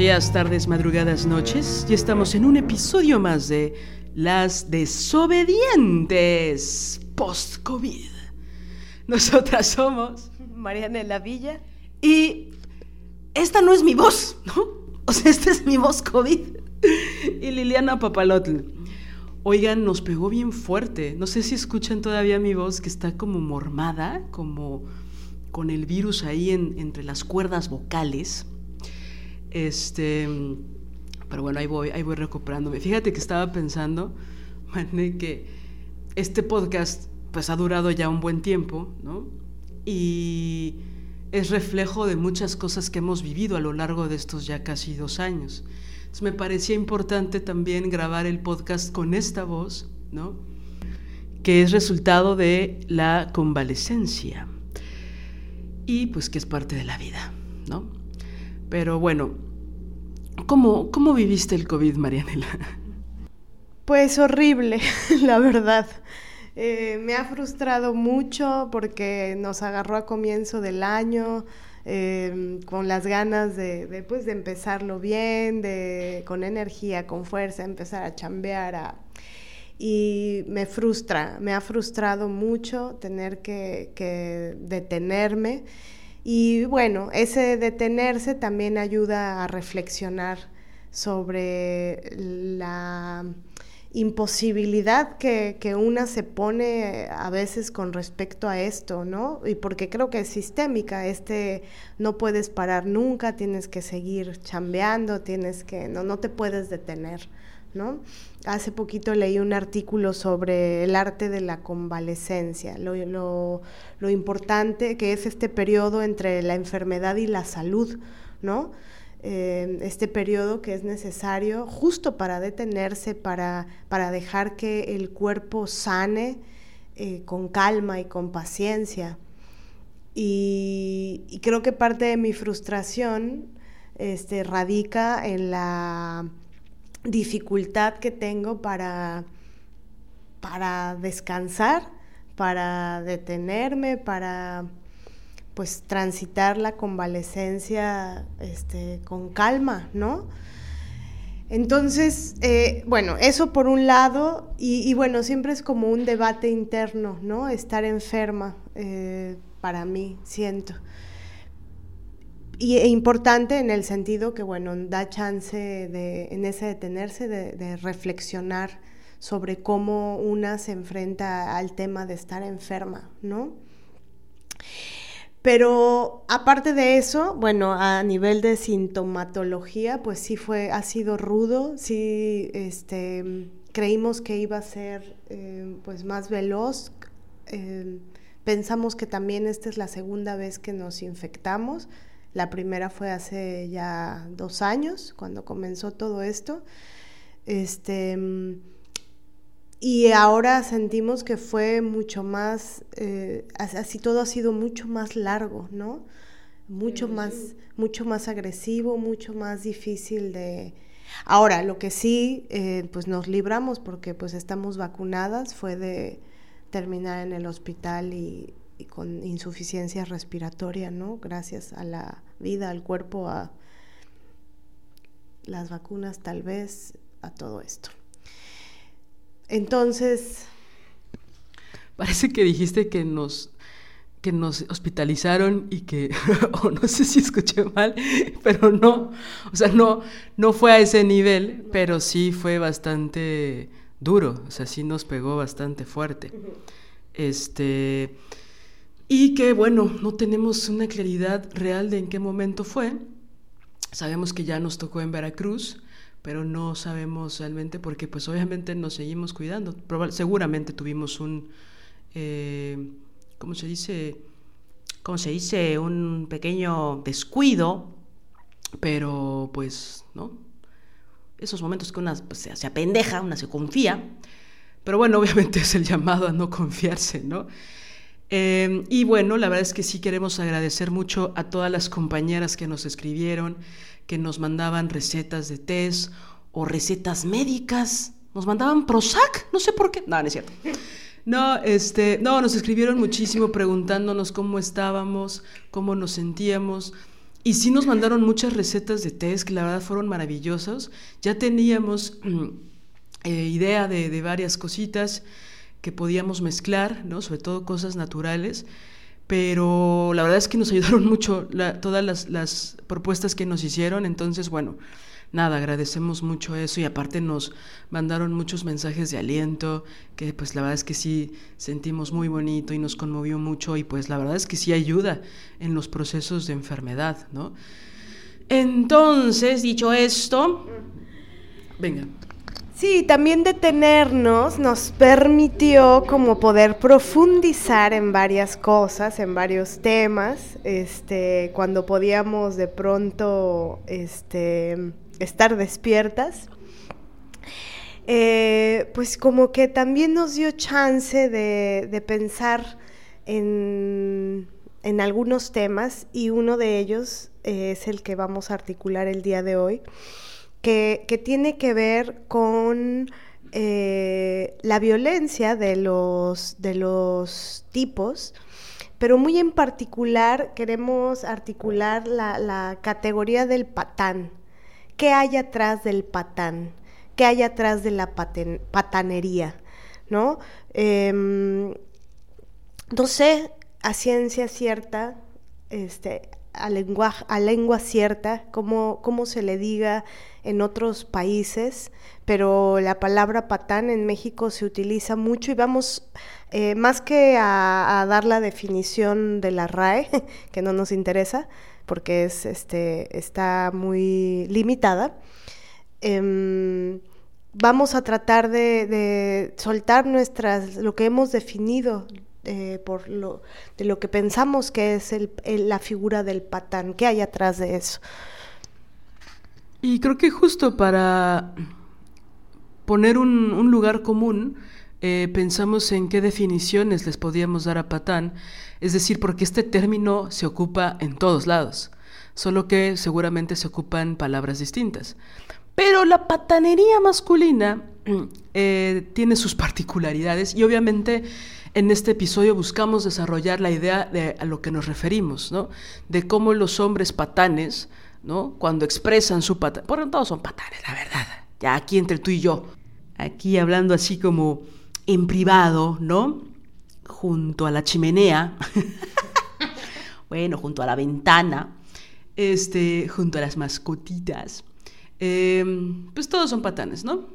Días, tardes, madrugadas, noches. Y estamos en un episodio más de Las Desobedientes Post-COVID. Nosotras somos Mariana Villa y esta no es mi voz, ¿no? O sea, esta es mi voz COVID. Y Liliana Papalotl. Oigan, nos pegó bien fuerte. No sé si escuchan todavía mi voz que está como mormada, como con el virus ahí entre las cuerdas vocales. Este, pero bueno, ahí voy, ahí voy recuperándome. Fíjate que estaba pensando, que este podcast pues ha durado ya un buen tiempo, ¿no? Y es reflejo de muchas cosas que hemos vivido a lo largo de estos ya casi dos años. Entonces me parecía importante también grabar el podcast con esta voz, ¿no? Que es resultado de la convalecencia y pues que es parte de la vida, ¿no? Pero bueno, ¿cómo, cómo viviste el COVID, Marianela? Pues horrible, la verdad. Eh, me ha frustrado mucho porque nos agarró a comienzo del año em, con las ganas de, pues, de empezarlo bien, de, con energía, con fuerza, empezar a chambear. y me frustra, me ha frustrado mucho tener que detenerme y bueno, ese detenerse también ayuda a reflexionar sobre la imposibilidad que, una se pone a veces con respecto a esto, ¿no? Y porque creo que es sistémica, este no puedes parar nunca, tienes que seguir chambeando, tienes que, no, no te puedes detener, ¿no? Hace poquito leí un artículo sobre el arte de la convalecencia, lo, importante que es este periodo entre la enfermedad y la salud, ¿no? Eh, este periodo que es necesario justo para detenerse, para, para dejar que el cuerpo sane eh, con calma y con paciencia. Y, y, creo que parte de mi frustración este, radica en la dificultad que tengo para, para descansar, para detenerme, para pues transitar la convalecencia este, con calma, ¿no? Entonces, eh, bueno, eso por un lado, y, bueno, siempre es como un debate interno, ¿no? Estar enferma, eh, para mí, siento y e importante en el sentido que, bueno, da chance de, en ese detenerse, de, reflexionar sobre cómo una se enfrenta al tema de estar enferma, ¿no? Pero aparte de eso, bueno, a nivel de sintomatología, pues sí fue, ha sido rudo, sí, este, creímos que iba a ser, eh, pues más veloz. Eh, pensamos que también esta es la segunda vez que nos infectamos la primera fue hace ya dos años, cuando comenzó todo esto. Este, y ahora sentimos que fue mucho más, eh, así todo ha sido mucho más largo, ¿no? Mucho más, mucho más agresivo, mucho más difícil de... Ahora, lo que sí, eh, pues nos libramos porque pues estamos vacunadas, fue de terminar en el hospital y y con insuficiencia respiratoria, ¿no? Gracias a la vida, al cuerpo, a las vacunas tal vez, a todo esto. Entonces... Parece que dijiste que nos que nos hospitalizaron y que, o no sé si escuché mal, pero no, o sea, no, no fue a ese nivel, pero sí fue bastante duro, o sea, sí nos pegó bastante fuerte. Este, y que bueno, no tenemos una claridad real de en qué momento fue. Sabemos que ya nos tocó en Veracruz, pero no sabemos realmente porque pues obviamente nos seguimos cuidando. seguramente tuvimos un, eh, ¿cómo se dice? ¿Cómo se dice? Un pequeño descuido, pero pues, ¿no? Esos momentos que una pues, se, apendeja, una se confía, pero bueno, obviamente es el llamado a no confiarse, ¿no? Em, y bueno, la verdad es que sí queremos agradecer mucho a todas las compañeras que nos escribieron, que nos mandaban recetas de test o recetas médicas. Nos mandaban Prozac, no sé por qué. No, no es cierto. No, este, no, nos escribieron muchísimo preguntándonos cómo estábamos, cómo nos sentíamos. Y sí nos mandaron muchas recetas de test que la verdad fueron maravillosos. Ya teníamos eh, idea de, varias cositas que podíamos mezclar, ¿no? sobre todo cosas naturales. Pero la verdad es que nos ayudaron mucho todas las, las propuestas que nos hicieron. Entonces, bueno, nada, agradecemos mucho eso y aparte nos mandaron muchos mensajes de aliento, que pues la verdad es que sí sentimos muy bonito y nos conmovió mucho y pues la verdad es que sí ayuda en los procesos de enfermedad, ¿no? Entonces, dicho esto, venga. Sí, también detenernos nos permitió como poder profundizar en varias cosas, en varios temas, este, cuando podíamos de pronto, este, estar despiertas, eh, pues como que también nos dio chance de, pensar en, algunos temas y uno de ellos es el que vamos a articular el día de hoy, que, tiene que ver con eh, la violencia de los, de los tipos, pero muy en particular queremos articular la, categoría del patán. ¿Qué hay atrás del patán? ¿Qué hay atrás de la patanería? ¿No? Em, no sé a ciencia cierta, este, a, lengua, a lengua cierta, cómo se le diga en otros países, pero la palabra patán en México se utiliza mucho y vamos, eh, más que a, dar la definición de la RAE, que no nos interesa, porque es, este, está muy limitada. Em, vamos a tratar de, soltar nuestras, lo que hemos definido eh, por lo, de lo que pensamos que es la figura del patán, ¿qué hay atrás de eso? Y creo que justo para poner un, lugar común, eh, pensamos en qué definiciones les podíamos dar a patán es decir, porque este término se ocupa en todos lados, solo que seguramente se ocupan palabras distintas. Pero la patanería masculina eh, tiene sus particularidades y obviamente en este episodio buscamos desarrollar la idea de a lo que nos referimos, ¿no? De cómo los hombres patanes, ¿no? Cuando expresan su patán, bueno, todos son patanes, la verdad, ya aquí entre tú y yo, aquí hablando así como en privado, ¿no? junto a la chimenea, bueno, junto a la ventana, este, junto a las mascotitas, em, pues todos son patanes, ¿no?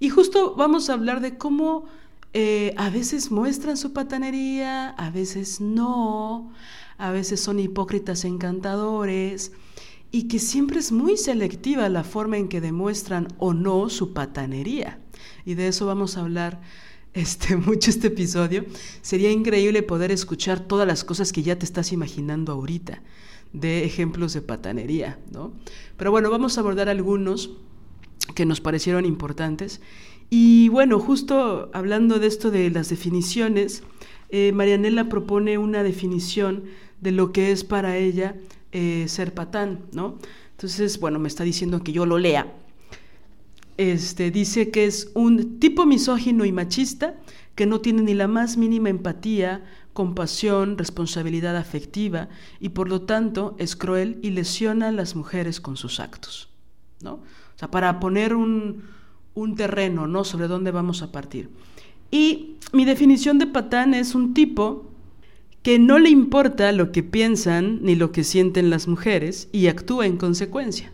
Y justo vamos a hablar de cómo eh, a veces muestran su patanería, a veces no, a veces son hipócritas encantadores y que siempre es muy selectiva la forma en que demuestran o no su patanería. Y de eso vamos a hablar este, mucho este episodio, sería increíble poder escuchar todas las cosas que ya te estás imaginando ahorita, de ejemplos de patanería, ¿no? Pero bueno, vamos a abordar algunos que nos parecieron importantes. Y bueno, justo hablando de esto de las definiciones, eh, Marianela propone una definición de lo que es para ella eh, ser patán, ¿no? Entonces, bueno, me está diciendo que yo lo lea este, dice que es un tipo misógino y machista que no tiene ni la más mínima empatía, compasión, responsabilidad afectiva y por lo tanto es cruel y lesiona a las mujeres con sus actos. ¿no? O sea, para poner un, un terreno ¿no? sobre dónde vamos a partir. Y mi definición de patán es un tipo que no le importa lo que piensan ni lo que sienten las mujeres y actúa en consecuencia,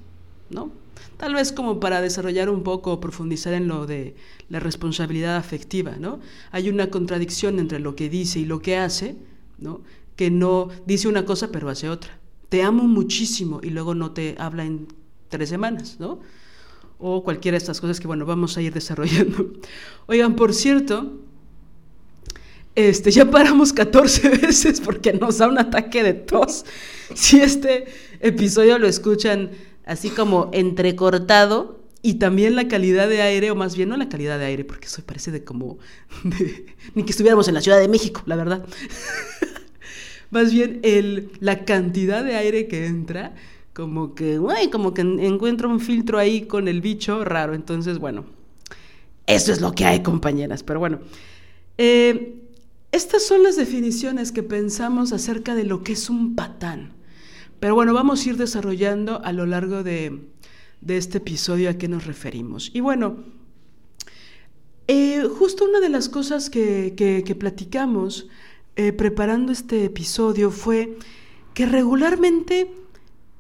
¿no? Tal vez como para desarrollar un poco o profundizar en lo de la responsabilidad afectiva, ¿no? Hay una contradicción entre lo que dice y lo que hace, ¿no? Que no dice una cosa pero hace otra. Te amo muchísimo y luego no te habla en tres semanas, ¿no? O cualquiera de estas cosas que, bueno, vamos a ir desarrollando. Oigan, por cierto, este, ya paramos 14 veces porque nos da un ataque de tos. Si este episodio lo escuchan así como entrecortado y también la calidad de aire, o más bien no la calidad de aire, porque eso parece de como ni que estuviéramos en la Ciudad de México, la verdad. más bien el, la cantidad de aire que entra, como que, como que encuentro un filtro ahí con el bicho raro. Entonces, bueno, eso es lo que hay, compañeras. Pero bueno, eh, estas son las definiciones que pensamos acerca de lo que es un patán. Pero bueno, vamos a ir desarrollando a lo largo de, este episodio a qué nos referimos. Y bueno, eh, justo una de las cosas que, platicamos eh, preparando este episodio fue que regularmente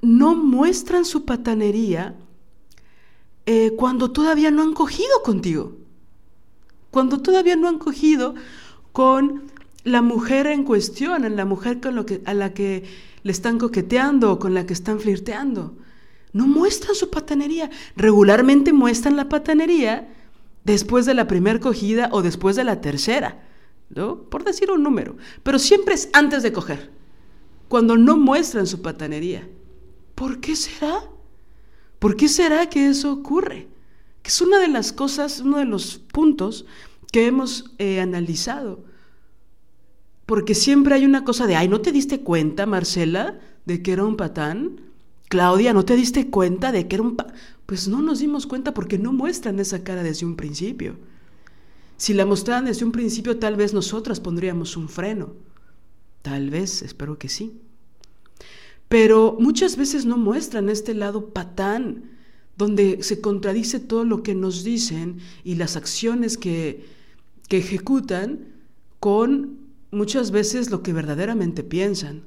no muestran su patanería eh, cuando todavía no han cogido contigo. Cuando todavía no han cogido con la mujer en cuestión, en la mujer con lo que, a la que le están coqueteando o con la que están flirteando. No muestran su patanería. Regularmente muestran la patanería después de la primera cogida o después de la tercera, ¿no? Por decir un número. Pero siempre es antes de coger, cuando no muestran su patanería. ¿Por qué será? ¿Por qué será que eso ocurre? Que es una de las cosas, uno de los puntos que hemos eh, analizado. Porque siempre hay una cosa de, ay, ¿no te diste cuenta, Marcela, de que era un patán? Claudia, ¿no te diste cuenta de que era un? Pues no nos dimos cuenta porque no muestran esa cara desde un principio. Si la mostraran desde un principio, tal vez nosotras pondríamos un freno. Tal vez, espero que sí. Pero muchas veces no muestran este lado patán, donde se contradice todo lo que nos dicen y las acciones que, que ejecutan con muchas veces lo que verdaderamente piensan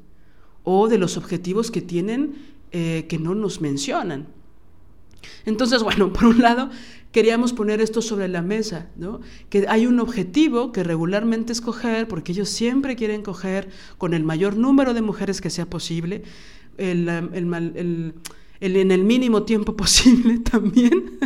o de los objetivos que tienen eh, que no nos mencionan. Entonces, bueno, por un lado, queríamos poner esto sobre la mesa, ¿no? Que hay un objetivo que regularmente es coger, porque ellos siempre quieren coger con el mayor número de mujeres que sea posible, el, el, en el mínimo tiempo posible también.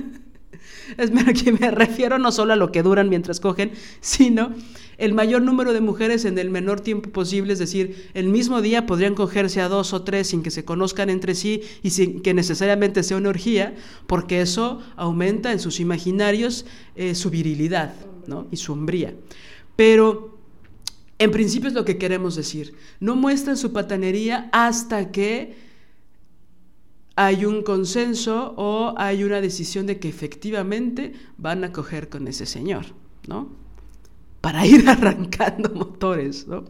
Es que me refiero no solo a lo que duran mientras cogen, sino el mayor número de mujeres en el menor tiempo posible, es decir, el mismo día podrían cogerse a dos o tres sin que se conozcan entre sí y sin que necesariamente sea una orgía, porque eso aumenta en sus imaginarios eh, su virilidad ¿no? y su hombría. Pero en principio es lo que queremos decir. No muestran su patanería hasta que hay un consenso o hay una decisión de que efectivamente van a coger con ese señor, ¿no? Para ir arrancando motores, ¿no?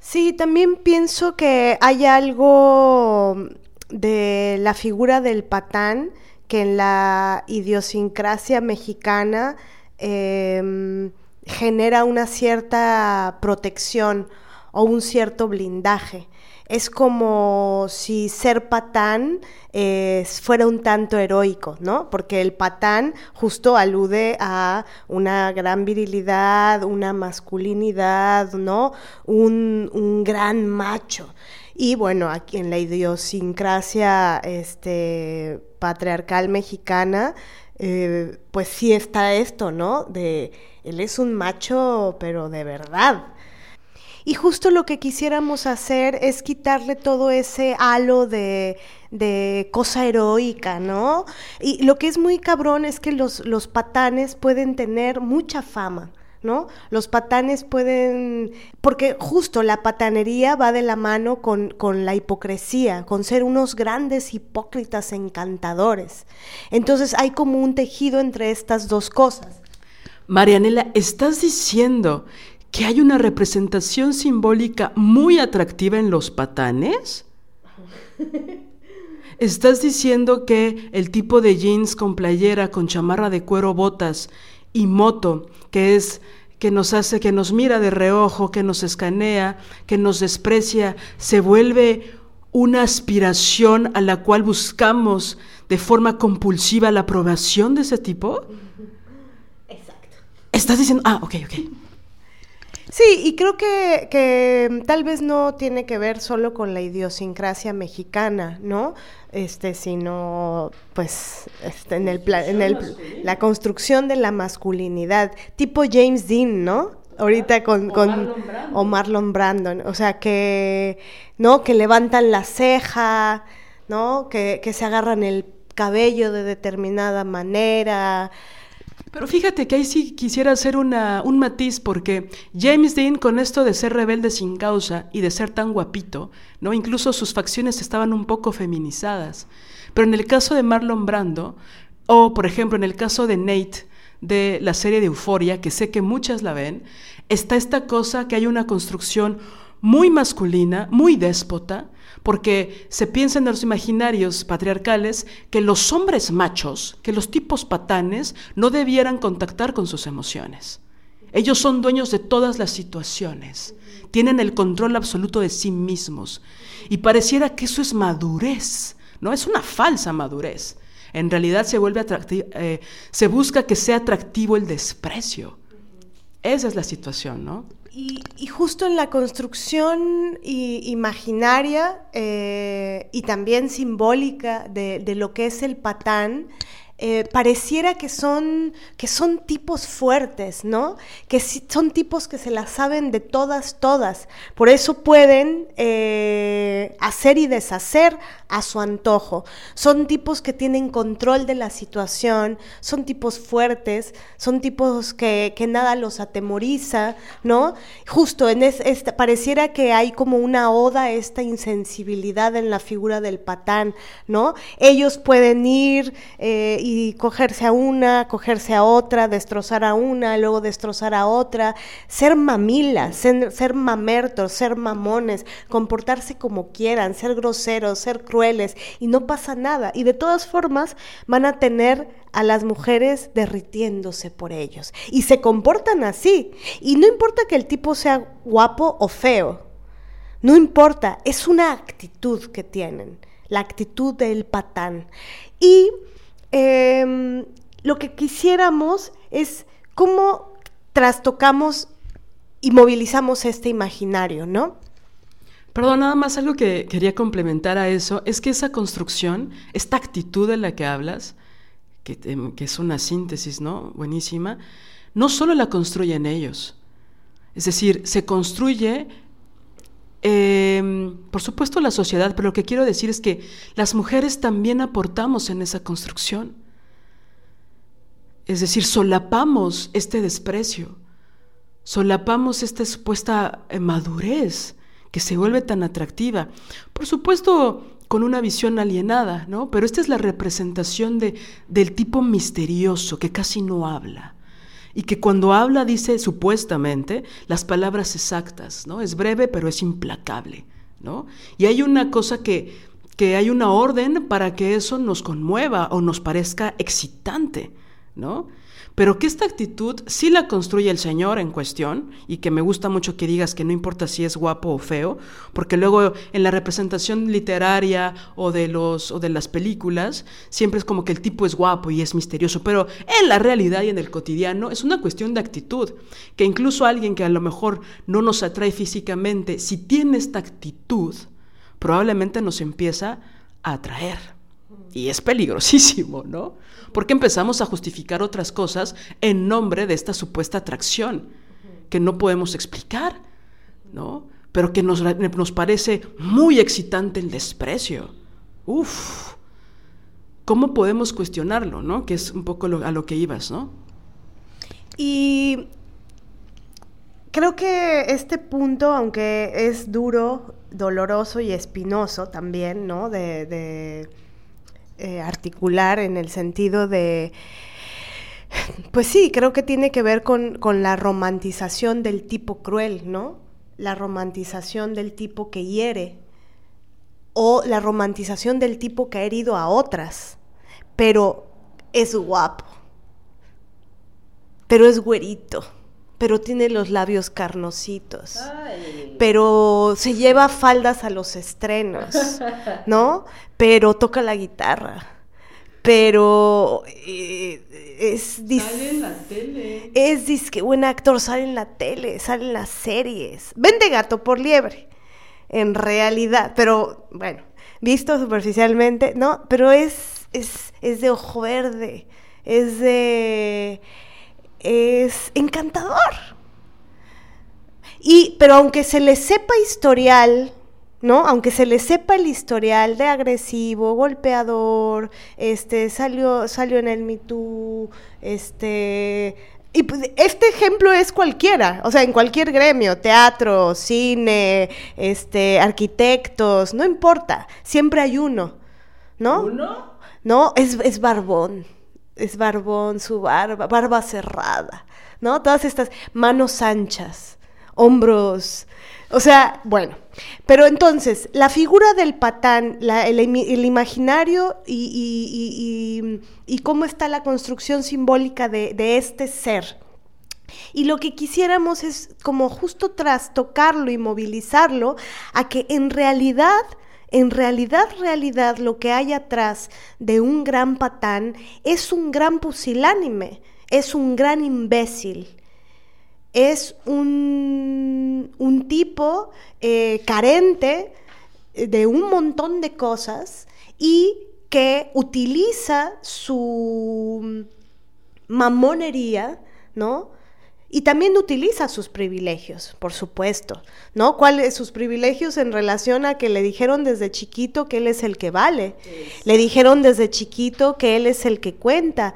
Sí, también pienso que hay algo de la figura del patán que en la idiosincrasia mexicana em, genera una cierta protección o un cierto blindaje es como si ser patán eh, fuera un tanto heroico, ¿no? Porque el patán justo alude a una gran virilidad, una masculinidad, ¿no? Un, gran macho. Y bueno, aquí en la idiosincrasia este, patriarcal mexicana, eh, pues sí está esto, ¿no? De él es un macho, pero de verdad. Y justo lo que quisiéramos hacer es quitarle todo ese halo de, cosa heroica, ¿no? Y lo que es muy cabrón es que los, los patanes pueden tener mucha fama. ¿no? Los patanes pueden, porque justo la patanería va de la mano con, con, la hipocresía, con ser unos grandes hipócritas encantadores. Entonces hay como un tejido entre estas dos cosas. Marianela, ¿estás diciendo que hay una representación simbólica muy atractiva en los patanes? ¿Estás diciendo que el tipo de jeans con playera, con chamarra de cuero, botas y moto, que es que nos hace, que nos mira de reojo, que nos escanea, que nos desprecia, se vuelve una aspiración a la cual buscamos de forma compulsiva la aprobación de ese tipo? Exacto. Estás diciendo, ah, ok, ok. Sí, y creo que, que, tal vez no tiene que ver solo con la idiosincrasia mexicana, ¿no? Este, sino pues este, en el en el, la construcción de la masculinidad, tipo James Dean, ¿no? Ahorita con, con o Marlon Brandon, o sea que no que levantan la ceja, ¿no? Que, que se agarran el cabello de determinada manera, pero fíjate que ahí sí quisiera hacer una, un matiz porque James Dean con esto de ser rebelde sin causa y de ser tan guapito, ¿no? Incluso sus facciones estaban un poco feminizadas. Pero en el caso de Marlon Brando, o por ejemplo en el caso de Nate de la serie de Euforia, que sé que muchas la ven, está esta cosa que hay una construcción muy masculina, muy déspota, porque se piensa en los imaginarios patriarcales que los hombres machos, que los tipos patanes, no debieran contactar con sus emociones. Ellos son dueños de todas las situaciones, tienen el control absoluto de sí mismos y pareciera que eso es madurez, no es una falsa madurez. En realidad se eh, se busca que sea atractivo el desprecio. Esa es la situación, ¿no? Y, justo en la construcción imaginaria eh, y también simbólica de, lo que es el patán, eh, pareciera que son, que son tipos fuertes, ¿no? Que son tipos que se las saben de todas, todas. Por eso pueden eh, hacer y deshacer a su antojo. Son tipos que tienen control de la situación, son tipos fuertes, son tipos que, nada los atemoriza, ¿no? Justo pareciera que hay como una oda a esta insensibilidad en la figura del patán, ¿no? Ellos pueden ir eh, y cogerse a una, cogerse a otra, destrozar a una, luego destrozar a otra, ser mamilas, ser, mamertos, ser mamones, comportarse como quieran, ser groseros, ser crueles y no pasa nada. Y de todas formas van a tener a las mujeres derritiéndose por ellos. Y se comportan así. Y no importa que el tipo sea guapo o feo. No importa, es una actitud que tienen, la actitud del patán. Y Em, lo que quisiéramos es cómo trastocamos y movilizamos este imaginario, ¿no? Perdón, nada más algo que quería complementar a eso, es que esa construcción, esta actitud de la que hablas, que, em, es una síntesis, ¿no? Buenísima, no solo la construyen ellos, es decir, se construye Em, por supuesto la sociedad, pero lo que quiero decir es que las mujeres también aportamos en esa construcción. Es decir, solapamos este desprecio, solapamos esta supuesta eh, madurez que se vuelve tan atractiva. Por supuesto, con una visión alienada, ¿no? Pero esta es la representación de, del tipo misterioso que casi no habla y que cuando habla dice supuestamente las palabras exactas, ¿no? Es breve pero es implacable, ¿no? Y hay una cosa que, que hay una orden para que eso nos conmueva o nos parezca excitante, ¿no? Pero que esta actitud sí la construye el Señor en cuestión, y que me gusta mucho que digas que no importa si es guapo o feo, porque luego en la representación literaria o de, los, o de las películas, siempre es como que el tipo es guapo y es misterioso, pero en la realidad y en el cotidiano es una cuestión de actitud, que incluso alguien que a lo mejor no nos atrae físicamente, si tiene esta actitud, probablemente nos empieza a atraer. Y es peligrosísimo, ¿no? Porque empezamos a justificar otras cosas en nombre de esta supuesta atracción que no podemos explicar, ¿no? Pero que nos, nos parece muy excitante el desprecio. Uf, ¿cómo podemos cuestionarlo, no? Que es un poco a lo que ibas, ¿no? Y creo que este punto, aunque es duro, doloroso y espinoso también, ¿no? de eh, articular en el sentido de... Pues sí, creo que tiene que ver con, la romantización del tipo cruel, ¿no? La romantización del tipo que hiere o la romantización del tipo que ha herido a otras, pero es guapo, pero es güerito, pero tiene los labios carnositos. Pero se lleva faldas a los estrenos, ¿no? Pero toca la guitarra. Pero eh, es sale en la tele. Es disque buen actor, sale en la tele, sale en las series. Vende gato por liebre. En realidad, pero bueno, visto superficialmente, no, pero es, es, es de ojo verde, es de es encantador. Y, pero aunque se le sepa historial, ¿no? Aunque se le sepa el historial de agresivo, golpeador, este, salió, salió en el Me este, y pues, este ejemplo es cualquiera, o sea, en cualquier gremio, teatro, cine, este, arquitectos, no importa, siempre hay uno, ¿no? ¿Uno? No, es, es barbón es barbón, su barba, barba cerrada, ¿no? Todas estas manos anchas, hombros, o sea, bueno. Pero entonces, la figura del patán, el, imaginario y, cómo está la construcción simbólica de, de este ser. Y lo que quisiéramos es como justo trastocarlo y movilizarlo a que en realidad en realidad, realidad, lo que hay atrás de un gran patán es un gran pusilánime, es un gran imbécil, es un, un tipo eh, carente de un montón de cosas y que utiliza su mamonería, ¿no? Y también utiliza sus privilegios, por supuesto, ¿no? ¿Cuáles sus privilegios en relación a que le dijeron desde chiquito que él es el que vale? Le dijeron desde chiquito que él es el que cuenta.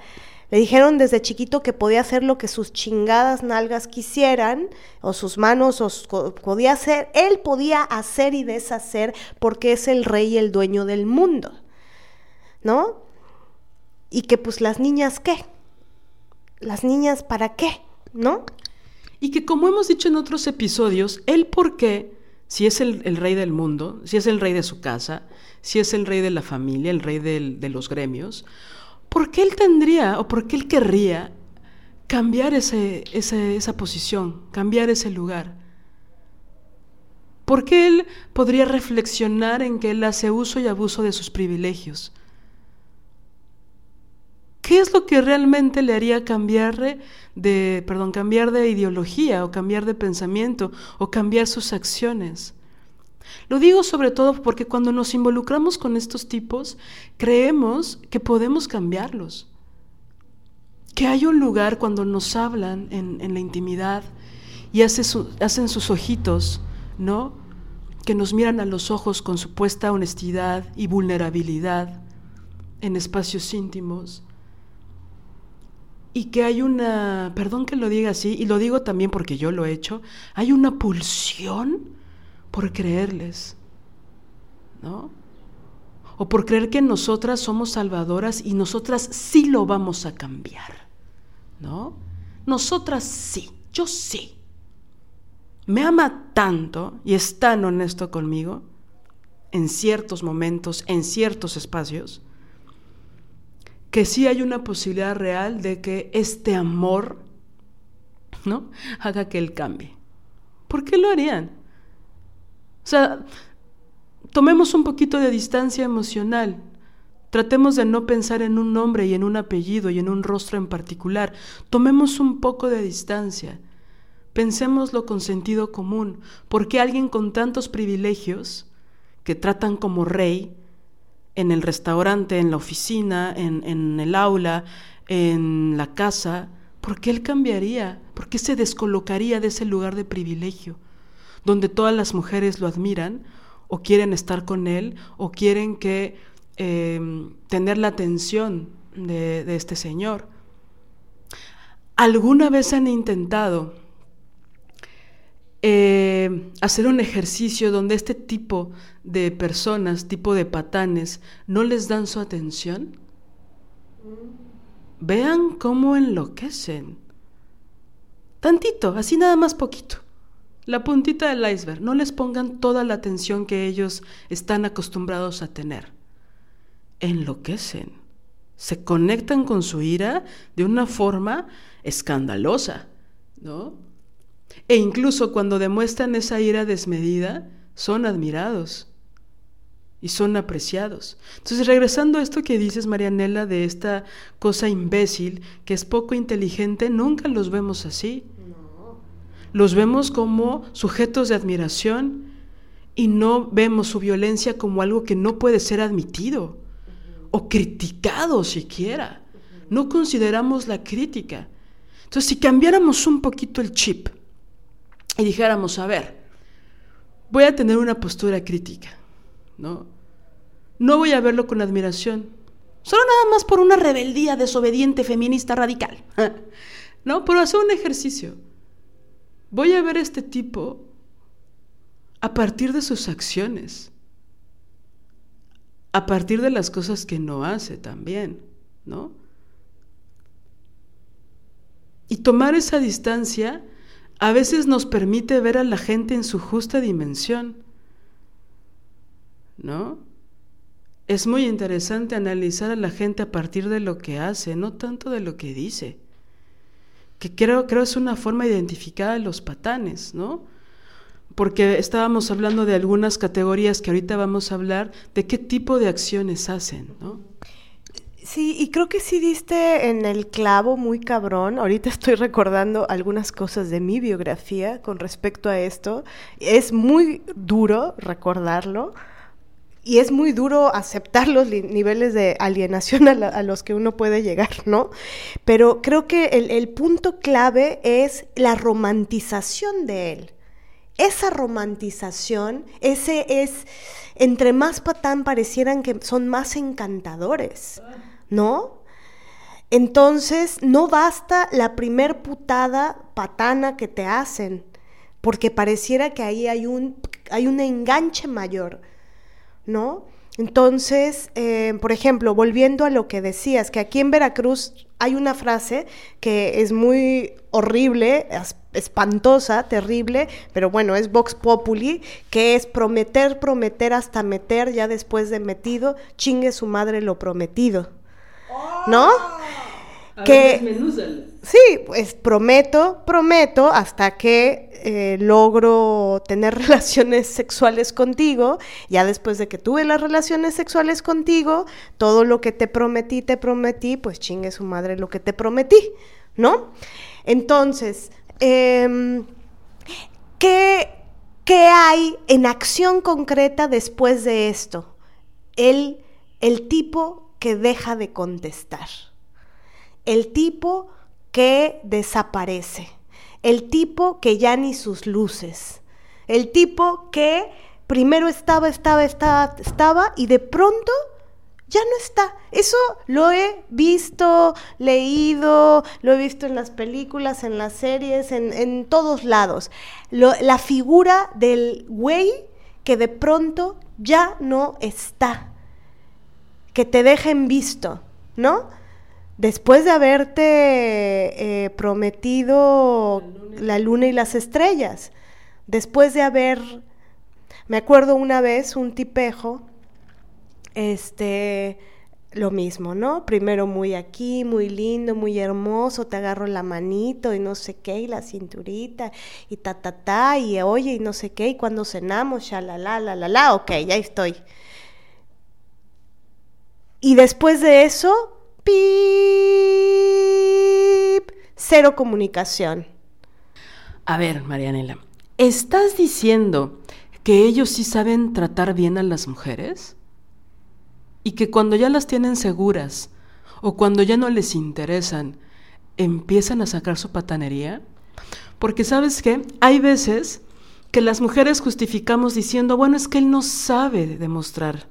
Le dijeron desde chiquito que podía hacer lo que sus chingadas nalgas quisieran, o sus manos, o podía hacer, él podía hacer y deshacer porque es el rey y el dueño del mundo, ¿no? Y que pues las niñas, ¿qué? Las niñas, ¿para qué? ¿No? Y que como hemos dicho en otros episodios, él por qué, si es el, rey del mundo, si es el rey de su casa, si es el rey de la familia, el rey de los gremios, ¿por qué él tendría o por qué él querría cambiar ese, esa posición, cambiar ese lugar? ¿Por qué él podría reflexionar en que él hace uso y abuso de sus privilegios? ¿Qué es lo que realmente le haría cambiar de, perdón, cambiar de ideología o cambiar de pensamiento o cambiar sus acciones? Lo digo sobre todo porque cuando nos involucramos con estos tipos, creemos que podemos cambiarlos. Que hay un lugar cuando nos hablan en, la intimidad y hacen sus ojitos, ¿no? Que nos miran a los ojos con supuesta honestidad y vulnerabilidad en espacios íntimos y que hay una, perdón que lo diga así, y lo digo también porque yo lo he hecho, hay una pulsión por creerles, ¿no? O por creer que nosotras somos salvadoras y nosotras sí lo vamos a cambiar, ¿no? Nosotras sí, yo sí. Me ama tanto y es tan honesto conmigo en ciertos momentos, en ciertos espacios, que sí hay una posibilidad real de que este amor, ¿no? Haga que él cambie. ¿Por qué lo harían? O sea, tomemos un poquito de distancia emocional. Tratemos de no pensar en un nombre y en un apellido y en un rostro en particular. Tomemos un poco de distancia. Pensémoslo con sentido común. ¿Por qué alguien con tantos privilegios, que tratan como rey, en el restaurante, en la oficina, en, el aula, en la casa, ¿por qué él cambiaría? ¿Por qué se descolocaría de ese lugar de privilegio, donde todas las mujeres lo admiran o quieren estar con él o quieren que em, tener la atención de, de este señor? ¿Alguna vez han intentado eh, hacer un ejercicio donde este tipo de personas, tipo de patanes, no les dan su atención? Vean cómo enloquecen. Tantito, así nada más poquito. La puntita del iceberg. No les pongan toda la atención que ellos están acostumbrados a tener. Enloquecen. Se conectan con su ira de una forma escandalosa, ¿no? E incluso cuando demuestran esa ira desmedida, son admirados y son apreciados. Entonces, regresando a esto que dices, Marianela, de esta cosa imbécil, que es poco inteligente, nunca los vemos así. Los vemos como sujetos de admiración y no vemos su violencia como algo que no puede ser admitido o criticado siquiera. No consideramos la crítica. Entonces, si cambiáramos un poquito el chip y dijéramos, a ver, voy a tener una postura crítica, ¿no? No voy a verlo con admiración, solo nada más por una rebeldía desobediente feminista radical, ¿no? Pero hacer un ejercicio. Voy a ver a este tipo a partir de sus acciones, a partir de las cosas que no hace también, ¿no? Y tomar esa distancia a veces nos permite ver a la gente en su justa dimensión. ¿No? Es muy interesante analizar a la gente a partir de lo que hace, no tanto de lo que dice. Que creo, creo es una forma identificada de los patanes, ¿no? Porque estábamos hablando de algunas categorías que ahorita vamos a hablar de qué tipo de acciones hacen, ¿no? Sí, y creo que sí diste en el clavo muy cabrón. Ahorita estoy recordando algunas cosas de mi biografía con respecto a esto. Es muy duro recordarlo y es muy duro aceptar los niveles de alienación a, los que uno puede llegar, ¿no? Pero creo que el, el punto clave es la romantización de él. Esa romantización, ese es, entre más patán parecieran que son más encantadores. ¿No? Entonces, no basta la primer putada patana que te hacen, porque pareciera que ahí hay un, hay un enganche mayor, ¿no? Entonces, eh, por ejemplo, volviendo a lo que decías, que aquí en Veracruz hay una frase que es muy horrible, espantosa, terrible, pero bueno, es Vox Populi, que es prometer, prometer hasta meter, ya después de metido, chingue su madre lo prometido. ¿No? que sí, pues prometo, prometo hasta que eh, logro tener relaciones sexuales contigo. Ya después de que tuve las relaciones sexuales contigo, todo lo que te prometí, te prometí, pues chingue su madre lo que te prometí, ¿no? Entonces, em, ¿qué, ¿qué hay en acción concreta después de esto? El, el tipo que deja de contestar, el tipo que desaparece, el tipo que ya ni sus luces, el tipo que primero estaba, estaba, estaba, estaba y de pronto ya no está. Eso lo he visto, leído, lo he visto en las películas, en las series, en, todos lados. la figura del güey que de pronto ya no está que te dejen visto, ¿no? Después de haberte eh, prometido la luna. y las estrellas, después de haber, me acuerdo una vez un tipejo, este, lo mismo, ¿no? Primero muy aquí, muy lindo, muy hermoso, te agarro la manito y no sé qué, y la cinturita, y ta, ta, ta, y oye, y no sé qué, y cuando cenamos, ya la, la, la, la, la, ok, ya estoy. Y después de eso, pip, cero comunicación. A ver, Marianela, ¿estás diciendo que ellos sí saben tratar bien a las mujeres? Y que cuando ya las tienen seguras o cuando ya no les interesan, empiezan a sacar su patanería? Porque sabes qué, hay veces que las mujeres justificamos diciendo, bueno, es que él no sabe demostrar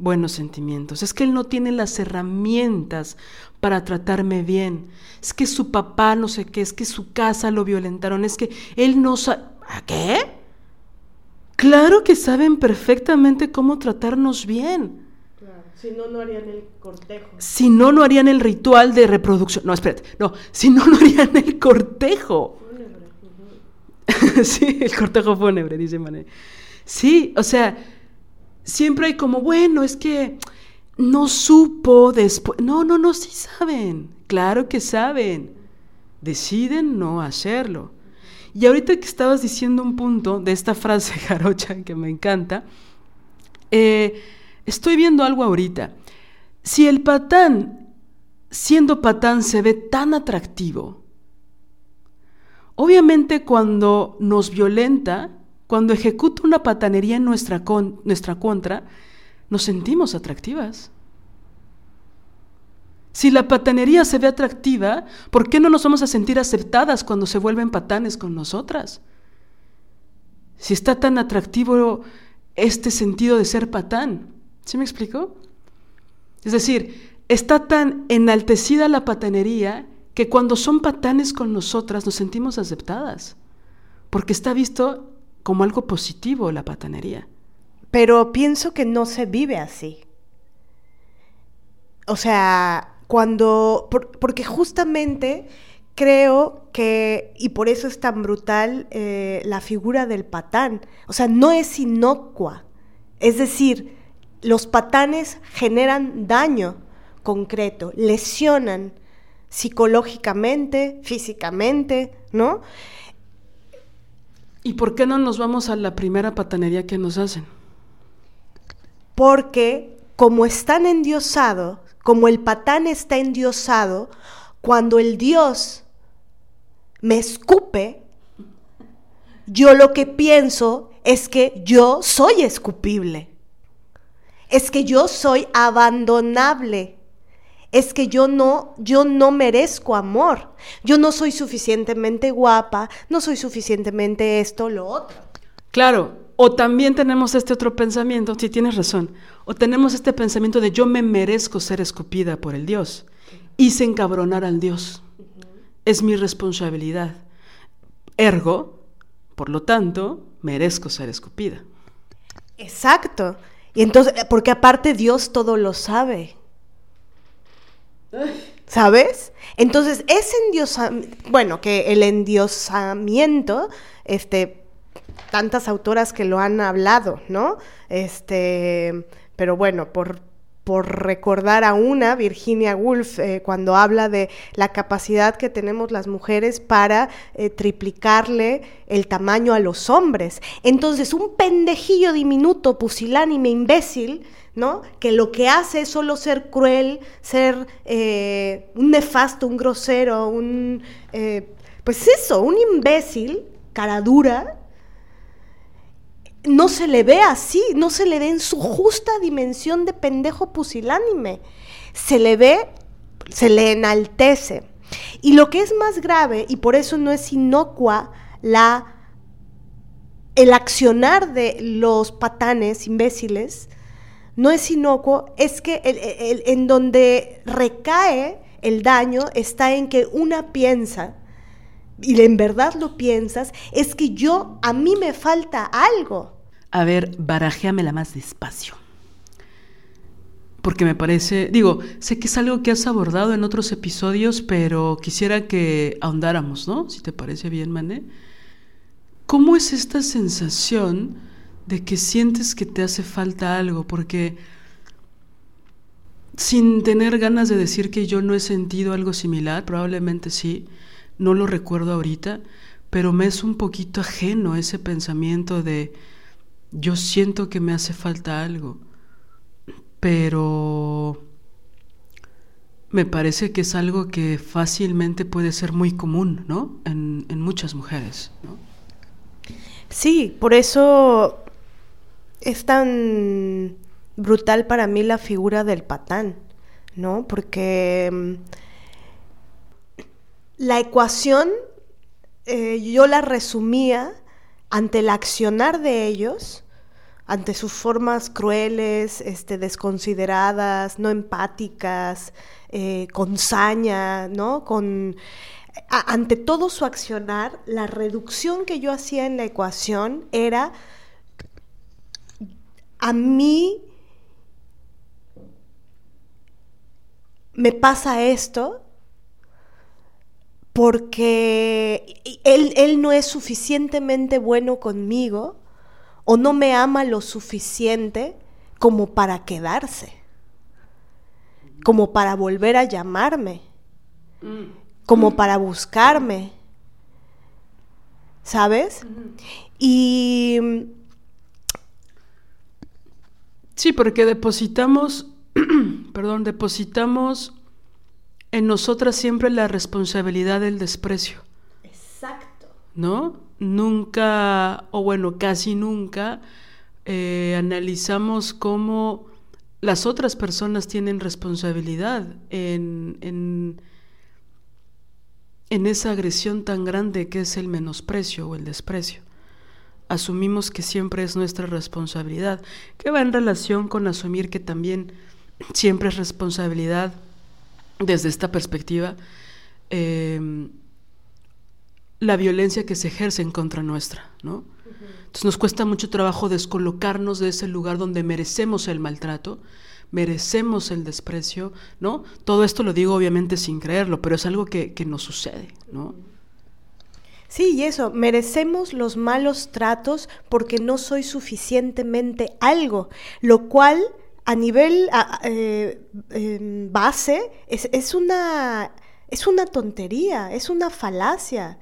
buenos sentimientos. Es que él no tiene las herramientas para tratarme bien. Es que su papá no sé qué, es que su casa lo violentaron, es que él no sabe... ¿A qué? Claro que saben perfectamente cómo tratarnos bien. Claro. Si no, no harían el cortejo. Si no, no harían el ritual de reproducción. No, espérate. No, si no, no harían el cortejo. Fúnebre. sí, el cortejo fúnebre, dice Mané. Sí, o sea, siempre hay como, bueno, es que no supo después. No, no, no, sí saben. Claro que saben. Deciden no hacerlo. Y ahorita que estabas diciendo un punto de esta frase jarocha que me encanta, eh, estoy viendo algo ahorita. Si el patán, siendo patán, se ve tan atractivo, obviamente cuando nos violenta, cuando ejecuta una patanería en nuestra, nuestra contra, nos sentimos atractivas. Si la patanería se ve atractiva, ¿por qué no nos vamos a sentir aceptadas cuando se vuelven patanes con nosotras? Si está tan atractivo este sentido de ser patán, ¿sí me explico? Es decir, está tan enaltecida la patanería que cuando son patanes con nosotras nos sentimos aceptadas, porque está visto como algo positivo la patanería. Pero pienso que no se vive así. O sea, cuando, porque justamente creo que, y por eso es tan brutal eh, la figura del patán, o sea, no es inocua, es decir, los patanes generan daño concreto, lesionan psicológicamente, físicamente, ¿no? ¿Y por qué no nos vamos a la primera patanería que nos hacen? Porque como están endiosados, como el patán está endiosado, cuando el Dios me escupe, yo lo que pienso es que yo soy escupible, es que yo soy abandonable, es que yo no, yo no merezco amor, yo no soy suficientemente guapa, no soy suficientemente esto, lo otro. Claro, o también tenemos este otro pensamiento, si tienes razón, o tenemos este pensamiento de yo me merezco ser escupida por el Dios. Hice encabronar al Dios. Es mi responsabilidad. Ergo, por lo tanto, merezco ser escupida. Exacto. Y entonces, porque aparte Dios todo lo sabe. ¿Sabes? Entonces, ese endiosamiento, bueno, que el endiosamiento, este, tantas autoras que lo han hablado, ¿no? Este, pero bueno, por, por recordar a una, Virginia Woolf, eh, cuando habla de la capacidad que tenemos las mujeres para eh, triplicarle el tamaño a los hombres. Entonces, un pendejillo diminuto, pusilánime, imbécil, ¿no? Que lo que hace es solo ser cruel, ser eh, un nefasto, un grosero, un... pues eso, un imbécil, cara dura, no se le ve así, no se le ve en su justa dimensión de pendejo pusilánime. Se le ve, se le enaltece. Y lo que es más grave, y por eso no es inocua la, el accionar de los patanes imbéciles, no es inocuo, es que en donde recae el daño está en que una piensa y en verdad lo piensas, es que yo, a mí me falta algo. A ver, barajéamela más despacio. Porque me parece, digo, sé que es algo que has abordado en otros episodios, pero quisiera que ahondáramos, ¿no? Si te parece bien, Mané. ¿Cómo es esta sensación de que sientes que te hace falta algo? Porque sin tener ganas de decir que yo no he sentido algo similar, probablemente sí, no lo recuerdo ahorita, pero me es un poquito ajeno ese pensamiento de yo siento que me hace falta algo, pero me parece que es algo que fácilmente puede ser muy común, ¿no? En, muchas mujeres, ¿no? Sí, por eso es tan brutal para mí la figura del patán, ¿no? Porque mm, la ecuación eh, yo la resumía ante el accionar de ellos, ante sus formas crueles, este, desconsideradas, no empáticas, eh, con saña, ¿no? Con, ante todo su accionar, la reducción que yo hacía en la ecuación era a mí me pasa esto porque él, no es suficientemente bueno conmigo o no me ama lo suficiente como para quedarse, como para volver a llamarme, como para buscarme. ¿sabes? Y... Sí, porque depositamos, perdón, depositamos en nosotras siempre la responsabilidad del desprecio. Exacto. ¿No? Nunca, o bueno, casi nunca, eh, analizamos cómo las otras personas tienen responsabilidad en, en, en esa agresión tan grande que es el menosprecio o el desprecio. Asumimos que siempre es nuestra responsabilidad, que va en relación con asumir que también siempre es responsabilidad desde esta perspectiva eh, la violencia que se ejerce en contra nuestra, ¿no? Entonces nos cuesta mucho trabajo descolocarnos de ese lugar donde merecemos el maltrato, merecemos el desprecio, ¿no? Todo esto lo digo obviamente sin creerlo, pero es algo que, que nos sucede, ¿no? Sí, y eso, merecemos los malos tratos porque no soy suficientemente algo, lo cual a nivel eh, em, base es, es, una, es una tontería, es una falacia.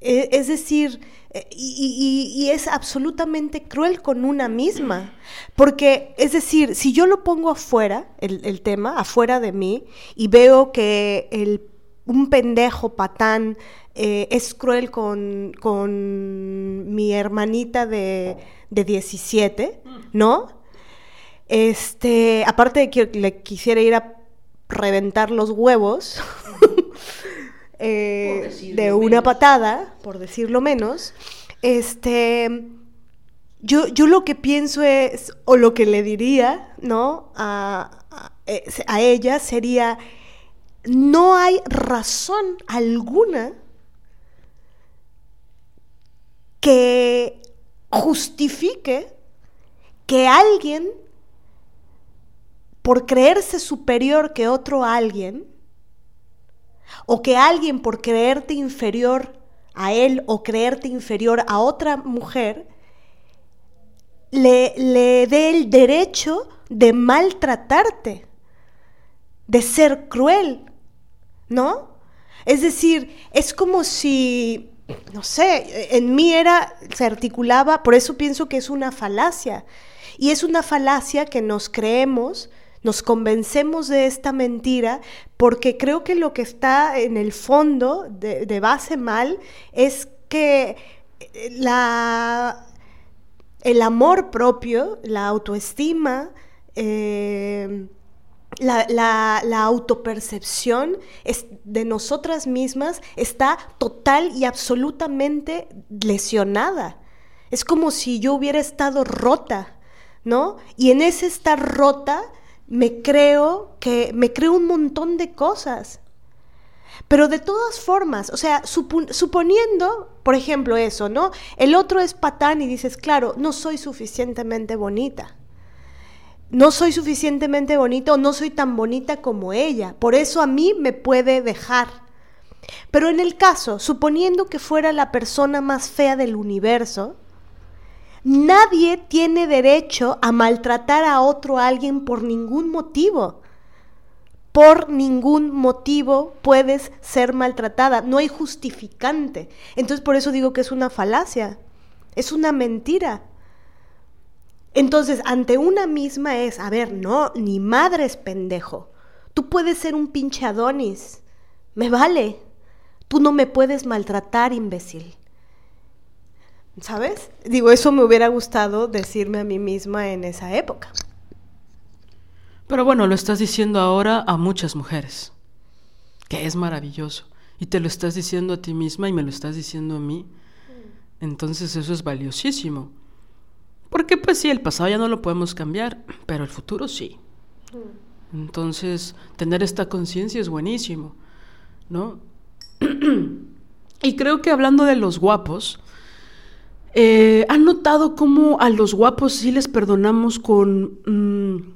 E, es decir, eh, y, es absolutamente cruel con una misma. Porque, es decir, si yo lo pongo afuera, el, tema, afuera de mí, y veo que el, un pendejo patán eh, es cruel con, con, mi hermanita de, de 17, ¿no? Este, aparte de que le quisiera ir a reventar los huevos eh, de una patada, por decirlo menos, este, yo, yo lo que pienso es, o lo que le diría, ¿no? A, a ella sería, no hay razón alguna que justifique que alguien por creerse superior que otro alguien, o que alguien por creerte inferior a él o creerte inferior a otra mujer, le, le dé el derecho de maltratarte, de ser cruel, ¿no? Es decir, es como si, no sé, en mí era, se articulaba, por eso pienso que es una falacia. Y es una falacia que nos creemos nos convencemos de esta mentira porque creo que lo que está en el fondo de, base mal es que eh, la, el amor propio, la autoestima, eh, la, la, autopercepción de nosotras mismas está total y absolutamente lesionada. Es como si yo hubiera estado rota, ¿no? Y en ese estar rota me creo que me creo un montón de cosas. Pero de todas formas, o sea, suponiendo, por ejemplo, eso, ¿no? El otro es patán y dices, claro, no soy suficientemente bonita. No soy suficientemente bonita o no soy tan bonita como ella. Por eso a mí me puede dejar. Pero en el caso, suponiendo que fuera la persona más fea del universo, Nadie tiene derecho a maltratar a otro alguien por ningún motivo. Por ningún motivo puedes ser maltratada. No hay justificante. Entonces por eso digo que es una falacia. Es una mentira. Entonces, ante una misma es, a ver, no, ni madre es pendejo. Tú puedes ser un pinche Adonis. Me vale. Tú no me puedes maltratar, imbécil. ¿Sabes? Digo, eso me hubiera gustado decirme a mí misma en esa época. Pero bueno, lo estás diciendo ahora a muchas mujeres, que es maravilloso. Y te lo estás diciendo a ti misma y me lo estás diciendo a mí. Entonces eso es valiosísimo. Porque pues sí, el pasado ya no lo podemos cambiar, pero el futuro sí. Entonces, tener esta conciencia es buenísimo, ¿no? y creo que hablando de los guapos, eh, ¿Han notado cómo a los guapos sí les perdonamos con, mm,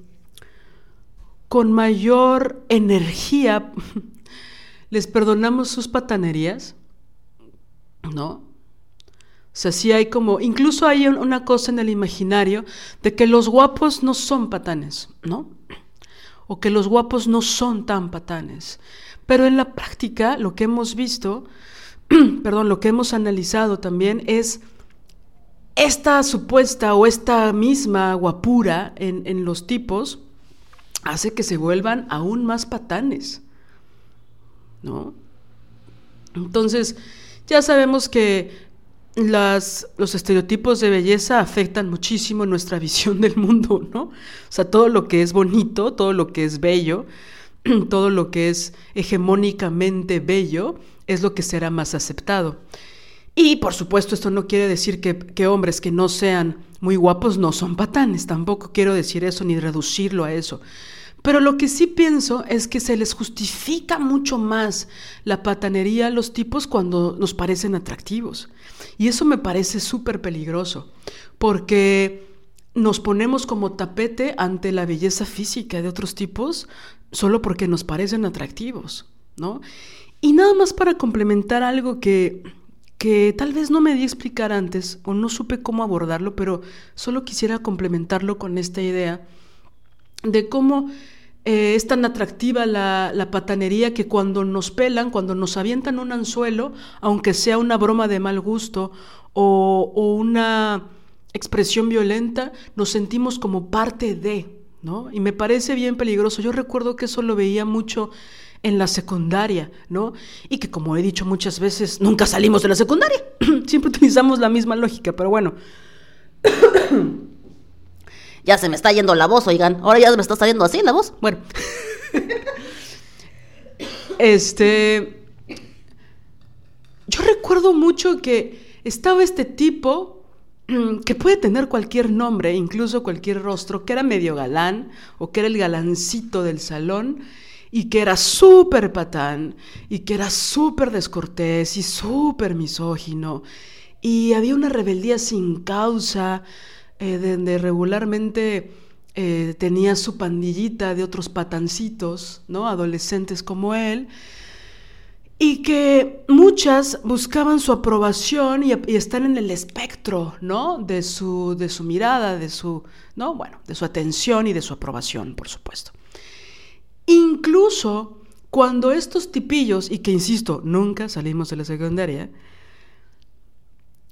con mayor energía? les perdonamos sus patanerías, ¿no? O sea, sí hay como, incluso hay una cosa en el imaginario de que los guapos no son patanes, ¿no? O que los guapos no son tan patanes. Pero en la práctica lo que hemos visto perdón, lo que hemos analizado también es esta supuesta o esta misma guapura en, en los tipos hace que se vuelvan aún más patanes, ¿no? Entonces, ya sabemos que las, los estereotipos de belleza afectan muchísimo nuestra visión del mundo, ¿no? O sea, todo lo que es bonito, todo lo que es bello, todo lo que es hegemónicamente bello, es lo que será más aceptado. Y por supuesto esto no quiere decir que, hombres que no sean muy guapos no son patanes, tampoco quiero decir eso ni reducirlo a eso. Pero lo que sí pienso es que se les justifica mucho más la patanería a los tipos cuando nos parecen atractivos. Y eso me parece súper peligroso, porque nos ponemos como tapete ante la belleza física de otros tipos solo porque nos parecen atractivos, ¿no? Y nada más para complementar algo que, que tal vez no me di a explicar antes o no supe cómo abordarlo, pero solo quisiera complementarlo con esta idea de cómo eh, es tan atractiva la, la, patanería que cuando nos pelan, cuando nos avientan un anzuelo, aunque sea una broma de mal gusto o, o una expresión violenta, nos sentimos como parte de, ¿no? Y me parece bien peligroso. Yo recuerdo que eso lo veía mucho en la secundaria, ¿no? Y que como he dicho muchas veces, nunca salimos de la secundaria. Siempre utilizamos la misma lógica, pero bueno. Ya se me está yendo la voz, oigan. Ahora ya me está saliendo así la voz. Bueno. este. Yo recuerdo mucho que estaba este tipo mm, que puede tener cualquier nombre, incluso cualquier rostro, que era medio galán o que era el galancito del salón y que era súper patán y que era súper descortés y súper misógino y había una rebeldía sin causa eh, donde regularmente eh, tenía su pandillita de otros patancitos, ¿no? Adolescentes como él, y que muchas buscaban su aprobación y, y, están en el espectro, ¿no? De su, de su mirada, de su, ¿no? Bueno, de su atención y de su aprobación, por supuesto. Incluso cuando estos tipillos, y que insisto, nunca salimos de la secundaria,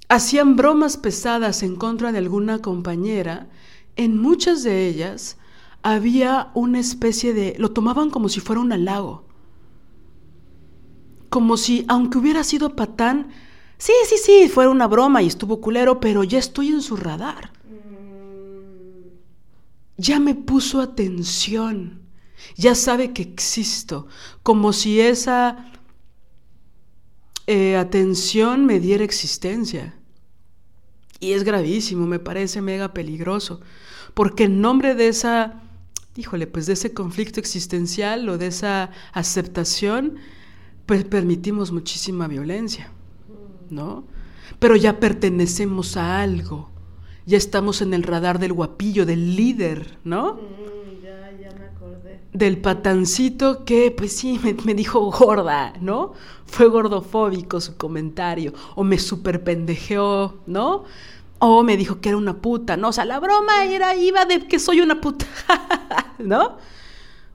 hacían bromas pesadas en contra de alguna compañera, en muchas de ellas había una especie de... lo tomaban como si fuera un halago. Como si, aunque hubiera sido patán, sí, sí, sí, fuera una broma y estuvo culero, pero ya estoy en su radar. Ya me puso atención, ya sabe que existo, como si esa eh, atención me diera existencia. Y es gravísimo, me parece mega peligroso, porque en nombre de esa, híjole, pues de ese conflicto existencial o de esa aceptación, pues permitimos muchísima violencia, ¿no? Pero ya pertenecemos a algo, ya estamos en el radar del guapillo, del líder, ¿no? Mm, ya, ya me acordé. Del patancito que, pues sí, me, me, dijo gorda, ¿no? Fue gordofóbico su comentario, o me superpendejeó, ¿no? O me dijo que era una puta, ¿no? O sea, la broma era, iba de que soy una puta, ¿no?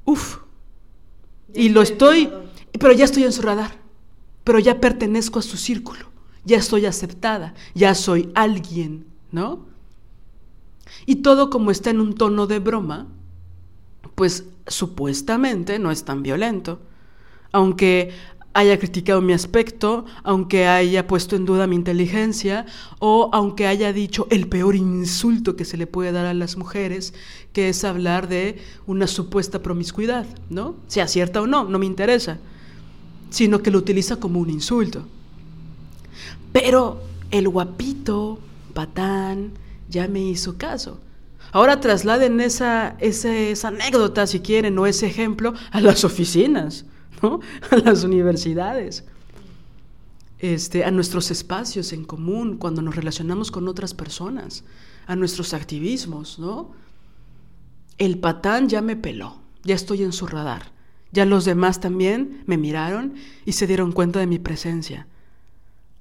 Uf. Ya y lo estoy, pero ya estoy en su radar, pero ya pertenezco a su círculo, ya estoy aceptada, ya soy alguien, ¿no? Y todo como está en un tono de broma, pues supuestamente no es tan violento. Aunque haya criticado mi aspecto, aunque haya puesto en duda mi inteligencia o aunque haya dicho el peor insulto que se le puede dar a las mujeres, que es hablar de una supuesta promiscuidad, ¿no? Sea cierta o no, no me interesa, sino que lo utiliza como un insulto. Pero el guapito, patán, ya me hizo caso. Ahora trasladen esa, esa, anécdota, si quieren, o ese ejemplo a las oficinas. ¿no? a las universidades, este, a nuestros espacios en común, cuando nos relacionamos con otras personas, a nuestros activismos, ¿no? El patán ya me peló, ya estoy en su radar. Ya los demás también me miraron y se dieron cuenta de mi presencia,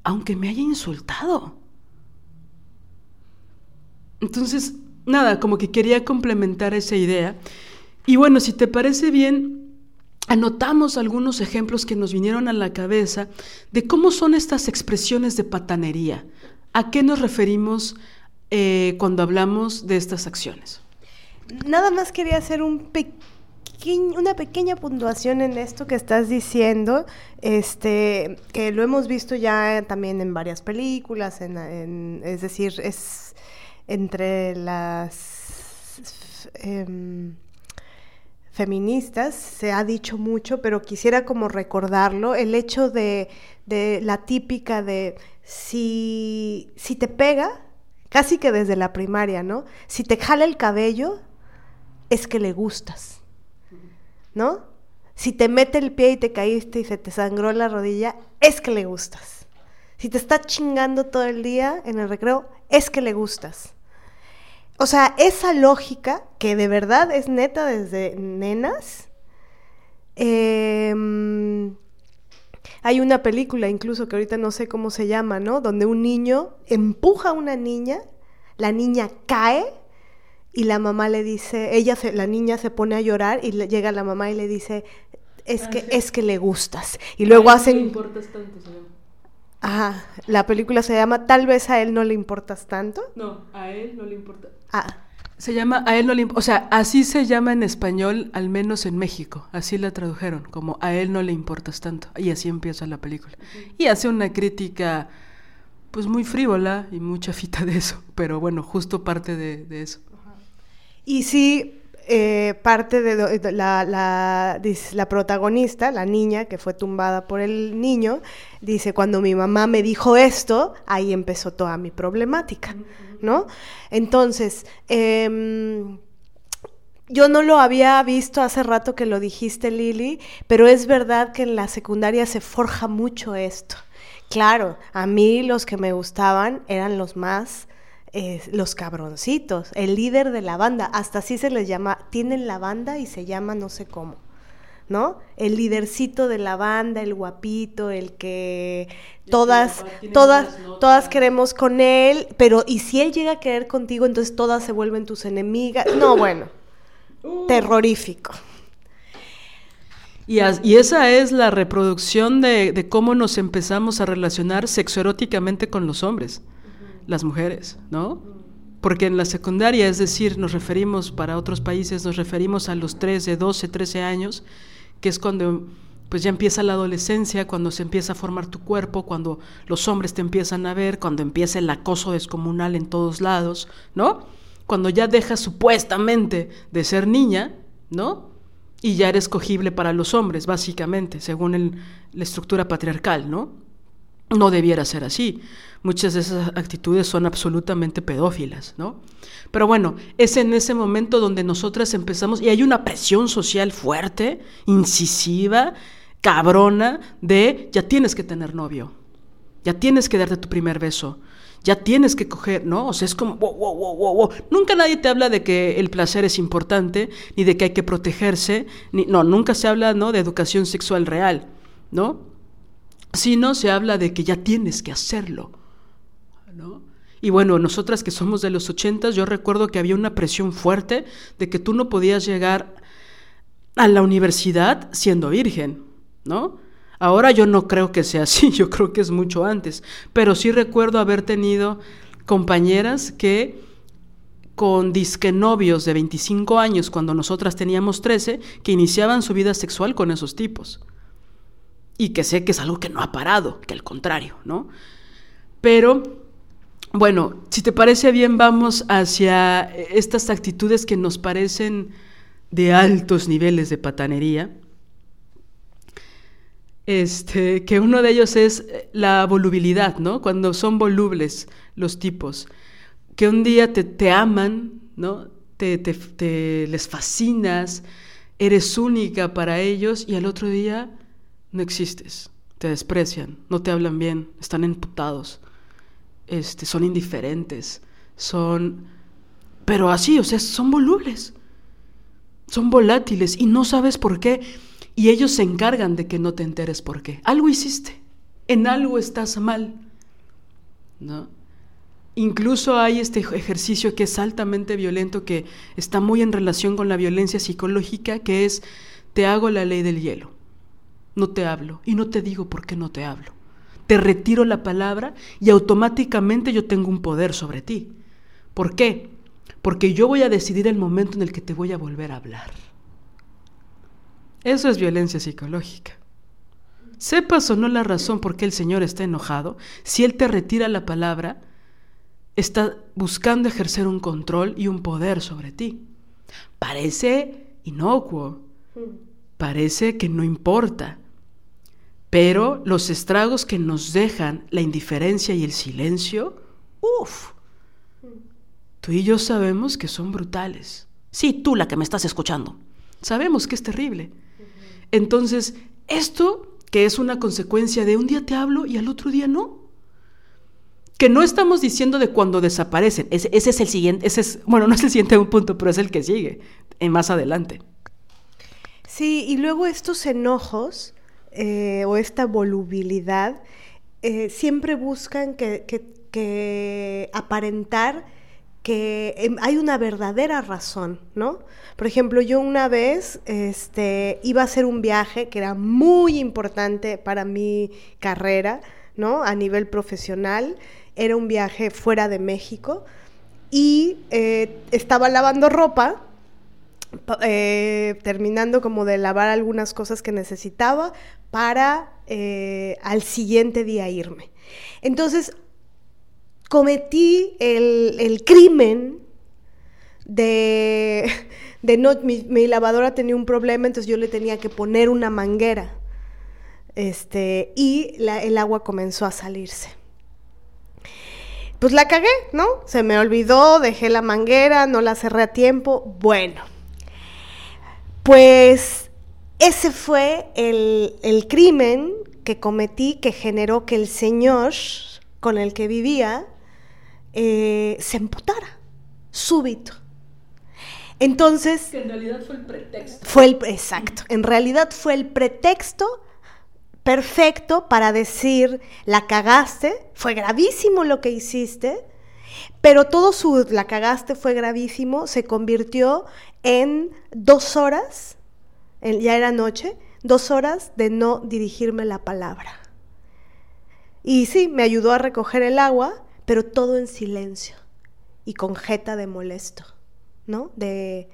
aunque me haya insultado. Entonces, nada, como que quería complementar esa idea. Y bueno, si te parece bien, anotamos algunos ejemplos que nos vinieron a la cabeza de cómo son estas expresiones de patanería. ¿A qué nos referimos eh, cuando hablamos de estas acciones? Nada más quería hacer un una pequeña puntuación en esto que estás diciendo, este, que lo hemos visto ya también en varias películas, es decir, es entre las em, feministas se ha dicho mucho, pero quisiera como recordarlo, el hecho de, de la típica de si, si te pega, casi que desde la primaria, ¿no? Si te jala el cabello, es que le gustas, ¿no? Si te mete el pie y te caíste y se te sangró la rodilla, es que le gustas. Si te está chingando todo el día en el recreo, es que le gustas. O sea, esa lógica, que de verdad es neta desde nenas, em, hay una película incluso que ahorita no sé cómo se llama, ¿no? Donde un niño empuja a una niña, la niña cae y la mamá le dice, ella se, la niña se pone a llorar y le, llega la mamá y le dice, es ah, que es que le gustas. Y luego hacen importas tanto, Ajá, la película se llama Tal vez a él no le importas tanto. No, a él no le importa. Ah. Se llama A él no le importa, o sea, así se llama en español, al menos en México, así la tradujeron, como A él no le importas tanto, y así empieza la película. Y hace una crítica, pues muy frívola y mucha fita de eso, pero bueno, justo parte de, de eso. Y sí, eh, parte de, la, la, protagonista, la niña que fue tumbada por el niño, dice, cuando mi mamá me dijo esto, ahí empezó toda mi problemática, ¿no? Entonces, em, yo no lo había visto hace rato que lo dijiste, Lili, pero es verdad que en la secundaria se forja mucho esto. Claro, a mí los que me gustaban eran los más los cabroncitos, el líder de la banda, hasta así se les llama, tienen la banda y se llama no sé cómo, ¿no? El lidercito de la banda, el guapito, el que todas, todas, todas queremos con él, pero y si él llega a querer contigo, entonces todas se vuelven tus enemigas. No, bueno, uh. terrorífico. Y, y, esa es la reproducción de, de, cómo nos empezamos a relacionar sexoeróticamente con los hombres las mujeres, ¿no? Porque en la secundaria, es decir, nos referimos, para otros países, nos referimos a los 13, 12, 13 años, que es cuando pues ya empieza la adolescencia, cuando se empieza a formar tu cuerpo, cuando los hombres te empiezan a ver, cuando empieza el acoso descomunal en todos lados, ¿no? Cuando ya dejas supuestamente de ser niña, ¿no? Y ya eres cogible para los hombres, básicamente, según la estructura patriarcal, ¿no? No debiera ser así muchas de esas actitudes son absolutamente pedófilas, ¿no? Pero bueno, es en ese momento donde nosotras empezamos, y hay una presión social fuerte, incisiva, cabrona, de ya tienes que tener novio, ya tienes que darte tu primer beso, ya tienes que coger, ¿no? O sea, es como, wow, wow, wow, wow, wow. Nunca nadie te habla de que el placer es importante, ni de que hay que protegerse, ni, no, nunca se habla, ¿no? De educación sexual real, ¿no? Sino se habla de que ya tienes que hacerlo. Y bueno, nosotras que somos de los ochentas, yo recuerdo que había una presión fuerte de que tú no podías llegar a la universidad siendo virgen, ¿no? Ahora yo no creo que sea así, yo creo que es mucho antes, pero sí recuerdo haber tenido compañeras que con disque novios de 25 años cuando nosotras teníamos 13, que iniciaban su vida sexual con esos tipos. Y que sé que es algo que no ha parado, que al contrario, ¿no? Pero bueno, si te parece bien, vamos hacia estas actitudes que nos parecen de altos niveles de patanería. Este, que uno de ellos es la volubilidad, ¿no? Cuando son volubles los tipos, que un día te, aman, ¿no? Te, te, les fascinas, eres única para ellos y al otro día no existes, te desprecian, no te hablan bien, están emputados este, son indiferentes, son... Pero así, o sea, son volubles, son volátiles y no sabes por qué. Y ellos se encargan de que no te enteres por qué. Algo hiciste, en algo estás mal. ¿No? Incluso hay este ejercicio que es altamente violento, que está muy en relación con la violencia psicológica, que es te hago la ley del hielo. No te hablo y no te digo por qué no te hablo. Te retiro la palabra y automáticamente yo tengo un poder sobre ti. ¿Por qué? Porque yo voy a decidir el momento en el que te voy a volver a hablar. Eso es violencia psicológica. Sepas o no la razón por qué el Señor está enojado, si Él te retira la palabra, está buscando ejercer un control y un poder sobre ti. Parece inocuo, parece que no importa, pero los estragos que nos dejan la indiferencia y el silencio, uff, tú y yo sabemos que son brutales. Sí, tú la que me estás escuchando. Sabemos que es terrible. Entonces, esto que es una consecuencia de un día te hablo y al otro día no. Que no estamos diciendo de cuando desaparecen. Ese, es el siguiente, ese es, bueno, no es el siguiente punto, pero es el que sigue, en más adelante. Sí, y luego estos enojos eh, o esta volubilidad eh, siempre buscan que, aparentar que em, hay una verdadera razón, ¿no? Por ejemplo, yo una vez este, iba a hacer un viaje que era muy importante para mi carrera, ¿no? A nivel profesional. Era un viaje fuera de México y eh, estaba lavando ropa, eh, terminando como de lavar algunas cosas que necesitaba para eh, al siguiente día irme. Entonces, cometí el, crimen de, no, mi, lavadora tenía un problema, entonces yo le tenía que poner una manguera. Este, y el agua comenzó a salirse. Pues la cagué, ¿no? Se me olvidó, dejé la manguera, no la cerré a tiempo. Bueno, pues ese fue el, el crimen que cometí que generó que el señor con el que vivía eh, se emputara, súbito. Entonces... en realidad fue el pretexto. Fue el, exacto, en realidad fue el pretexto perfecto para decir, la cagaste, fue gravísimo lo que hiciste, pero todo su, la cagaste fue gravísimo, se convirtió en dos horas, ya era noche, dos horas de no dirigirme la palabra. Y sí, me ayudó a recoger el agua, pero todo en silencio y con jeta de molesto, ¿no? De,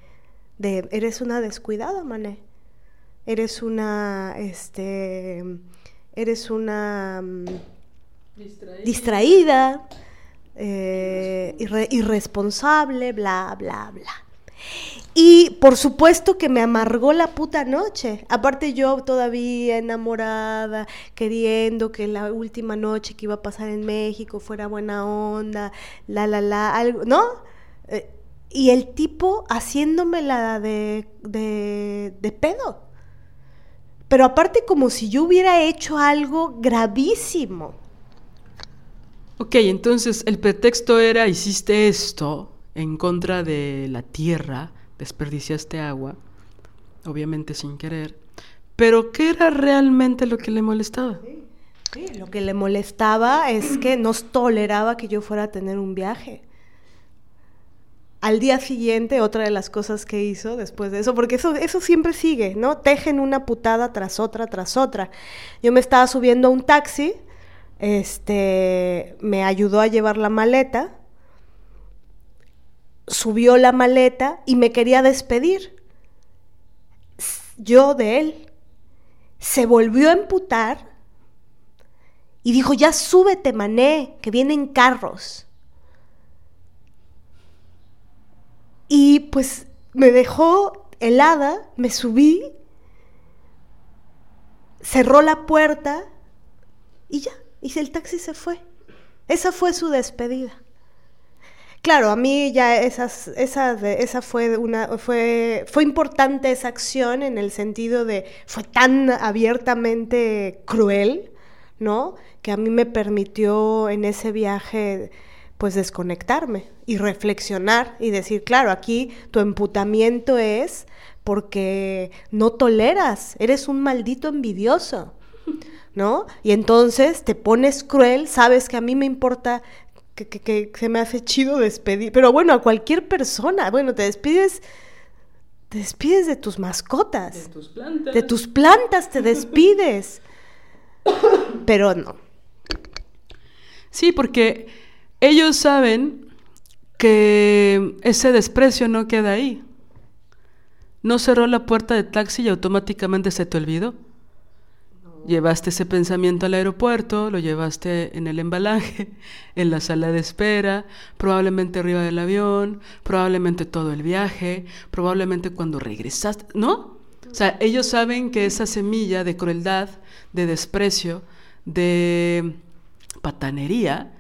de eres una descuidada, mané. Eres una, este, eres una mm, distraída, eh, irresponsable, bla, bla, bla. Y por supuesto que me amargó la puta noche. Aparte yo todavía enamorada, queriendo que la última noche que iba a pasar en México fuera buena onda, la, la, la, algo, ¿no? Eh, y el tipo haciéndome la de, de, de pedo. Pero aparte como si yo hubiera hecho algo gravísimo. Ok, entonces el pretexto era hiciste esto en contra de la tierra, desperdiciaste agua, obviamente sin querer, pero ¿qué era realmente lo que le molestaba? Sí, lo que le molestaba es que no toleraba que yo fuera a tener un viaje. Al día siguiente, otra de las cosas que hizo después de eso, porque eso, eso siempre sigue, ¿no? Tejen una putada tras otra, tras otra. Yo me estaba subiendo a un taxi, este, me ayudó a llevar la maleta, subió la maleta y me quería despedir. Yo de él. Se volvió a emputar y dijo, ya súbete, mané, que vienen carros. Y pues me dejó helada, me subí, cerró la puerta y ya, y el taxi se fue. Esa fue su despedida. Claro, a mí ya esas, esa, esa fue una, fue, fue importante esa acción en el sentido de, fue tan abiertamente cruel, ¿no? Que a mí me permitió en ese viaje, pues desconectarme y reflexionar y decir, claro, aquí tu emputamiento es porque no toleras, eres un maldito envidioso. ¿No? Y entonces te pones cruel, sabes que a mí me importa que, se me hace chido despedir. Pero bueno, a cualquier persona, bueno, te despides, te despides de tus mascotas. De tus plantas. De tus plantas te despides. Pero no. Sí, porque ellos saben que ese desprecio no queda ahí. No cerró la puerta de taxi y automáticamente se te olvidó. Llevaste ese pensamiento al aeropuerto, lo llevaste en el embalaje, en la sala de espera, probablemente arriba del avión, probablemente todo el viaje, probablemente cuando regresaste, ¿no? O sea, ellos saben que esa semilla de crueldad, de desprecio, de patanería,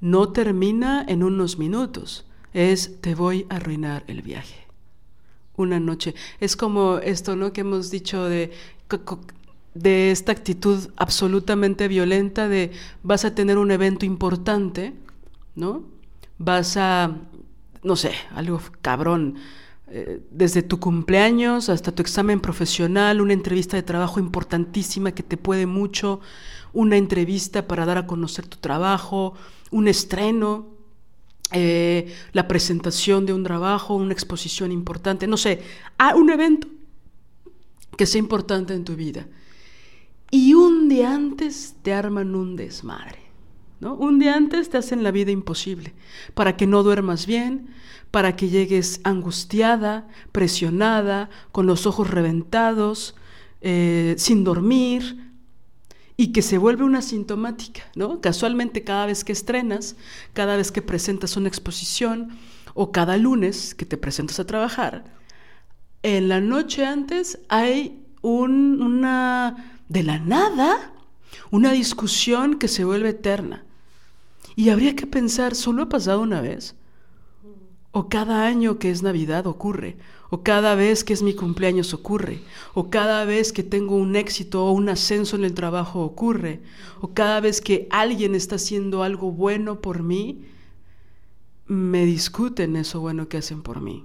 no termina en unos minutos. Es te voy a arruinar el viaje. Una noche. Es como esto, ¿no? Que hemos dicho de de esta actitud absolutamente violenta de vas a tener un evento importante, ¿no? Vas a, no sé, algo cabrón, eh, desde tu cumpleaños hasta tu examen profesional, una entrevista de trabajo importantísima que te puede mucho, una entrevista para dar a conocer tu trabajo, un estreno, eh, la presentación de un trabajo, una exposición importante, no sé, a un evento que sea importante en tu vida y un día antes te arman un desmadre. ¿no? Un día antes te hacen la vida imposible, para que no duermas bien, para que llegues angustiada, presionada, con los ojos reventados, eh, sin dormir, y que se vuelve una sintomática, ¿no? Casualmente cada vez que estrenas, cada vez que presentas una exposición o cada lunes que te presentas a trabajar, en la noche antes hay un, una de la nada una discusión que se vuelve eterna. Y habría que pensar, ¿solo ha pasado una vez? ¿O cada año que es Navidad ocurre? ¿O cada vez que es mi cumpleaños ocurre? ¿O cada vez que tengo un éxito o un ascenso en el trabajo ocurre? ¿O cada vez que alguien está haciendo algo bueno por mí, me discuten eso bueno que hacen por mí?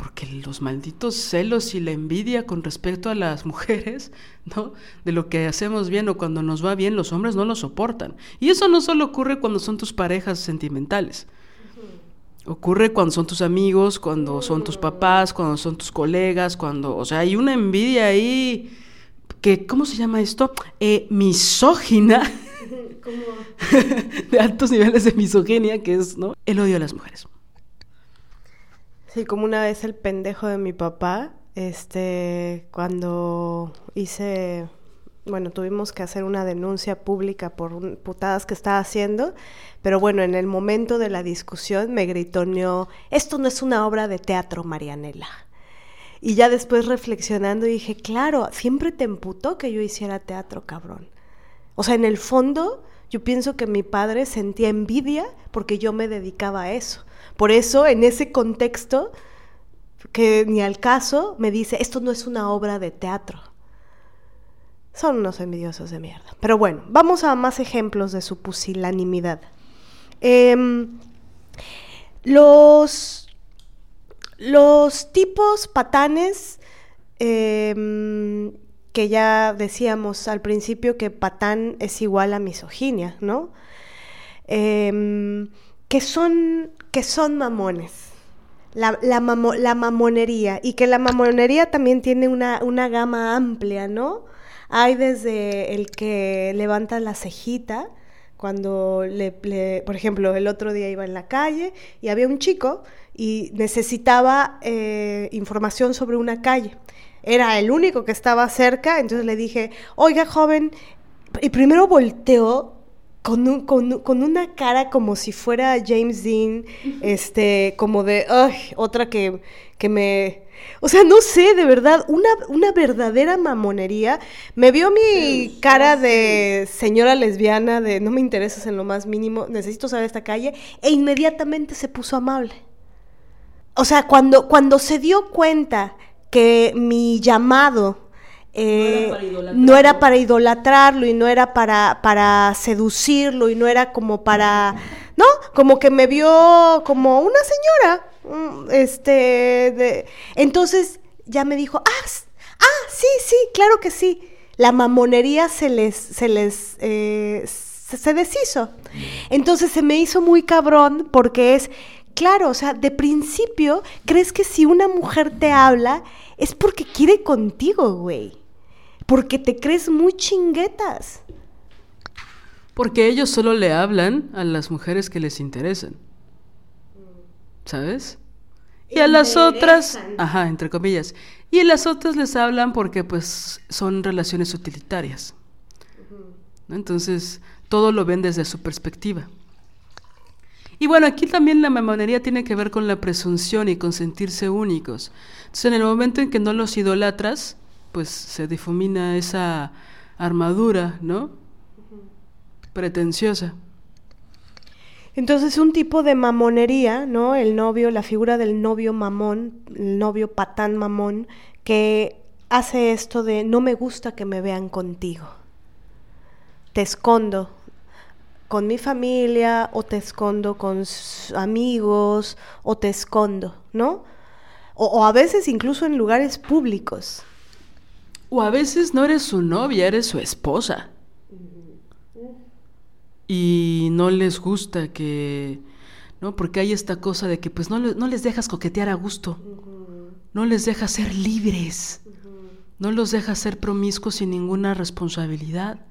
Porque los malditos celos y la envidia con respecto a las mujeres, ¿no? De lo que hacemos bien o cuando nos va bien, los hombres no lo soportan. Y eso no solo ocurre cuando son tus parejas sentimentales. Ocurre cuando son tus amigos, cuando son tus papás, cuando son tus colegas, cuando, o sea, hay una envidia ahí que, ¿cómo se llama esto? Eh, misógina. de altos niveles de misoginia, que es, ¿no? El odio a las mujeres. Sí, como una vez el pendejo de mi papá, este, cuando hice, bueno, tuvimos que hacer una denuncia pública por putadas que estaba haciendo, pero bueno, en el momento de la discusión me gritoneó, esto no es una obra de teatro, Marianela. Y ya después reflexionando dije, claro, siempre te emputó que yo hiciera teatro, cabrón. O sea, en el fondo, yo pienso que mi padre sentía envidia porque yo me dedicaba a eso. Por eso, en ese contexto, que ni al caso, me dice, esto no es una obra de teatro. Son unos envidiosos de mierda. Pero bueno, vamos a más ejemplos de su pusilanimidad. Em, los, los tipos patanes, em, que ya decíamos al principio que patán es igual a misoginia, ¿no? Em, que son que son mamones. La, la, mamonería. Y que la mamonería también tiene una, una gama amplia, ¿no? Hay desde el que levanta la cejita, cuando le, por ejemplo, el otro día iba en la calle y había un chico y necesitaba eh, información sobre una calle. Era el único que estaba cerca, entonces le dije, oiga joven, y primero volteó con, con, una cara como si fuera James Dean, este, como de, ay, otra que, que me... O sea, no sé, de verdad, una, una verdadera mamonería. Me vio mi cara de señora lesbiana, de no me interesas en lo más mínimo, necesito saber esta calle, e inmediatamente se puso amable. O sea, cuando, cuando se dio cuenta que mi llamado eh, no, era para idolatrarlo y no era para, para seducirlo y no era como para, ¿no? Como que me vio como una señora. Mm, este, de... entonces ya me dijo, ah, ah, sí, sí, claro que sí. La mamonería se les, se les, eh, se deshizo. Entonces se me hizo muy cabrón porque es Claro, o sea, de principio crees que si una mujer te habla es porque quiere contigo, güey. Porque te crees muy chinguetas. Porque ellos solo le hablan a las mujeres que les interesan. ¿Sabes? Y a las otras, ajá, entre comillas. Y a las otras les hablan porque pues son relaciones utilitarias. ¿no? Entonces, todo lo ven desde su perspectiva. Y bueno, aquí también la mamonería tiene que ver con la presunción y con sentirse únicos. Entonces, en el momento en que no los idolatras, pues se difumina esa armadura, ¿no? Pretenciosa. Entonces un tipo de mamonería, ¿no? El novio, la figura del novio mamón, el novio patán mamón, que hace esto de no me gusta que me vean contigo. Te escondo con mi familia o te escondo con amigos o te escondo, ¿no? O, o a veces incluso en lugares públicos. O a veces no eres su novia, eres su esposa. Y no les gusta que, ¿no? Porque hay esta cosa de que pues no, no les dejas coquetear a gusto. No les dejas ser libres. No los dejas ser promiscuos sin ninguna responsabilidad.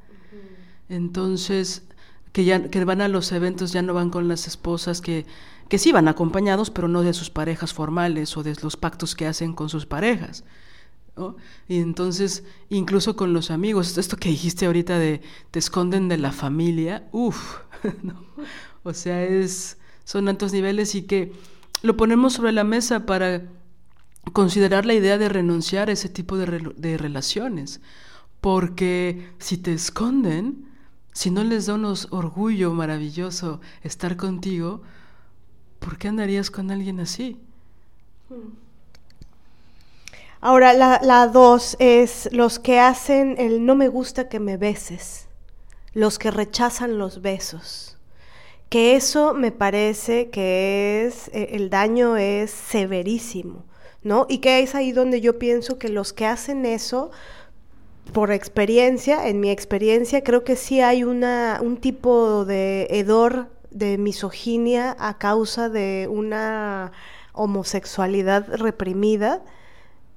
Entonces, que ya que van a los eventos ya no van con las esposas que que sí van acompañados, pero no de sus parejas formales o de los pactos que hacen con sus parejas. ¿No? Y entonces, incluso con los amigos, esto que dijiste ahorita de te esconden de la familia, uff, o sea, es, son altos niveles y que lo ponemos sobre la mesa para considerar la idea de renunciar a ese tipo de, rel- de relaciones, porque si te esconden, si no les da unos orgullo maravilloso estar contigo, ¿por qué andarías con alguien así? Ahora, la, dos es los que hacen el no me gusta que me beses, los que rechazan los besos. Que eso me parece que es, eh, el daño es severísimo, ¿no? Y que es ahí donde yo pienso que los que hacen eso, por experiencia, en mi experiencia, creo que sí hay una, un tipo de hedor de misoginia a causa de una homosexualidad reprimida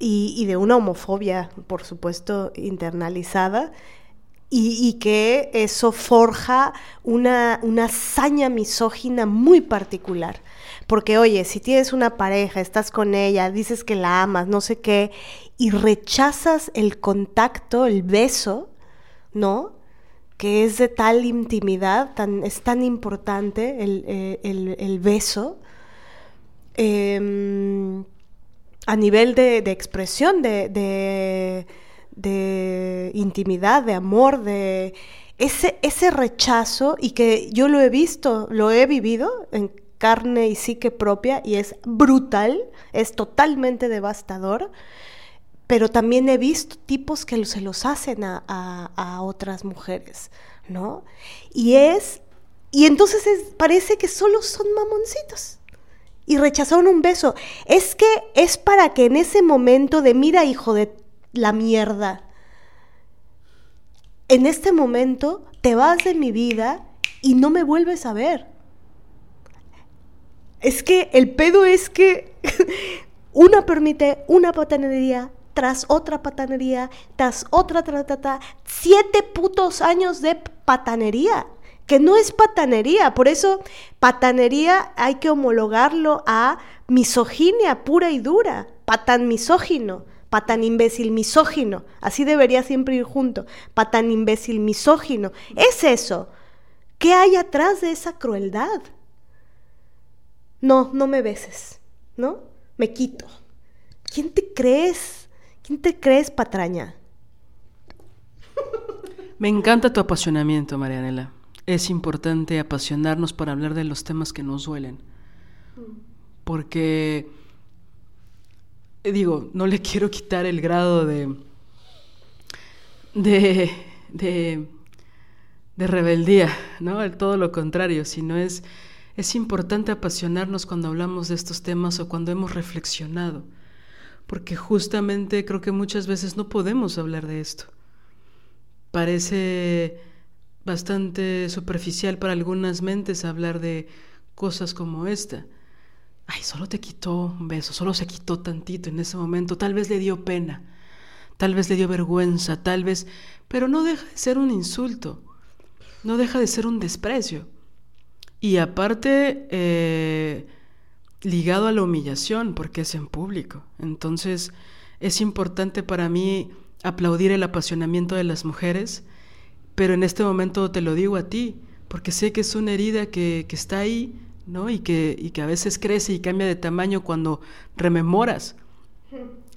y, de una homofobia, por supuesto, internalizada, y, que eso forja una, una hazaña misógina muy particular. Porque, oye, si tienes una pareja, estás con ella, dices que la amas, no sé qué, y rechazas el contacto, el beso, ¿no? Que es de tal intimidad, tan, es tan importante el, eh, el beso. em, a nivel de, de expresión, de, de- intimidad, de amor, de ese, ese rechazo y que yo lo he visto, lo he vivido en carne y psique propia y es brutal, es totalmente devastador, pero también he visto tipos que se los hacen a, a- a otras mujeres, ¿no? Y es, y entonces es- parece que solo son mamoncitos y rechazaron un beso. Es que es para que en ese momento de mira, hijo de la mierda, en este momento te vas de mi vida y no me vuelves a ver. Es que el pedo es que una permite una patanería tras otra patanería, tras otra, tra, ta, ta, siete putos años de patanería, que no es patanería, por eso patanería hay que homologarlo a misoginia pura y dura, patán misógino, patán imbécil misógino, así debería siempre ir junto, patán imbécil misógino, es eso, ¿qué hay atrás de esa crueldad? No, no me beses, ¿no? Me quito. ¿Quién te crees? ¿Quién te crees, patraña? Me encanta tu apasionamiento, Marianela. Es importante apasionarnos para hablar de los temas que nos duelen. Porque, eh, digo, no le quiero quitar el grado de. de. de. de rebeldía, ¿no? Todo lo contrario, sino es. Es importante apasionarnos cuando hablamos de estos temas o cuando hemos reflexionado. Porque justamente creo que muchas veces no podemos hablar de esto parece bastante superficial para algunas mentes hablar de cosas como esta. ay, solo te quitó un beso, solo se quitó tantito en ese momento, tal vez le dio pena, tal vez le dio vergüenza, tal vez, pero no deja de ser un insulto, no deja de ser un desprecio. Y aparte, eh, ligado a la humillación, porque es en público. Entonces, es importante para mí aplaudir el apasionamiento de las mujeres, pero en este momento te lo digo a ti, porque sé que es una herida que, que está ahí, ¿no? Y que, y que a veces crece y cambia de tamaño cuando rememoras.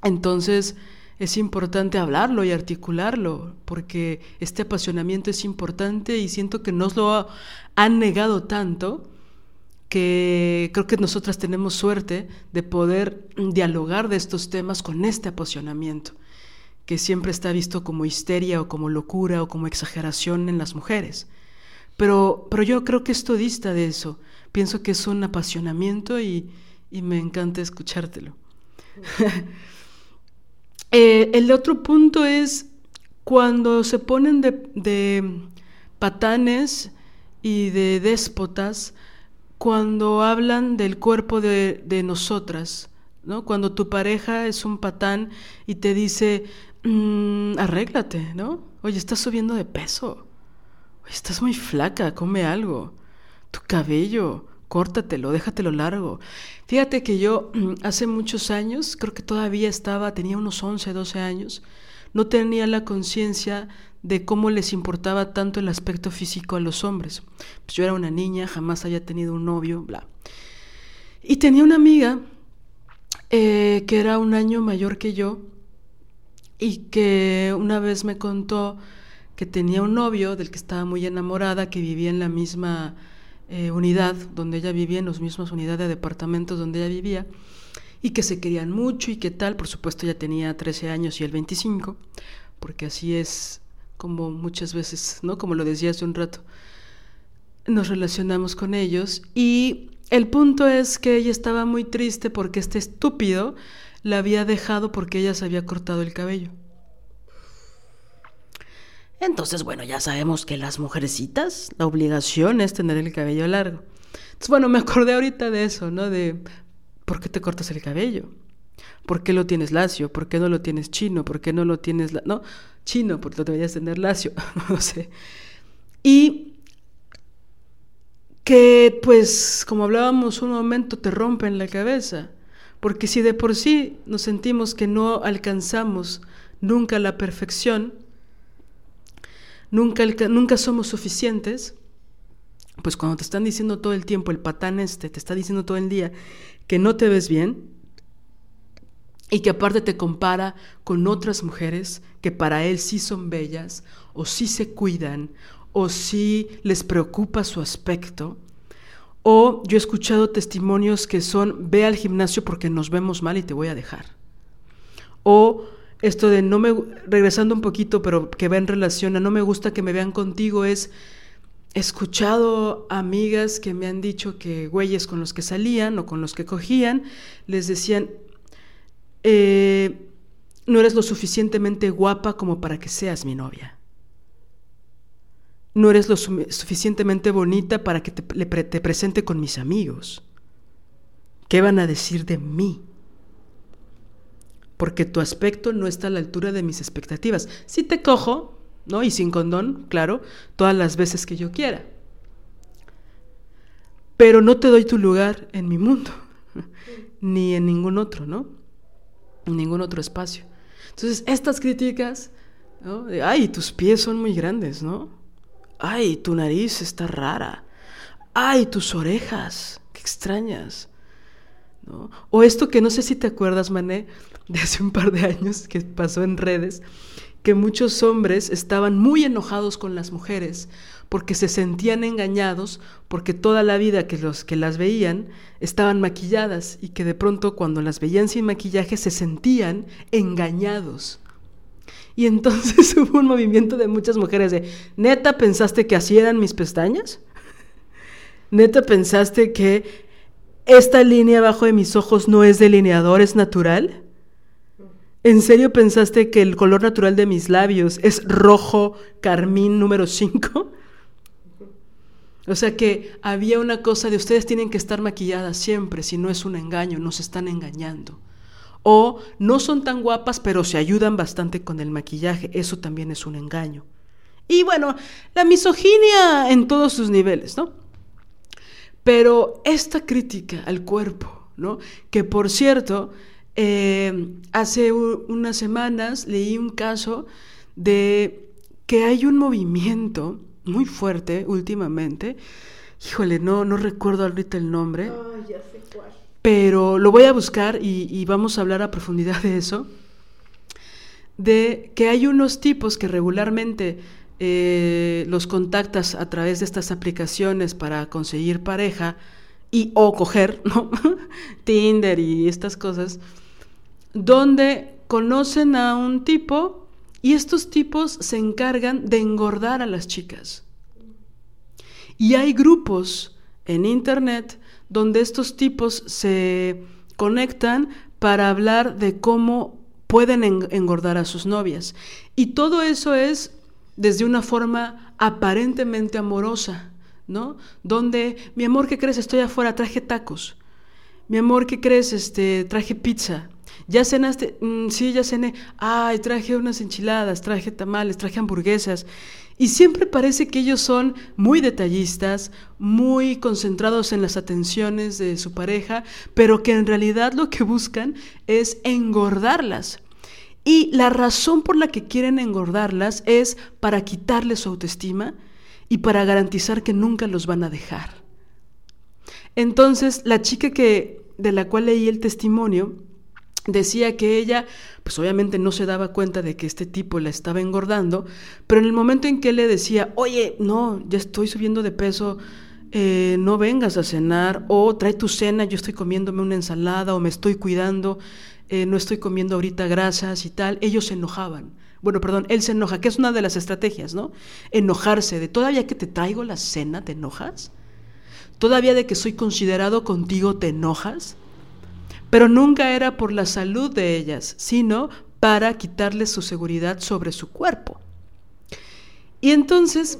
Entonces, es importante hablarlo y articularlo, porque este apasionamiento es importante y siento que nos lo han negado tanto que creo que nosotras tenemos suerte de poder dialogar de estos temas con este apasionamiento, que siempre está visto como histeria o como locura o como exageración en las mujeres. Pero, pero yo creo que esto dista de eso. Pienso que es un apasionamiento y, y me encanta escuchártelo. Eh, el otro punto es cuando se ponen de, patanes y de déspotas, cuando hablan del cuerpo de, nosotras, ¿no? Cuando tu pareja es un patán y te dice, mm, arréglate, ¿no? Oye, estás subiendo de peso. Estás muy flaca, come algo. Tu cabello, córtatelo, déjatelo largo. Fíjate que yo mm, hace muchos años, creo que todavía estaba, tenía unos 11, 12 años, no tenía la conciencia de cómo les importaba tanto el aspecto físico a los hombres. Pues yo era una niña, jamás había tenido un novio, bla. Y tenía una amiga eh, que era un año mayor que yo y que una vez me contó que tenía un novio del que estaba muy enamorada, que vivía en la misma eh, unidad donde ella vivía, en las mismas unidades de departamentos donde ella vivía, y que se querían mucho y que tal, por supuesto ella tenía 13 años y él 25, porque así es como muchas veces, ¿no? Como lo decía hace un rato, nos relacionamos con ellos y el punto es que ella estaba muy triste porque este estúpido la había dejado porque ella se había cortado el cabello. Entonces, bueno, ya sabemos que las mujercitas, la obligación es tener el cabello largo. Entonces, bueno, me acordé ahorita de eso, ¿no? De ¿por qué te cortas el cabello? ¿Por qué lo tienes lacio? ¿Por qué no lo tienes chino? ¿Por qué no lo tienes, no, chino? Porque lo deberías tener lacio, no sé. Y que, pues, como hablábamos un momento, te rompen la cabeza. Porque si de por sí nos sentimos que no alcanzamos nunca la perfección, nunca, nunca somos suficientes, pues cuando te están diciendo todo el tiempo, el patán este te está diciendo todo el día que no te ves bien y que aparte te compara con otras mujeres que para él sí son bellas o sí se cuidan o sí les preocupa su aspecto. O yo he escuchado testimonios que son, ve al gimnasio porque nos vemos mal y te voy a dejar. O esto de no me, regresando un poquito, pero que va en relación a no me gusta que me vean contigo, es, he escuchado amigas que me han dicho que güeyes con los que salían o con los que cogían, les decían, eh, no eres lo suficientemente guapa como para que seas mi novia. No eres lo suficientemente bonita para que te, te presente con mis amigos. ¿Qué van a decir de mí? porque tu aspecto no está a la altura de mis expectativas. Si te cojo, ¿no? Y sin condón, claro, todas las veces que yo quiera. Pero no te doy tu lugar en mi mundo, ni en ningún otro, ¿no? En ningún otro espacio. Entonces, estas críticas, ¿no? Ay, tus pies son muy grandes, ¿no? Ay, tu nariz está rara. Ay, tus orejas, qué extrañas. ¿No? O esto que no sé si te acuerdas, Mané, de hace un par de años que pasó en redes, que muchos hombres estaban muy enojados con las mujeres porque se sentían engañados, porque toda la vida que los que las veían estaban maquilladas y que de pronto cuando las veían sin maquillaje se sentían engañados. Y entonces hubo un movimiento de muchas mujeres de, ¿neta pensaste que así eran mis pestañas? ¿Neta pensaste que esta línea abajo de mis ojos no es delineador, es natural? ¿En serio pensaste que el color natural de mis labios es rojo carmín número 5? O sea que había una cosa de ustedes tienen que estar maquilladas siempre, si no es un engaño, nos están engañando. O no son tan guapas, pero se ayudan bastante con el maquillaje, eso también es un engaño. Y bueno, la misoginia en todos sus niveles, ¿no? Pero esta crítica al cuerpo, ¿no? Que por cierto, eh, hace unas semanas leí un caso de que hay un movimiento muy fuerte últimamente. Híjole, no, no recuerdo ahorita el nombre. ya sé cuál. Pero lo voy a buscar y, vamos a hablar a profundidad de eso. De que hay unos tipos que regularmente eh, los contactas a través de estas aplicaciones para conseguir pareja y o coger, ¿no? Tinder y estas cosas, donde conocen a un tipo y estos tipos se encargan de engordar a las chicas. Y hay grupos en Internet donde estos tipos se conectan para hablar de cómo pueden engordar a sus novias. Y todo eso es desde una forma aparentemente amorosa, ¿no? Donde, mi amor, ¿qué crees? Estoy afuera, traje tacos. Mi amor, ¿qué crees? Este, traje pizza. ¿Ya cenaste? Mm, sí, ya cené. Ay, traje unas enchiladas, traje tamales, traje hamburguesas. Y siempre parece que ellos son muy detallistas, muy concentrados en las atenciones de su pareja, pero que en realidad lo que buscan es engordarlas. Y la razón por la que quieren engordarlas es para quitarles su autoestima y para garantizar que nunca los van a dejar. Entonces, la chica que de la cual leí el testimonio decía que ella, pues obviamente no se daba cuenta de que este tipo la estaba engordando, pero en el momento en que le decía, oye, no, ya estoy subiendo de peso, eh, no vengas a cenar, o trae tu cena, yo estoy comiéndome una ensalada, o me estoy cuidando, eh, no estoy comiendo ahorita grasas y tal, ellos se enojaban. Bueno, perdón, él se enoja, que es una de las estrategias, ¿no? Enojarse de todavía que te traigo la cena, ¿te enojas? Todavía de que soy considerado contigo, ¿te enojas? Pero nunca era por la salud de ellas, sino para quitarles su seguridad sobre su cuerpo. Y entonces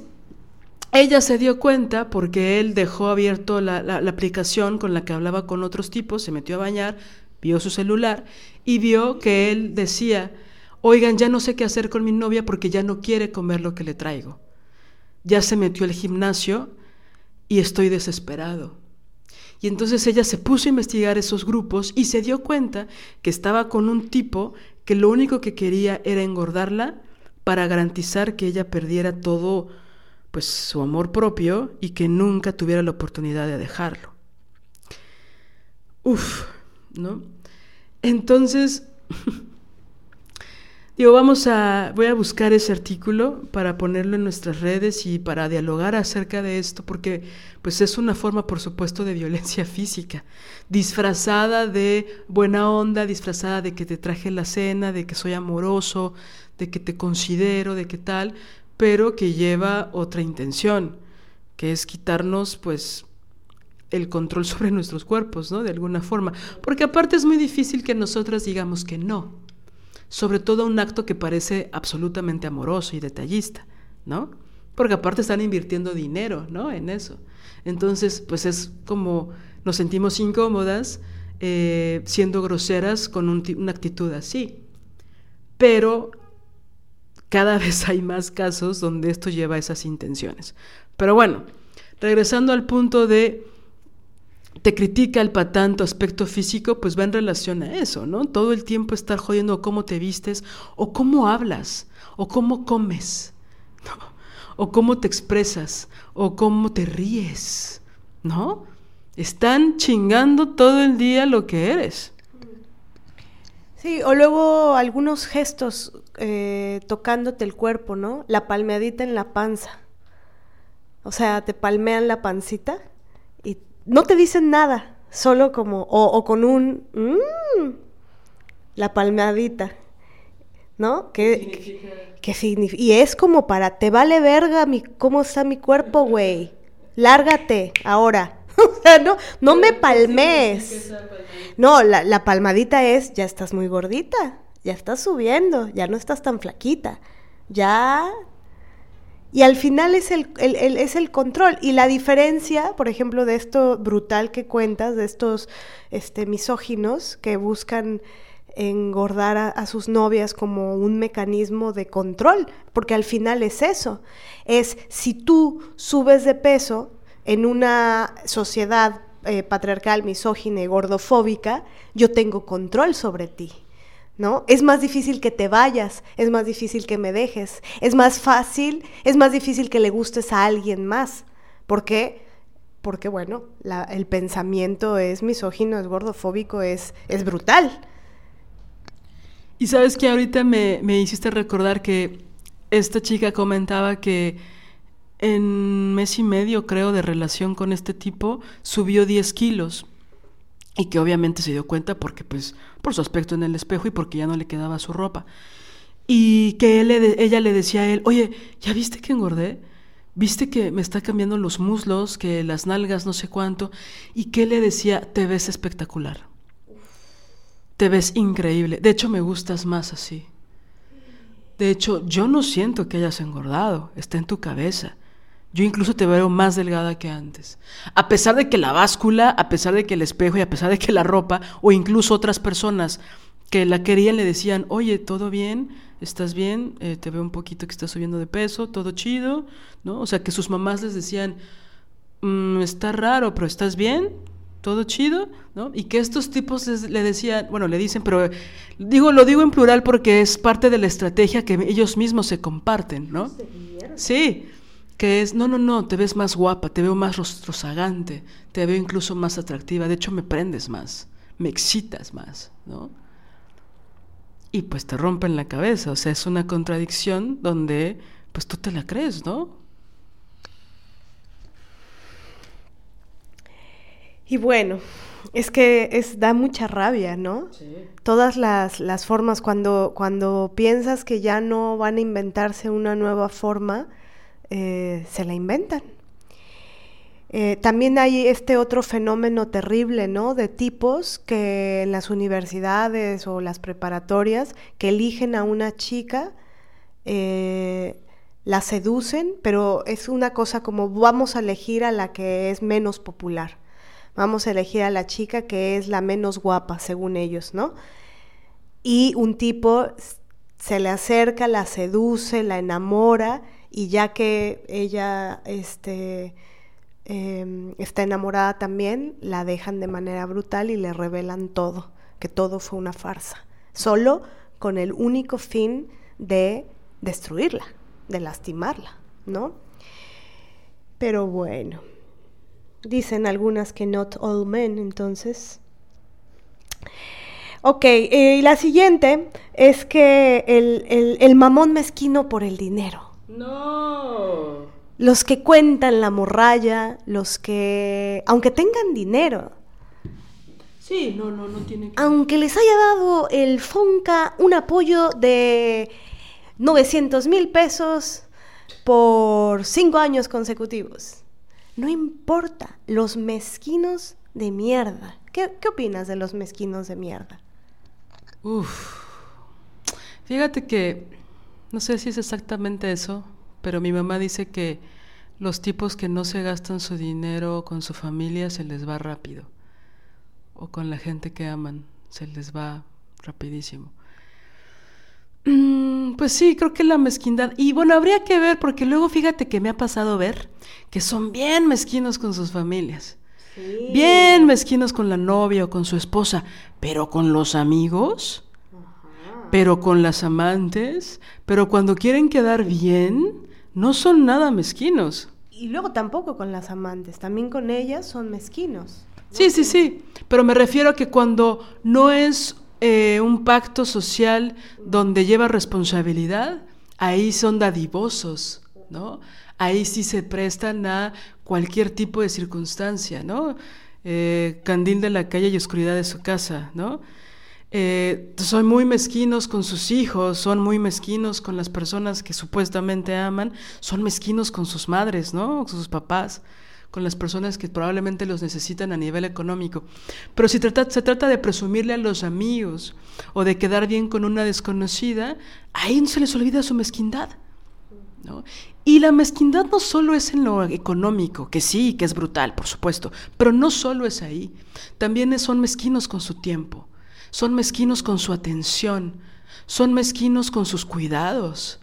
ella se dio cuenta porque él dejó abierto la, aplicación con la que hablaba con otros tipos, se metió a bañar, vio su celular y vio que él decía, oigan, ya no sé qué hacer con mi novia porque ya no quiere comer lo que le traigo. Ya se metió al gimnasio y estoy desesperado. Y entonces ella se puso a investigar esos grupos y se dio cuenta que estaba con un tipo que lo único que quería era engordarla para garantizar que ella perdiera todo pues su amor propio y que nunca tuviera la oportunidad de dejarlo. Uf, ¿no? Entonces Digo, vamos a, voy a buscar ese artículo para ponerlo en nuestras redes y para dialogar acerca de esto, porque pues es una forma, por supuesto, de violencia física, disfrazada de buena onda, disfrazada de que te traje la cena, de que soy amoroso, de que te considero, de que tal, pero que lleva otra intención, que es quitarnos, pues, el control sobre nuestros cuerpos, ¿no? De alguna forma, porque aparte es muy difícil que nosotras digamos que no sobre todo un acto que parece absolutamente amoroso y detallista, ¿no? Porque aparte están invirtiendo dinero, ¿no? En eso. Entonces, pues es como nos sentimos incómodas eh, siendo groseras con una actitud así. Pero cada vez hay más casos donde esto lleva a esas intenciones. Pero bueno, regresando al punto de te critica el patán tu aspecto físico, pues va en relación a eso, ¿no? Todo el tiempo estar jodiendo cómo te vistes, o cómo hablas, o cómo comes, o cómo te expresas, o cómo te ríes, ¿no? Están chingando todo el día lo que eres. Sí, o luego algunos gestos eh, tocándote el cuerpo, ¿no? La palmeadita en la panza. O sea, te palmean la pancita no te dicen nada, solo como, o, con un, mmm, la palmadita, ¿no? ¿Qué, ¿Qué significa? Y es como para, te vale verga mi, cómo está mi cuerpo, güey. Lárgate, ahora. o sea, no, no me palmes. No, la, la palmadita es, ya estás muy gordita, ya estás subiendo, ya no estás tan flaquita, ya Y al final es el, el- el- es el control. Y la diferencia, por ejemplo, de esto brutal que cuentas, de estos este, misóginos que buscan engordar a, sus novias como un mecanismo de control, porque al final es eso. Es si tú subes de peso en una sociedad eh, patriarcal, misógina y gordofóbica, yo tengo control sobre ti. ¿No? Es más difícil que te vayas, es más difícil que me dejes, es más fácil, es más difícil que le gustes a alguien más. ¿Por qué? Porque, bueno, el pensamiento es misógino, es gordofóbico, es, es brutal. Y sabes que ahorita me, me hiciste recordar que esta chica comentaba que en mes y medio, creo, de relación con este tipo, subió 10 kilos. Y que obviamente se dio cuenta porque, pues, por su aspecto en el espejo y porque ya no le quedaba su ropa. Y que él ella le decía a él, oye, ¿ya viste que engordé? ¿Viste que me está cambiando los muslos, que las nalgas, no sé cuánto? Y que él le decía, te ves espectacular. Te ves increíble. De hecho, me gustas más así. De hecho, yo no siento que hayas engordado. Está en tu cabeza. Yo incluso te veo más delgada que antes. A pesar de que la báscula, a pesar de que el espejo y a pesar de que la ropa, o incluso otras personas que la querían le decían, oye, ¿todo bien? ¿Estás bien? Eh, te veo un poquito que estás subiendo de peso, todo chido, ¿no? O sea, que sus mamás les decían, "Mm, está raro, pero ¿estás bien? ¿Todo chido? ¿No? Y que estos tipos les- le decían, bueno, le dicen, pero digo, lo digo en plural porque es parte de la estrategia que ellos mismos se comparten, ¿no? Sí, que es, no, no, no, te ves más guapa, te veo más rozagante, te veo incluso más atractiva, de hecho me prendes más, me excitas más, ¿no? Y pues te rompen la cabeza, o sea, es una contradicción donde pues tú te la crees, ¿no? Y bueno, es que es, da mucha rabia, ¿no? Todas las, las formas, cuando, cuando piensas que ya no van a inventarse una nueva forma, eh, se la inventan. Eh, también hay este otro fenómeno terrible, ¿no? De tipos que en las universidades o las preparatorias que eligen a una chica, eh, la seducen, pero es una cosa como vamos a elegir a la que es menos popular. Vamos a elegir a la chica que es la menos guapa, según ellos, ¿no? Y un tipo se le acerca, la seduce, la enamora, y ya que ella este, em, está enamorada también, la dejan de manera brutal y le revelan todo, que todo fue una farsa, solo con el único fin de destruirla, de lastimarla, ¿no? Pero bueno, dicen algunas que not all men, entonces. Ok, eh, y la siguiente es que el, el- el mamón mezquino por el dinero. No. Los que cuentan la morralla, los que, aunque tengan dinero, Sí, no, no, no tiene que... aunque les haya dado el Fonca un apoyo de 900 mil pesos por cinco años consecutivos. No importa, los mezquinos de mierda. ¿Qué, qué opinas de los mezquinos de mierda? Uf. Fíjate que no sé si es exactamente eso, pero mi mamá dice que los tipos que no se gastan su dinero con su familia se les va rápido. O con la gente que aman, se les va rapidísimo. Mm, pues sí, creo que la mezquindad. Y bueno, habría que ver, porque luego fíjate que me ha pasado ver que son bien mezquinos con sus familias. Bien mezquinos con la novia o con su esposa, pero con los amigos, pero con las amantes, pero cuando quieren quedar bien, no son nada mezquinos. Y luego tampoco con las amantes, también con ellas son mezquinos. Sí, sí, sí, pero me refiero a que cuando no es eh, un pacto social donde lleva responsabilidad, ahí son dadivosos, ¿no? Ahí sí se prestan a cualquier tipo de circunstancia, ¿no? Eh, candil de la calle y oscuridad de su casa, ¿no? Eh, son muy mezquinos con sus hijos, son muy mezquinos con las personas que supuestamente aman, son mezquinos con sus madres, ¿no? Con sus papás, con las personas que probablemente los necesitan a nivel económico. Pero si se trata de presumirle a los amigos o de quedar bien con una desconocida, ahí no se les olvida su mezquindad. Y la mezquindad no solo es en lo económico, que sí, que es brutal, por supuesto, pero no solo es ahí. También son mezquinos con su tiempo, son mezquinos con su atención, son mezquinos con sus cuidados,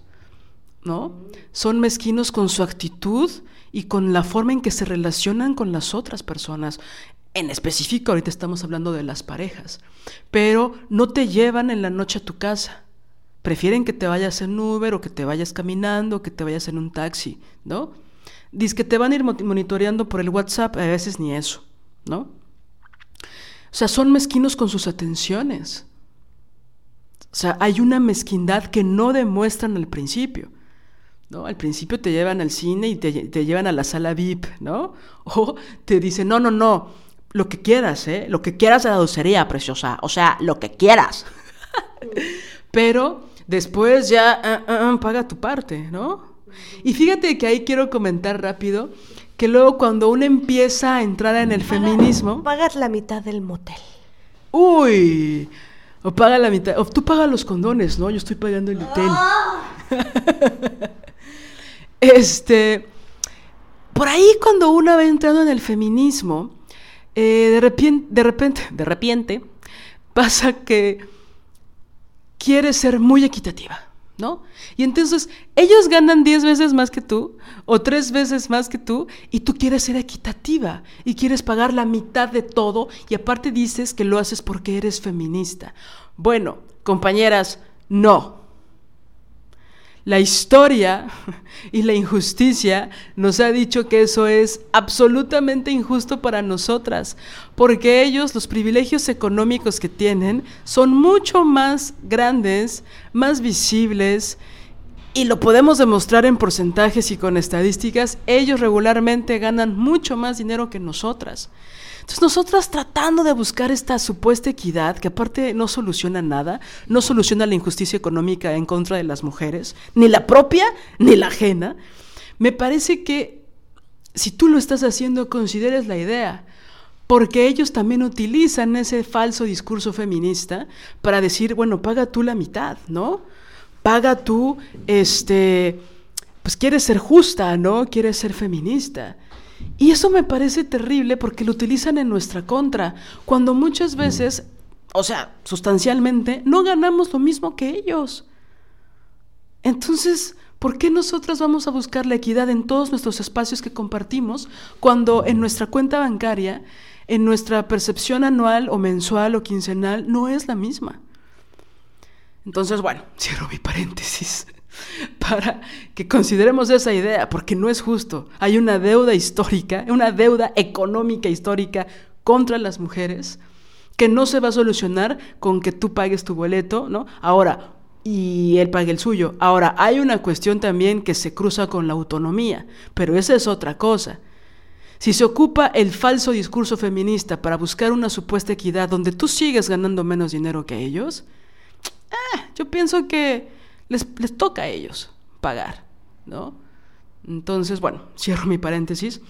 ¿no? Son mezquinos con su actitud y con la forma en que se relacionan con las otras personas. En específico, ahorita estamos hablando de las parejas, pero no te llevan en la noche a tu casa. Prefieren que te vayas en Uber o que te vayas caminando o que te vayas en un taxi, ¿no? Dice que te van a ir monitoreando por el WhatsApp, a veces ni eso, ¿no? O sea, son mezquinos con sus atenciones. O sea, hay una mezquindad que no demuestran al principio. ¿no? Al principio te llevan al cine y te, te, llevan a la sala VIP, ¿no? O te dicen, no, no, no, lo que quieras, ¿eh? Lo que quieras la dulcería, preciosa. O sea, lo que quieras. Pero después ya uh, uh, paga tu parte, ¿no? Y fíjate que ahí quiero comentar rápido que luego cuando uno empieza a entrar en el feminismo... Pagas la mitad del motel. Uy, o paga la mitad, o tú pagas los condones, ¿no? Yo estoy pagando el hotel. este, por ahí cuando uno va entrando en el feminismo, eh, de repente, de repente, de repente, pasa que quiere ser muy equitativa, ¿no? Y entonces ellos ganan 10 veces más que tú o 3 veces más que tú y tú quieres ser equitativa y quieres pagar la mitad de todo y aparte dices que lo haces porque eres feminista. Bueno, compañeras, no. La historia y la injusticia nos ha dicho que eso es absolutamente injusto para nosotras, porque ellos, los privilegios económicos que tienen, son mucho más grandes, más visibles, y lo podemos demostrar en porcentajes y con estadísticas, ellos regularmente ganan mucho más dinero que nosotras. Entonces nosotras tratando de buscar esta supuesta equidad, que aparte no soluciona nada, no soluciona la injusticia económica en contra de las mujeres, ni la propia ni la ajena, me parece que si tú lo estás haciendo, consideres la idea, porque ellos también utilizan ese falso discurso feminista para decir, bueno, paga tú la mitad, ¿no? Paga tú, este, pues quieres ser justa, ¿no? Quieres ser feminista. Y eso me parece terrible porque lo utilizan en nuestra contra, cuando muchas veces, o sea, sustancialmente, no ganamos lo mismo que ellos. Entonces, ¿por qué nosotras vamos a buscar la equidad en todos nuestros espacios que compartimos cuando en nuestra cuenta bancaria, en nuestra percepción anual o mensual o quincenal, no es la misma? Entonces, bueno, cierro mi paréntesis para que consideremos esa idea, porque no es justo. Hay una deuda histórica, una deuda económica histórica contra las mujeres que no se va a solucionar con que tú pagues tu boleto, ¿no? Ahora, y él pague el suyo. Ahora, hay una cuestión también que se cruza con la autonomía, pero esa es otra cosa. Si se ocupa el falso discurso feminista para buscar una supuesta equidad donde tú sigues ganando menos dinero que ellos, eh, yo pienso que les, toca a ellos pagar, ¿no? Entonces, bueno, cierro mi paréntesis.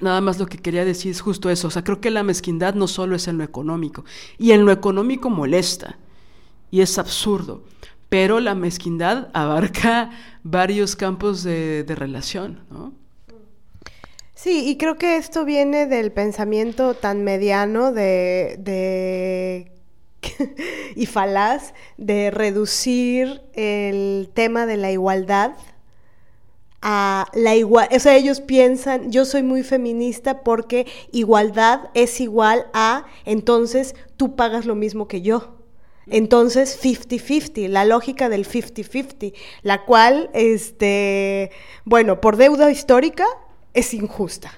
Nada más lo que quería decir es justo eso. O sea, creo que la mezquindad no solo es en lo económico. Y en lo económico molesta. Y es absurdo. Pero la mezquindad abarca varios campos de, de relación, ¿no? Sí, y creo que esto viene del pensamiento tan mediano de, de y falaz de reducir el tema de la igualdad a la igual, o sea, ellos piensan, yo soy muy feminista porque igualdad es igual a, entonces tú pagas lo mismo que yo. Entonces, 50-50, la lógica del 50-50, la cual, este, bueno, por deuda histórica es injusta.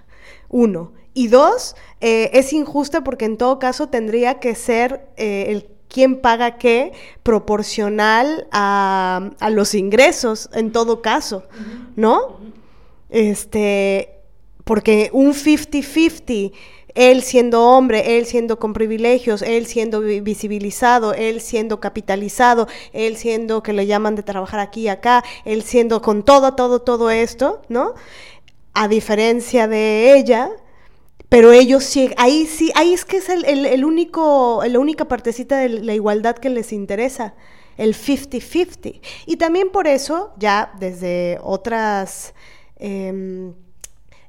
Uno. Y dos, eh, es injusta porque en todo caso tendría que ser eh, el quién paga qué proporcional a, a, los ingresos, en todo caso, ¿no? Este, porque un 50-50, él siendo hombre, él siendo con privilegios, él siendo visibilizado, él siendo capitalizado, él siendo que le llaman de trabajar aquí y acá, él siendo con todo, todo, todo esto, ¿no? A diferencia de ella, pero ellos sí, ahí sí, ahí es que es el, el, único, la única partecita de la igualdad que les interesa. el 50-50. Y también por eso, ya desde otras... Em,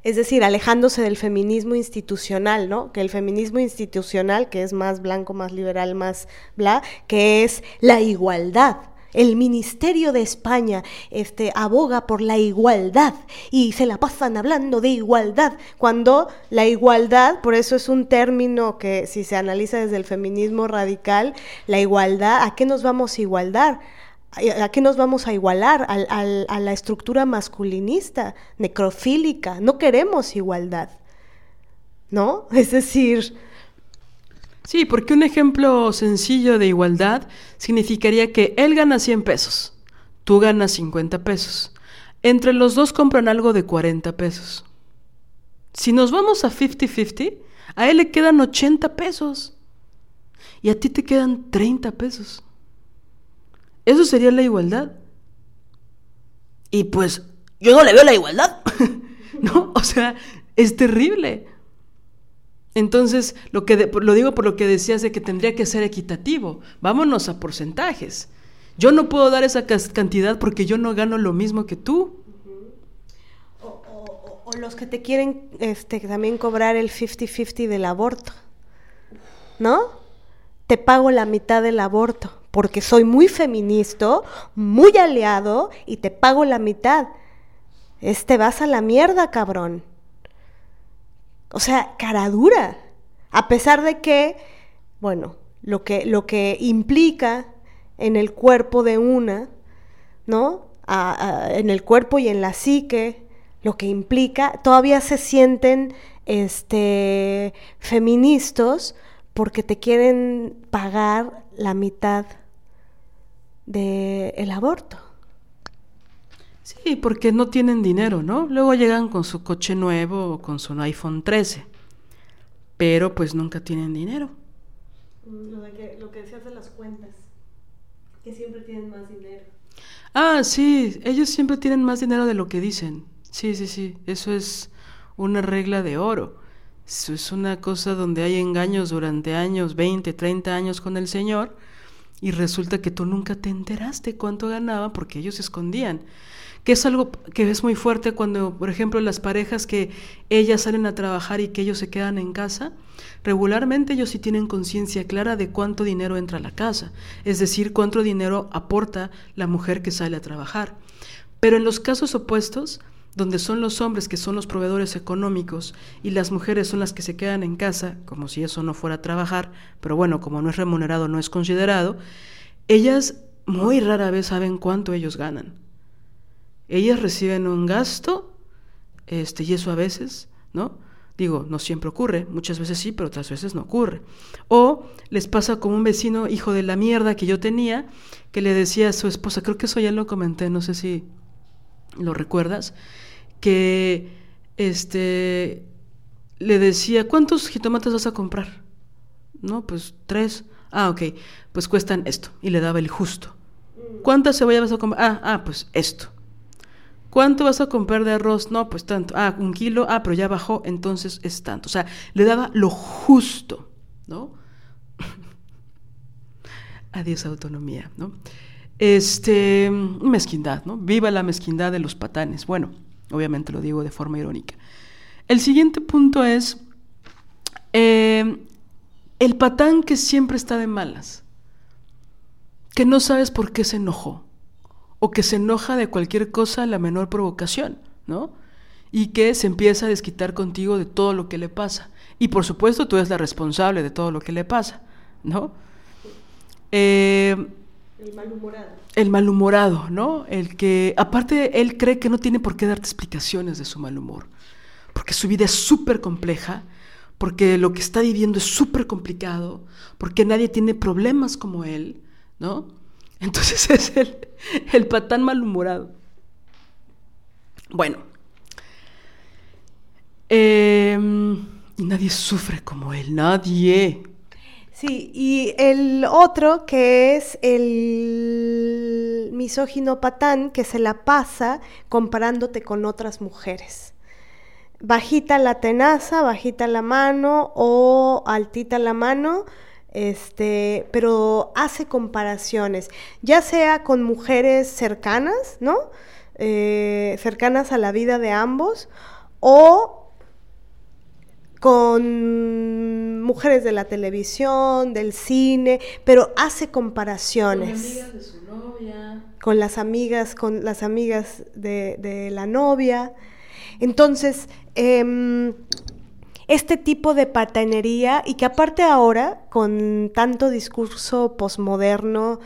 es decir, alejándose del feminismo institucional, ¿no? Que el feminismo institucional, que es más blanco, más liberal, más bla, que es la igualdad. El Ministerio de España este, aboga por la igualdad y se la pasan hablando de igualdad, cuando la igualdad, por eso es un término que si se analiza desde el feminismo radical, la igualdad, ¿a qué nos vamos a igualdar? ¿A qué nos vamos a igualar? a la estructura masculinista, necrofílica. No queremos igualdad. ¿No? Es decir, Sí, porque un ejemplo sencillo de igualdad significaría que él gana 100 pesos, tú ganas 50 pesos. Entre los dos compran algo de 40 pesos. Si nos vamos a 50-50, a él le quedan 80 pesos y a ti te quedan 30 pesos. Eso sería la igualdad. Y pues yo no le veo la igualdad. ¿No? O sea, es terrible. Entonces, lo, que lo digo por lo que decías de que tendría que ser equitativo. Vámonos a porcentajes. Yo no puedo dar esa cantidad porque yo no gano lo mismo que tú. O, los que te quieren este, también cobrar el 50-50 del aborto. ¿No? Te pago la mitad del aborto porque soy muy feminista, muy aliado y te pago la mitad. Este vas a la mierda, cabrón. O sea, cara dura. A pesar de que, bueno, lo que, lo que implica en el cuerpo de una, ¿no? en el cuerpo y en la psique, lo que implica, todavía se sienten este, feministas porque te quieren pagar la mitad del aborto. Sí, porque no tienen dinero, ¿no? Luego llegan con su coche nuevo o con su iPhone 13, pero pues nunca tienen dinero. Mm, lo, que, lo que decías de las cuentas, que siempre tienen más dinero. Ah, sí, ellos siempre tienen más dinero de lo que dicen. Sí, sí, sí, eso es una regla de oro. Eso es una cosa donde hay engaños durante años, 20, 30 años con el Señor, y resulta que tú nunca te enteraste cuánto ganaba porque ellos se escondían que es algo que es muy fuerte cuando, por ejemplo, las parejas que ellas salen a trabajar y que ellos se quedan en casa, regularmente ellos sí tienen conciencia clara de cuánto dinero entra a la casa, es decir, cuánto dinero aporta la mujer que sale a trabajar. Pero en los casos opuestos, donde son los hombres que son los proveedores económicos y las mujeres son las que se quedan en casa, como si eso no fuera a trabajar, pero bueno, como no es remunerado, no es considerado, ellas muy rara vez saben cuánto ellos ganan ellas reciben un gasto, este, y eso a veces, ¿no? Digo, no siempre ocurre, muchas veces sí, pero otras veces no ocurre. O les pasa como un vecino hijo de la mierda que yo tenía, que le decía a su esposa, creo que eso ya lo comenté, no sé si lo recuerdas, que este le decía, ¿cuántos jitomates vas a comprar? No, pues tres. Ah, ok, pues cuestan esto. Y le daba el justo. ¿Cuántas cebollas vas a comprar? Ah, ah, pues esto. ¿Cuánto vas a comprar de arroz? No, pues tanto. Ah, un kilo. Ah, pero ya bajó, entonces es tanto. O sea, le daba lo justo, ¿no? Adiós autonomía, ¿no? Este, mezquindad, ¿no? Viva la mezquindad de los patanes. Bueno, obviamente lo digo de forma irónica. El siguiente punto es eh, el patán que siempre está de malas, que no sabes por qué se enojó o que se enoja de cualquier cosa a la menor provocación, ¿no? Y que se empieza a desquitar contigo de todo lo que le pasa. Y por supuesto tú eres la responsable de todo lo que le pasa, ¿no? Eh, el malhumorado. El malhumorado, ¿no? El que, aparte, él cree que no tiene por qué darte explicaciones de su mal humor, porque su vida es súper compleja, porque lo que está viviendo es súper complicado, porque nadie tiene problemas como él, ¿no? Entonces es el, el patán malhumorado. Bueno. Em, y nadie sufre como él, nadie. Sí, y el otro que es el misógino patán que se la pasa comparándote con otras mujeres. Bajita la tenaza, bajita la mano o altita la mano, este, pero hace comparaciones, ya sea con mujeres cercanas, ¿no? Eh, cercanas a la vida de ambos, o con mujeres de la televisión, del cine, pero hace comparaciones. Con amigas de su novia. Con las amigas, con las amigas de, de la novia. Entonces, eh, este tipo de patanería y que aparte ahora, con tanto discurso posmoderno,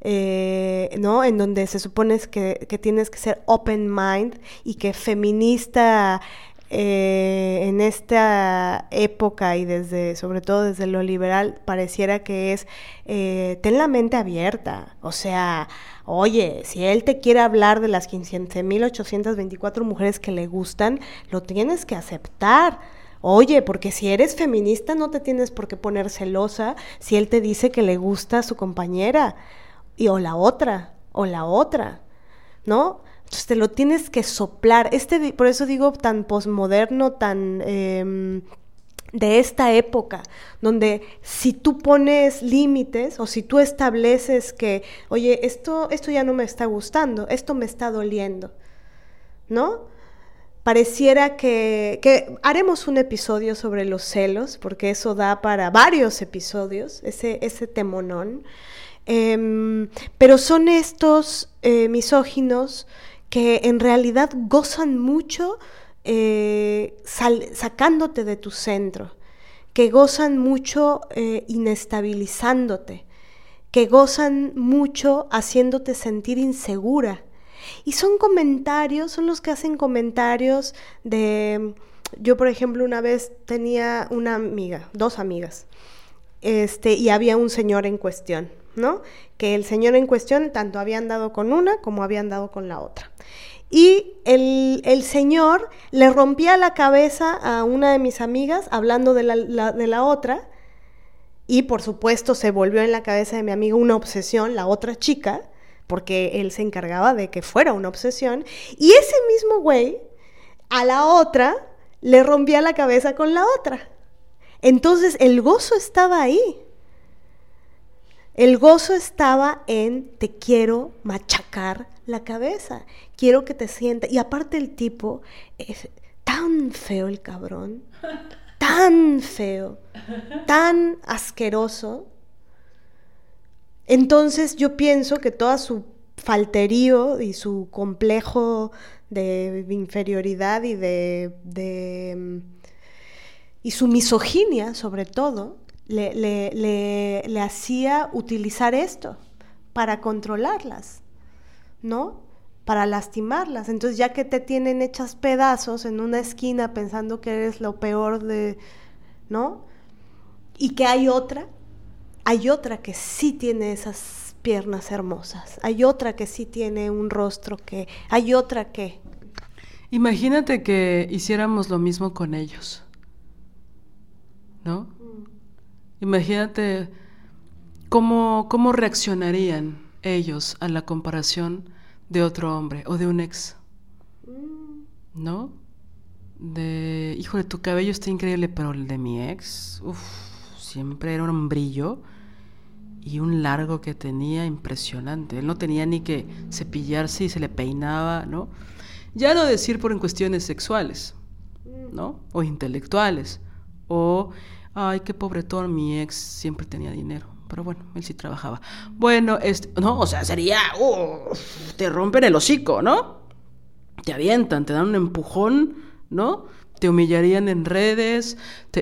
eh, ¿no? En donde se supone que, que, tienes que ser open mind y que feminista eh, en esta época y desde, sobre todo desde lo liberal, pareciera que es eh, ten la mente abierta. O sea, oye, si él te quiere hablar de las 15.824 mujeres que le gustan, lo tienes que aceptar Oye, porque si eres feminista no te tienes por qué poner celosa si él te dice que le gusta a su compañera y o la otra o la otra, ¿no? Entonces te lo tienes que soplar. Este, por eso digo tan posmoderno, tan eh, de esta época, donde si tú pones límites o si tú estableces que, oye, esto, esto ya no me está gustando, esto me está doliendo, ¿no? Pareciera que, haremos un episodio sobre los celos, porque eso da para varios episodios, ese, ese temonón. Eh, pero son estos eh, misóginos que en realidad gozan mucho eh, sacándote de tu centro, que gozan mucho eh, inestabilizándote, que gozan mucho haciéndote sentir insegura y son comentarios, son los que hacen comentarios de... Yo, por ejemplo, una vez tenía una amiga, dos amigas, este, y había un señor en cuestión, ¿no? Que el señor en cuestión tanto había andado con una como había andado con la otra. Y el, el, señor le rompía la cabeza a una de mis amigas hablando de la, la, de la otra. Y por supuesto se volvió en la cabeza de mi amiga una obsesión, la otra chica porque él se encargaba de que fuera una obsesión, y ese mismo güey a la otra le rompía la cabeza con la otra. Entonces el gozo estaba ahí. El gozo estaba en te quiero machacar la cabeza, quiero que te sientas. Y aparte el tipo es tan feo el cabrón, tan feo, tan asqueroso, entonces yo pienso que toda su falterío y su complejo de inferioridad y de, de y su misoginia sobre todo le, le, hacía utilizar esto para controlarlas, ¿no? Para lastimarlas. Entonces ya que te tienen hechas pedazos en una esquina pensando que eres lo peor de, ¿no? Y que hay otra hay otra que sí tiene esas piernas hermosas, hay otra que sí tiene un rostro que, hay otra que... Imagínate que hiciéramos lo mismo con ellos, ¿no? Mm. Imagínate cómo, cómo reaccionarían ellos a la comparación de otro hombre o de un ex, mm. ¿no? De, híjole, tu cabello está increíble, pero el de mi ex, uff, siempre era un brillo y un largo que tenía impresionante. Él no tenía ni que cepillarse y se le peinaba, ¿no? Ya no decir por en cuestiones sexuales, ¿no? O intelectuales. O, ay, qué pobretón, mi ex siempre tenía dinero. Pero bueno, él sí trabajaba. Bueno, este, no, o sea, sería, te rompen el hocico, ¿no? Te avientan, te dan un empujón, ¿no? Te humillarían en redes,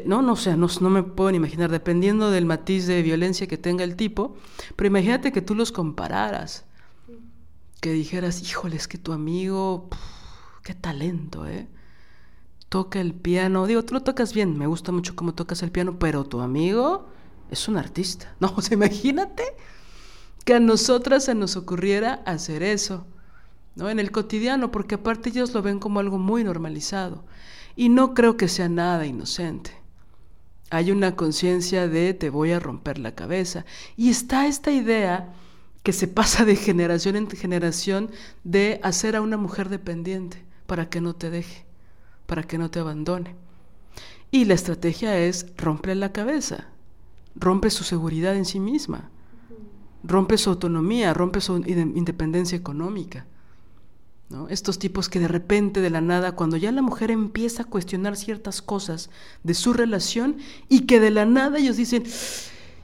no, no, o sea, no, no me puedo ni imaginar, dependiendo del matiz de violencia que tenga el tipo, pero imagínate que tú los compararas, que dijeras, híjole, es que tu amigo, qué talento, ¿eh? Toca el piano, digo, tú lo tocas bien, me gusta mucho cómo tocas el piano, pero tu amigo es un artista, ¿no? O sea, imagínate que a nosotras se nos ocurriera hacer eso, ¿no? En el cotidiano, porque aparte ellos lo ven como algo muy normalizado. Y no creo que sea nada inocente. Hay una conciencia de te voy a romper la cabeza. Y está esta idea que se pasa de generación en generación de hacer a una mujer dependiente para que no te deje, para que no te abandone. Y la estrategia es romper la cabeza. rompe su seguridad en sí misma, rompe su autonomía, rompe su independencia económica. Estos tipos que de repente, de la nada, cuando ya la mujer empieza a cuestionar ciertas cosas de su relación y que de la nada ellos dicen,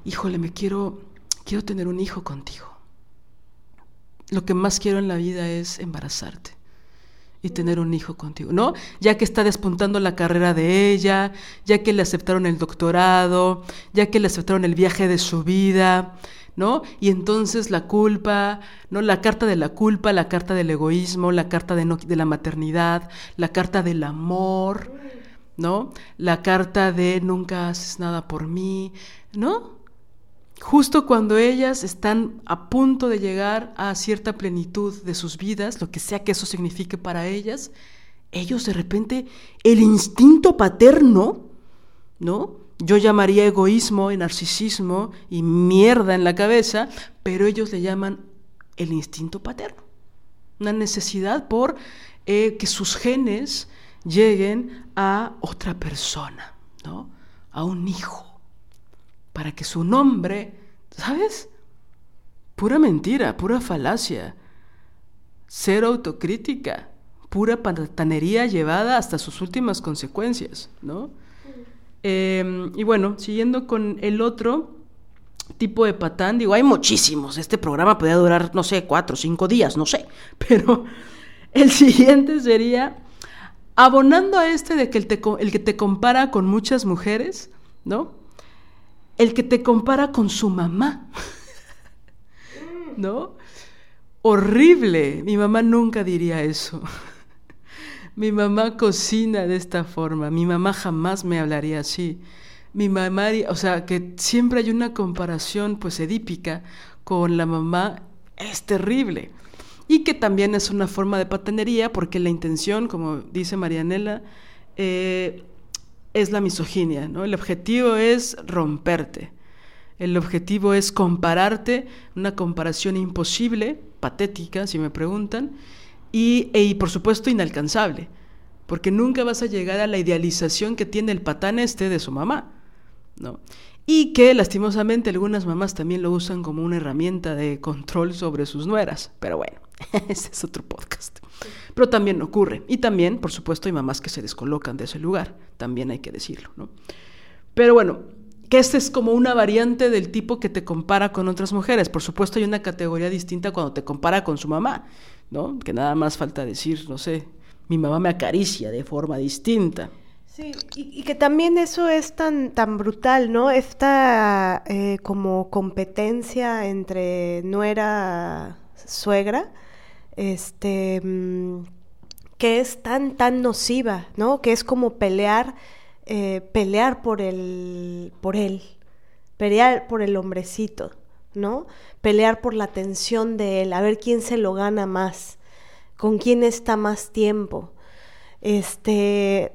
híjole, me quiero, quiero tener un hijo contigo. Lo que más quiero en la vida es embarazarte y tener un hijo contigo, ¿no? Ya que está despuntando la carrera de ella, ya que le aceptaron el doctorado, ya que le aceptaron el viaje de su vida, ¿no? Y entonces la culpa, ¿no? La carta de la culpa, la carta del egoísmo, la carta de, de la maternidad, la carta del amor, ¿no? La carta de nunca haces nada por mí, ¿no? Justo cuando ellas están a punto de llegar a cierta plenitud de sus vidas, lo que sea que eso signifique para ellas, ellos de repente, el instinto paterno, ¿no? Yo llamaría egoísmo y narcisismo y mierda en la cabeza, pero ellos le llaman el instinto paterno. Una necesidad por eh, que sus genes lleguen a otra persona, ¿no? A un hijo, para que su nombre, ¿sabes? Pura mentira, pura falacia, cero autocrítica, pura patanería llevada hasta sus últimas consecuencias, ¿no? Em, y bueno, siguiendo con el otro tipo de patán, digo, hay muchísimos. Este programa podría durar, no sé, cuatro o cinco días, no sé. Pero el siguiente sería, abonando a este de que el, el que te compara con muchas mujeres, ¿no? El que te compara con su mamá, ¿no? Horrible. Mi mamá nunca diría eso. Mi mamá cocina de esta forma, mi mamá jamás me hablaría así. Mi mamá, o sea, que siempre hay una comparación pues edípica con la mamá es terrible. Y que también es una forma de patanería porque la intención, como dice Marianela, eh, es la misoginia, ¿no? El objetivo es romperte. El objetivo es compararte, una comparación imposible, patética, si me preguntan, y, y por supuesto inalcanzable, porque nunca vas a llegar a la idealización que tiene el patán este de su mamá, ¿no? Y que lastimosamente algunas mamás también lo usan como una herramienta de control sobre sus nueras, pero bueno, ese es otro podcast. Pero también ocurre, y también, por supuesto, hay mamás que se descolocan de ese lugar, también hay que decirlo, ¿no? Pero bueno, que este es como una variante del tipo que te compara con otras mujeres. Por supuesto, hay una categoría distinta cuando te compara con su mamá. ¿No? Que nada más falta decir, no sé, mi mamá me acaricia de forma distinta. Sí, y, que también eso es tan, tan brutal, ¿no? Esta eh, como competencia entre nuera suegra, este, mm, que es tan, tan nociva, ¿no? Que es como pelear, eh, pelear por el, por él, pelear por el hombrecito. ¿No? Pelear por la atención de él, a ver quién se lo gana más, con quién está más tiempo. Este,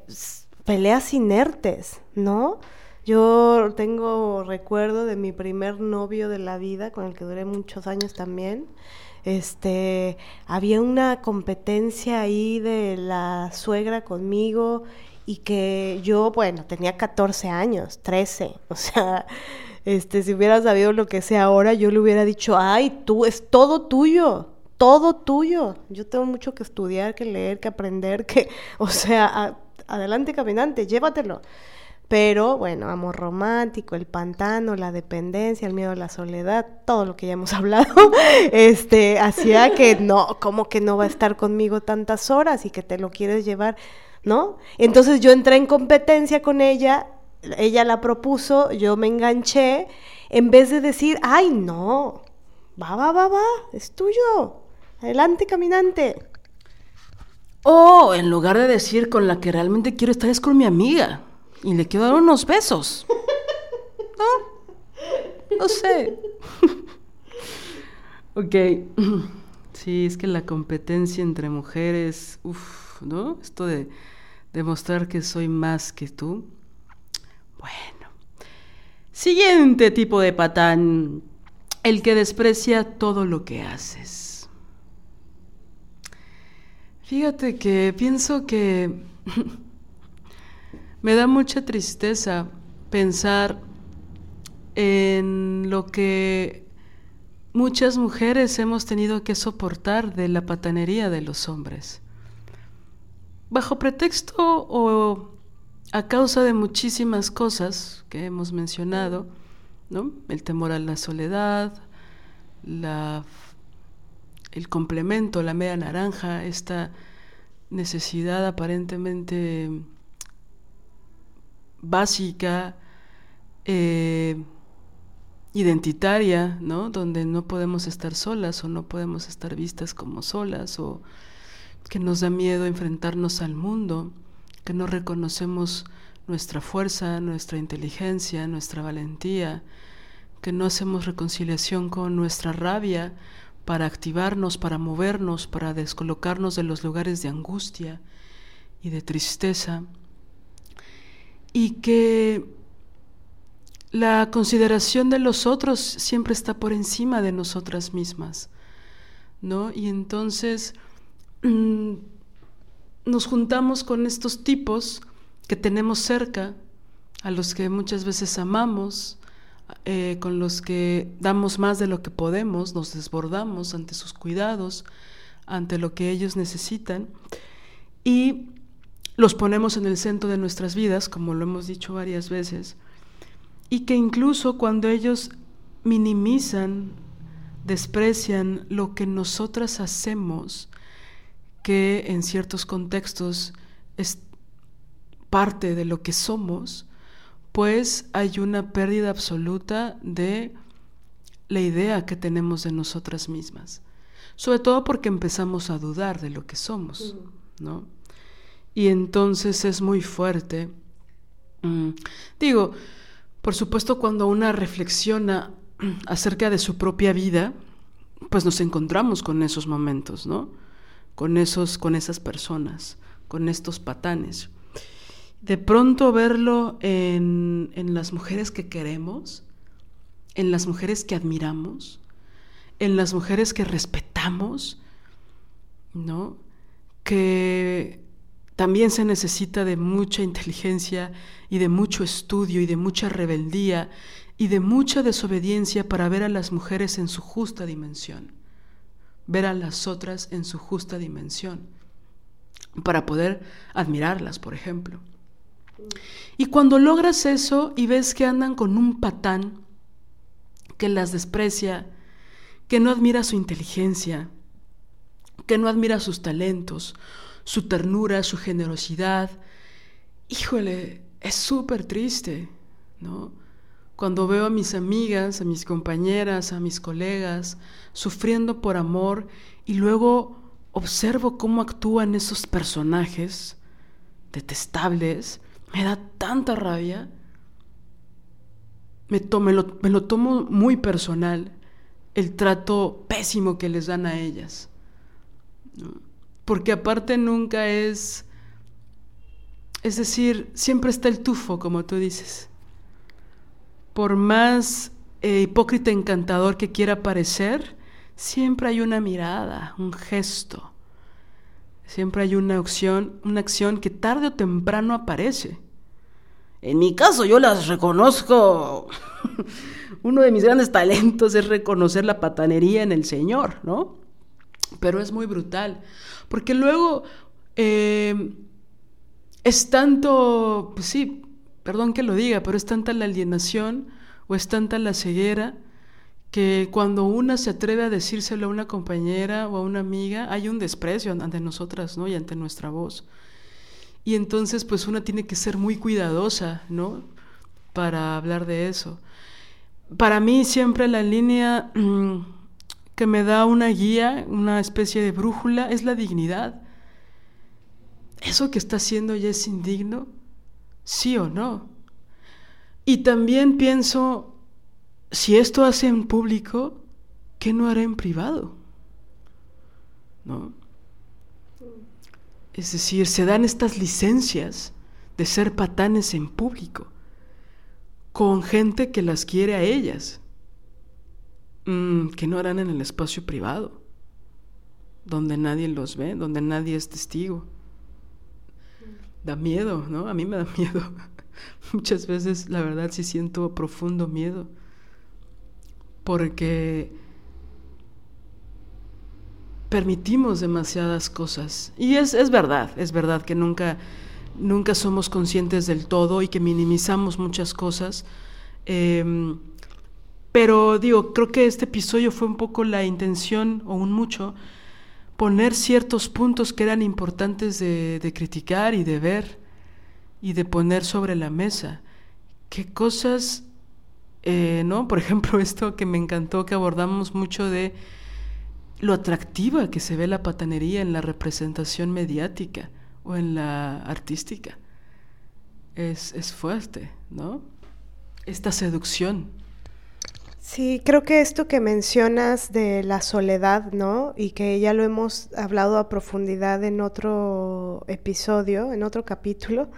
peleas inertes, ¿no? Yo tengo recuerdo de mi primer novio de la vida, con el que duré muchos años también. Este, había una competencia ahí de la suegra conmigo y que yo, bueno, tenía 14 años, 13, o sea, este, si hubiera sabido lo que sé ahora, yo le hubiera dicho, ay, tú, es todo tuyo, todo tuyo. Yo tengo mucho que estudiar, que leer, que aprender, que, o sea, adelante caminante, llévatelo. Pero bueno, amor romántico, el pantano, la dependencia, el miedo a la soledad, todo lo que ya hemos hablado, este, hacía que no, como que no va a estar conmigo tantas horas y que te lo quieres llevar, ¿no? Entonces yo entré en competencia con ella ella la propuso, yo me enganché, en vez de decir, ay, no, va, va, va, va, es tuyo, adelante, caminante. O en lugar de decir con la que realmente quiero estar es con mi amiga y le quiero dar unos besos. No, no sé. ok. Sí, es que la competencia entre mujeres, uff, ¿no? Esto de demostrar que soy más que tú. Bueno. Siguiente tipo de patán. El que desprecia todo lo que haces. Fíjate que pienso que me da mucha tristeza pensar en lo que muchas mujeres hemos tenido que soportar de la patanería de los hombres. Bajo pretexto o a causa de muchísimas cosas que hemos mencionado, ¿no? El temor a la soledad, la, el complemento, la media naranja, esta necesidad aparentemente básica, eh, identitaria, ¿no? Donde no podemos estar solas o no podemos estar vistas como solas o que nos da miedo enfrentarnos al mundo, que no reconocemos nuestra fuerza, nuestra inteligencia, nuestra valentía, que no hacemos reconciliación con nuestra rabia para activarnos, para movernos, para descolocarnos de los lugares de angustia y de tristeza, y que la consideración de los otros siempre está por encima de nosotras mismas, ¿no? Y entonces mm, nos juntamos con estos tipos que tenemos cerca, a los que muchas veces amamos, eh, con los que damos más de lo que podemos, nos desbordamos ante sus cuidados, ante lo que ellos necesitan, y los ponemos en el centro de nuestras vidas, como lo hemos dicho varias veces, y que incluso cuando ellos minimizan, desprecian lo que nosotras hacemos, que en ciertos contextos es parte de lo que somos, pues hay una pérdida absoluta de la idea que tenemos de nosotras mismas. Sobre todo porque empezamos a dudar de lo que somos, ¿no? Y entonces es muy fuerte. Mm, digo, por supuesto, cuando una reflexiona acerca de su propia vida, pues nos encontramos con esos momentos, ¿no? Con esos, con esas personas, con estos patanes. De pronto verlo en, en las mujeres que queremos, en las mujeres que admiramos, en las mujeres que respetamos, ¿no? Que también se necesita de mucha inteligencia y de mucho estudio y de mucha rebeldía y de mucha desobediencia para ver a las mujeres en su justa dimensión, ver a las otras en su justa dimensión, para poder admirarlas, por ejemplo. Y cuando logras eso y ves que andan con un patán que las desprecia, que no admira su inteligencia, que no admira sus talentos, su ternura, su generosidad. Híjole, es súper triste, ¿no? Cuando veo a mis amigas, a mis compañeras, a mis colegas sufriendo por amor y luego observo cómo actúan esos personajes detestables, me da tanta rabia. Me, lo, tomo muy personal el trato pésimo que les dan a ellas. porque aparte nunca es, es decir, siempre está el tufo, como tú dices. Por más eh, hipócrita encantador que quiera parecer, siempre hay una mirada, un gesto, siempre hay una acción, una acción que tarde o temprano aparece. En mi caso yo las reconozco. Uno de mis grandes talentos es reconocer la patanería en el Señor, ¿no? Pero es muy brutal. Porque luego eh, es tanto, pues sí, perdón que lo diga, pero es tanta la alienación o es tanta la ceguera que cuando una se atreve a decírselo a una compañera o a una amiga, hay un desprecio ante nosotras, ¿no? Y ante nuestra voz. Y entonces, pues una tiene que ser muy cuidadosa, ¿no? Para hablar de eso. Para mí siempre la línea... Mm, que me da una guía, una especie de brújula, es la dignidad. ¿Eso que está haciendo ya es indigno? ¿Sí o no? Y también pienso, si esto hace en público, ¿qué no hará en privado? ¿No? Es decir, se dan estas licencias de ser patanes en público, con gente que las quiere a ellas. Mm, que no harán en el espacio privado, donde nadie los ve, donde nadie es testigo. Da miedo, ¿no? A mí me da miedo. Muchas veces, la verdad, sí siento profundo miedo porque permitimos demasiadas cosas. Y es, es verdad, es verdad que nunca, nunca somos conscientes del todo y que minimizamos muchas cosas. Em, pero digo, creo que este episodio fue un poco la intención, o un mucho, poner ciertos puntos que eran importantes de, de criticar y de ver y de poner sobre la mesa. ¿Qué cosas, eh, no? Por ejemplo, esto que me encantó, que abordamos mucho de lo atractiva que se ve la patanería en la representación mediática o en la artística. Es, es fuerte, ¿no? Esta seducción. Sí, creo que esto que mencionas de la soledad, ¿no? Y que ya lo hemos hablado a profundidad en otro episodio, en otro capítulo,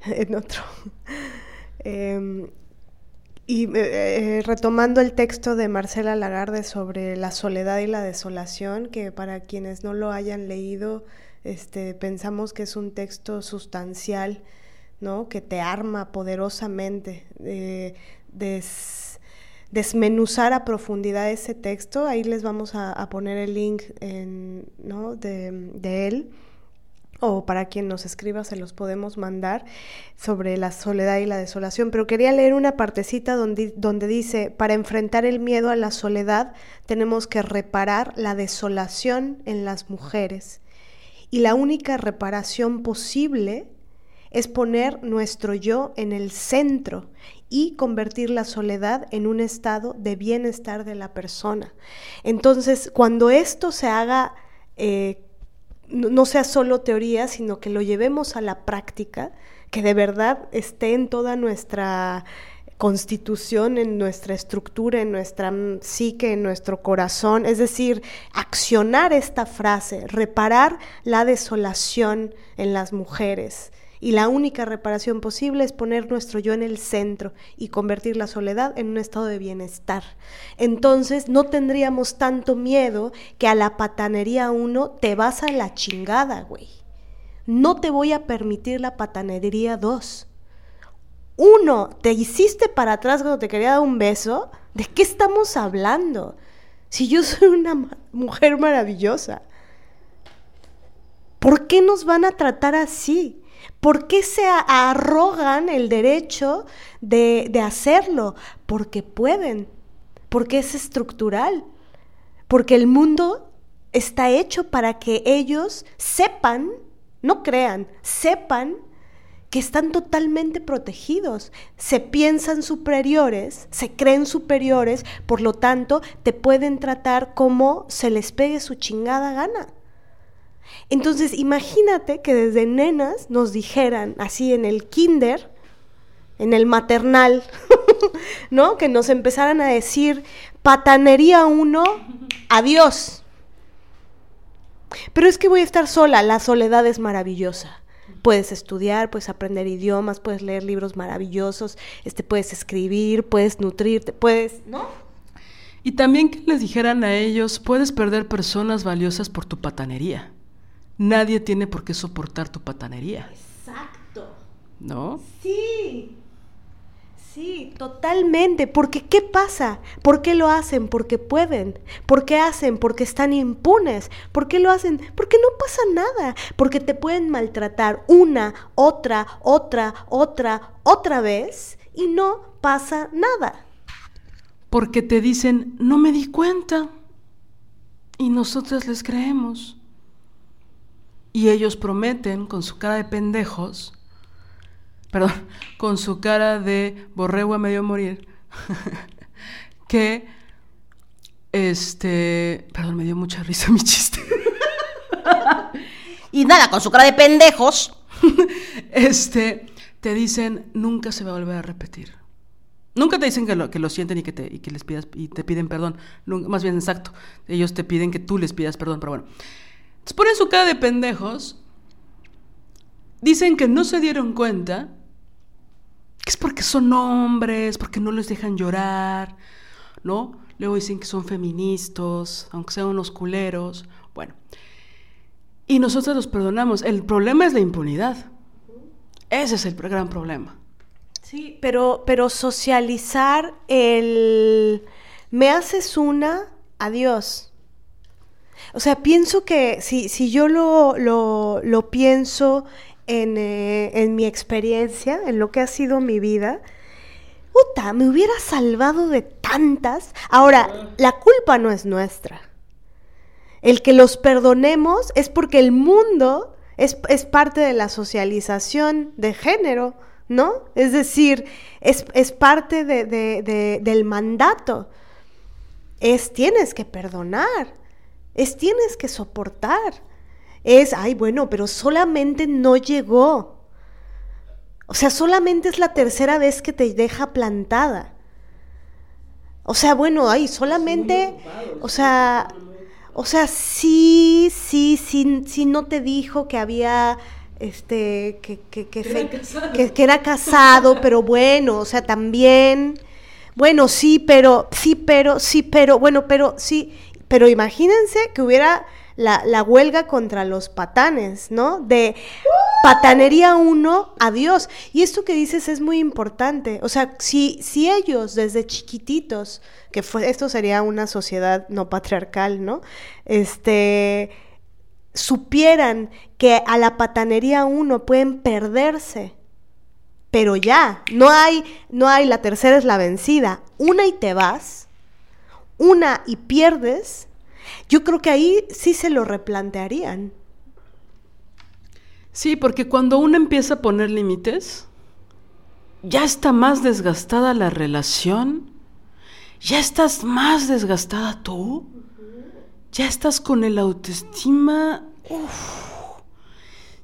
en otro. Em, y eh, eh, retomando el texto de Marcela Lagarde sobre la soledad y la desolación, que para quienes no lo hayan leído, este, pensamos que es un texto sustancial, ¿no? que te arma poderosamente. de desmenuzar a profundidad ese texto, ahí les vamos a, poner el link de, él o para quien nos escriba se los podemos mandar sobre la soledad y la desolación, pero quería leer una partecita donde dice, para enfrentar el miedo a la soledad tenemos que reparar la desolación en las mujeres. Y la única reparación posible es poner nuestro yo en el centro y convertir la soledad en un estado de bienestar de la persona. Entonces, cuando esto se haga eh, no sea solo teoría, sino que lo llevemos a la práctica, que de verdad esté en toda nuestra constitución, en nuestra estructura, en nuestra psique, en nuestro corazón, es decir, accionar esta frase, reparar la desolación en las mujeres, y la única reparación posible es poner nuestro yo en el centro y convertir la soledad en un estado de bienestar. Entonces no tendríamos tanto miedo que a la patanería uno te vas a la chingada, güey. No te voy a permitir la patanería dos. Uno, te hiciste para atrás cuando te quería dar un beso. ¿De qué estamos hablando? Si yo soy una mujer maravillosa. ¿Por qué nos van a tratar así? ¿Por qué se arrogan el derecho de, hacerlo? Porque pueden, porque es estructural, porque el mundo está hecho para que ellos sepan, no crean, sepan que están totalmente protegidos, se piensan superiores, se creen superiores, por lo tanto te pueden tratar como se les pegue su chingada gana. Entonces, imagínate que desde nenas nos dijeran, así en el kinder, en el maternal, ¿no? Que nos empezaran a decir, patanería uno, adiós. Pero es que voy a estar sola, la soledad es maravillosa. Puedes estudiar, puedes aprender idiomas, puedes leer libros maravillosos, este, puedes escribir, puedes nutrirte, puedes, ¿no? Y también que les dijeran a ellos, puedes perder personas valiosas por tu patanería. Nadie tiene por qué soportar tu patanería. Exacto. ¿No? Sí. Sí, totalmente. Porque ¿qué pasa? ¿Por qué lo hacen? Porque pueden. ¿Por qué hacen? Porque están impunes. ¿Por qué lo hacen? Porque no pasa nada. Porque te pueden maltratar una, otra, otra, otra, otra vez y no pasa nada. Porque te dicen, no me di cuenta. Y nosotros les creemos. Y ellos prometen con su cara de pendejos, perdón, con su cara de borrego a medio morir, que, este, perdón, me dio mucha risa mi chiste. y nada, con su cara de pendejos, este, te dicen, nunca se va a volver a repetir. Nunca te dicen que lo, que lo sienten y que, te, y que les pidas y te piden perdón. más bien, exacto. Ellos te piden que tú les pidas perdón, pero bueno. Entonces ponen su cara de pendejos. Dicen que no se dieron cuenta. Que es porque son hombres, porque no les dejan llorar, ¿no? Luego dicen que son feministas, aunque sean unos culeros. Bueno. Y nosotros los perdonamos. El problema es la impunidad. Ese es el gran problema. Sí, pero, pero socializar el me haces una, adiós. O sea, pienso que si, si yo lo, lo, lo pienso en, eh, en, mi experiencia, en lo que ha sido mi vida, puta, me hubiera salvado de tantas. Ahora, la culpa no es nuestra. El que los perdonemos es porque el mundo es, es parte de la socialización de género, ¿no? Es decir, es, es parte de, de, de, del mandato. Es tienes que perdonar, es tienes que soportar. Es, ay, bueno, pero solamente no llegó. O sea, solamente es la tercera vez que te deja plantada. O sea, bueno, ay, solamente, o sea, o sea, sí, sí, sí, sí no te dijo que había este que, que, que, que, que era casado, pero bueno, o sea, también, bueno, sí, pero, sí, pero, sí, pero, bueno, pero, sí, pero imagínense que hubiera la, huelga contra los patanes, ¿no? De patanería uno, adiós. Y esto que dices es muy importante. O sea, si, si ellos desde chiquititos, que fue, esto sería una sociedad no patriarcal, ¿no? Este supieran que a la patanería uno pueden perderse. Pero ya, no hay, no hay, la tercera es la vencida. Una y te vas, una y pierdes, yo creo que ahí sí se lo replantearían. Sí, porque cuando uno empieza a poner límites, ya está más desgastada la relación, ya estás más desgastada tú, ya estás con el autoestima,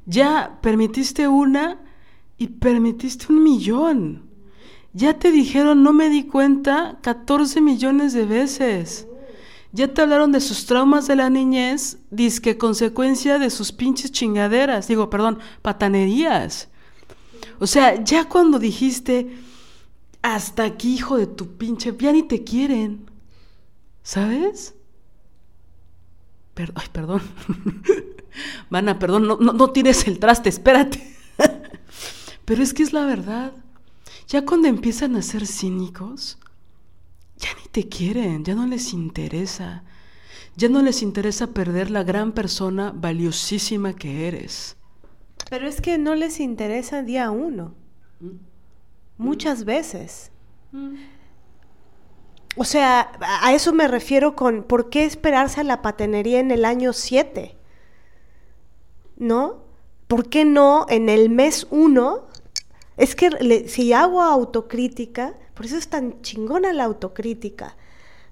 ya permitiste una y permitiste un millón. Ya te dijeron no me di cuenta 14 millones de veces. Ya te hablaron de sus traumas de la niñez, disque consecuencia de sus pinches chingaderas, digo, perdón, patanerías. O sea, ya cuando dijiste, hasta aquí, hijo de tu pinche, ya ni te quieren. ¿Sabes? ay, perdón. Mana, perdón, no, no, no el traste, espérate. Pero es que es la verdad. Ya cuando empiezan a ser cínicos, ya ni te quieren, ya no les interesa. Ya no les interesa perder la gran persona valiosísima que eres. Pero es que no les interesa día uno. Mm. Muchas veces. Mm. O sea, a eso me refiero con por qué esperarse a la patenería en el año 7. ¿No? ¿Por qué no en el mes 1? Es que le, si hago autocrítica, por eso es tan chingona la autocrítica,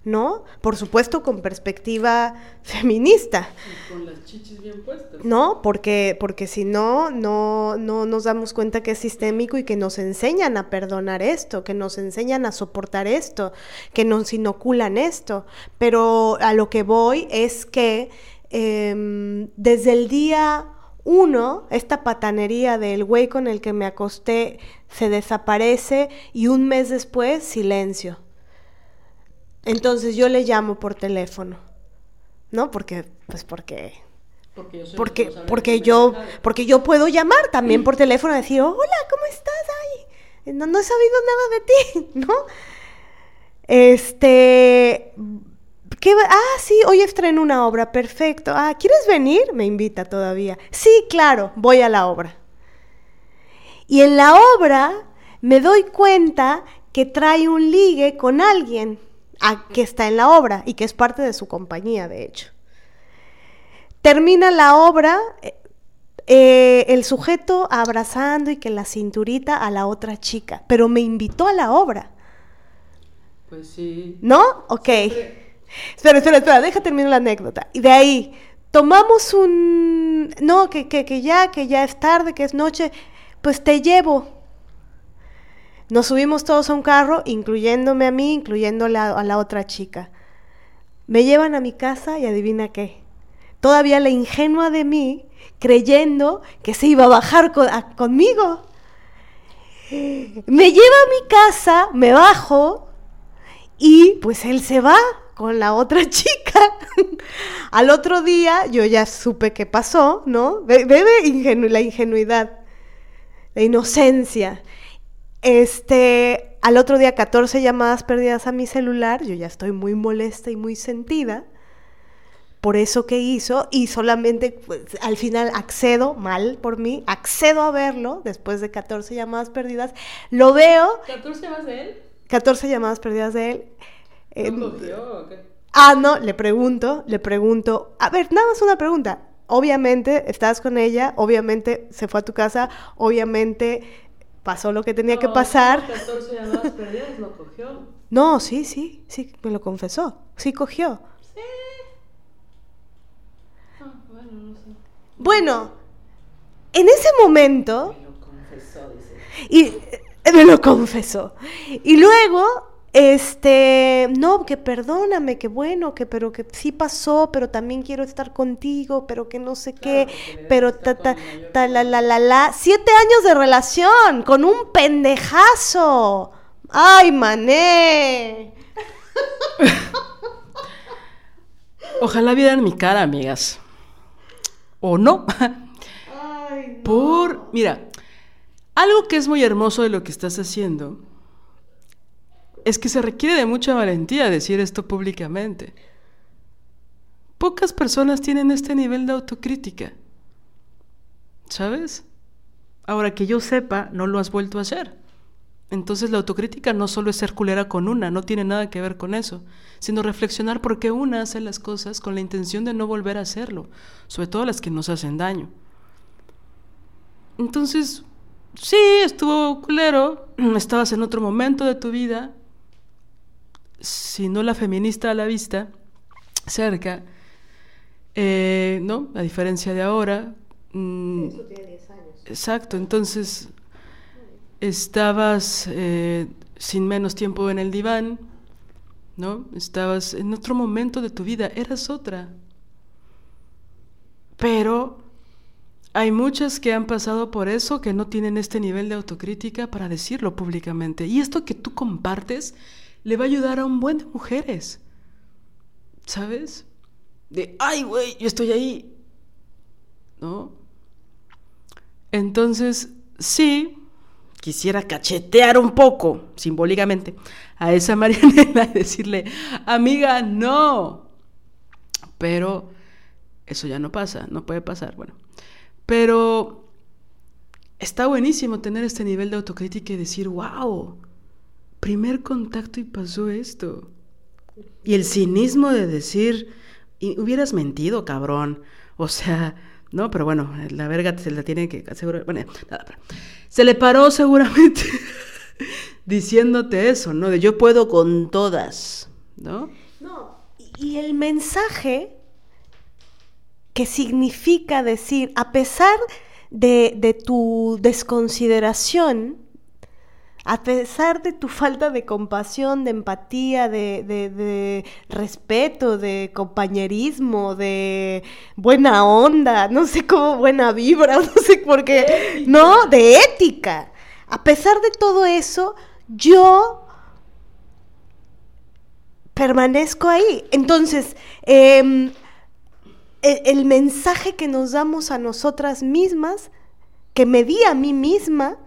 ¿no? Por supuesto con perspectiva feminista. Y con las chichis bien puestas. No, porque, porque si no, no, no nos damos cuenta que es sistémico y que nos enseñan a perdonar esto, que nos enseñan a soportar esto, que nos inoculan esto. Pero a lo que voy es que eh, desde el día uno, esta patanería del güey con el que me acosté se desaparece y un mes después, silencio. Entonces yo le llamo por teléfono, ¿no? Porque, pues porque... Porque yo, porque, porque yo, porque yo puedo llamar también por teléfono y decir, hola, ¿cómo estás? Ay, no, no he sabido nada de ti, ¿no? Este, ¿Qué ah, sí, hoy estreno una obra, perfecto. Ah, ¿quieres venir? Me invita todavía. Sí, claro, voy a la obra. Y en la obra me doy cuenta que trae un ligue con alguien a, que está en la obra y que es parte de su compañía, de hecho. Termina la obra, eh, eh, el sujeto abrazando y que la cinturita a la otra chica, pero me invitó a la obra. Pues sí. ¿No? Ok. Espera, espera, espera, deja terminar la anécdota. Y de ahí, tomamos un... No, que, que, que ya, que ya es tarde, que es noche, pues te llevo. Nos subimos todos a un carro, incluyéndome a mí, incluyendo a la otra chica. Me llevan a mi casa y adivina qué. Todavía la ingenua de mí, creyendo que se iba a bajar conmigo. Me lleva a mi casa, me bajo y pues él se va con la otra chica. Al otro día yo ya supe qué pasó, ¿no? Bebe la ingenuidad, la inocencia. Este, al otro día 14 llamadas perdidas a mi celular, yo ya estoy muy molesta y muy sentida por eso que hizo y solamente pues, al final accedo, mal por mí, accedo a verlo después de 14 llamadas perdidas, lo veo. ¿14 llamadas de él? 14 llamadas perdidas de él. ¿No cogió o qué? Ah, no, le pregunto, le pregunto, a ver, nada más una pregunta. Obviamente estás con ella, obviamente se fue a tu casa, obviamente pasó lo que tenía que pasar. 14 llamadas perdidas no cogió. No, sí, sí, sí, me lo confesó, sí cogió. Ah, bueno, no sé. Bueno, en ese momento, Me lo confesó, dice. y eh, me lo confesó. Y luego, este, no, que perdóname, que bueno, que pero que sí pasó, pero también quiero estar contigo, pero que no sé qué, Claro, pero ta, ta, ta, la, la, la, la. Siete años de relación con un pendejazo. Ay, mané. Ojalá vieran mi cara, amigas. O no. Ay, Por, mira, algo que es muy hermoso de lo que estás haciendo es que se requiere de mucha valentía decir esto públicamente. Pocas personas tienen este nivel de autocrítica. ¿Sabes? Ahora que yo sepa, no lo has vuelto a hacer. Entonces la autocrítica no solo es ser culera con una, no tiene nada que ver con eso, sino reflexionar por qué una hace las cosas con la intención de no volver a hacerlo, sobre todo las que nos hacen daño. Entonces, sí, estuvo culero, estabas en otro momento de tu vida, si no la feminista a la vista, cerca, eh, ¿no? A diferencia de ahora. mm, Exacto, entonces estabas eh, sin menos tiempo en el diván, ¿no? Estabas en otro momento de tu vida, eras otra. Pero hay muchas que han pasado por eso que no tienen este nivel de autocrítica para decirlo públicamente. Y esto que tú compartes le va a ayudar a un buen de mujeres. ¿Sabes? De, ay, güey, yo estoy ahí. ¿No? Entonces, sí, quisiera cachetear un poco, simbólicamente, a esa Marianela y decirle, amiga, no. Pero eso ya no pasa, no puede pasar, bueno. Pero está buenísimo tener este nivel de autocrítica y decir, wow, primer contacto y pasó esto. Y el cinismo de decir, "Y hubieras mentido, cabrón. O sea, no, pero bueno, la verga se la tiene que asegurar. Bueno, nada, pero se le paró seguramente diciéndote eso, ¿no? De yo puedo con todas, ¿no? No, y el mensaje que significa decir, a pesar de, de tu desconsideración, a pesar de tu falta de compasión, de empatía, de, de- de respeto, de compañerismo, de buena onda, no sé cómo buena vibra, no sé por qué, no, de ética. A pesar de todo eso, yo permanezco ahí. Entonces, em, el, el mensaje que nos damos a nosotras mismas, que me di a mí misma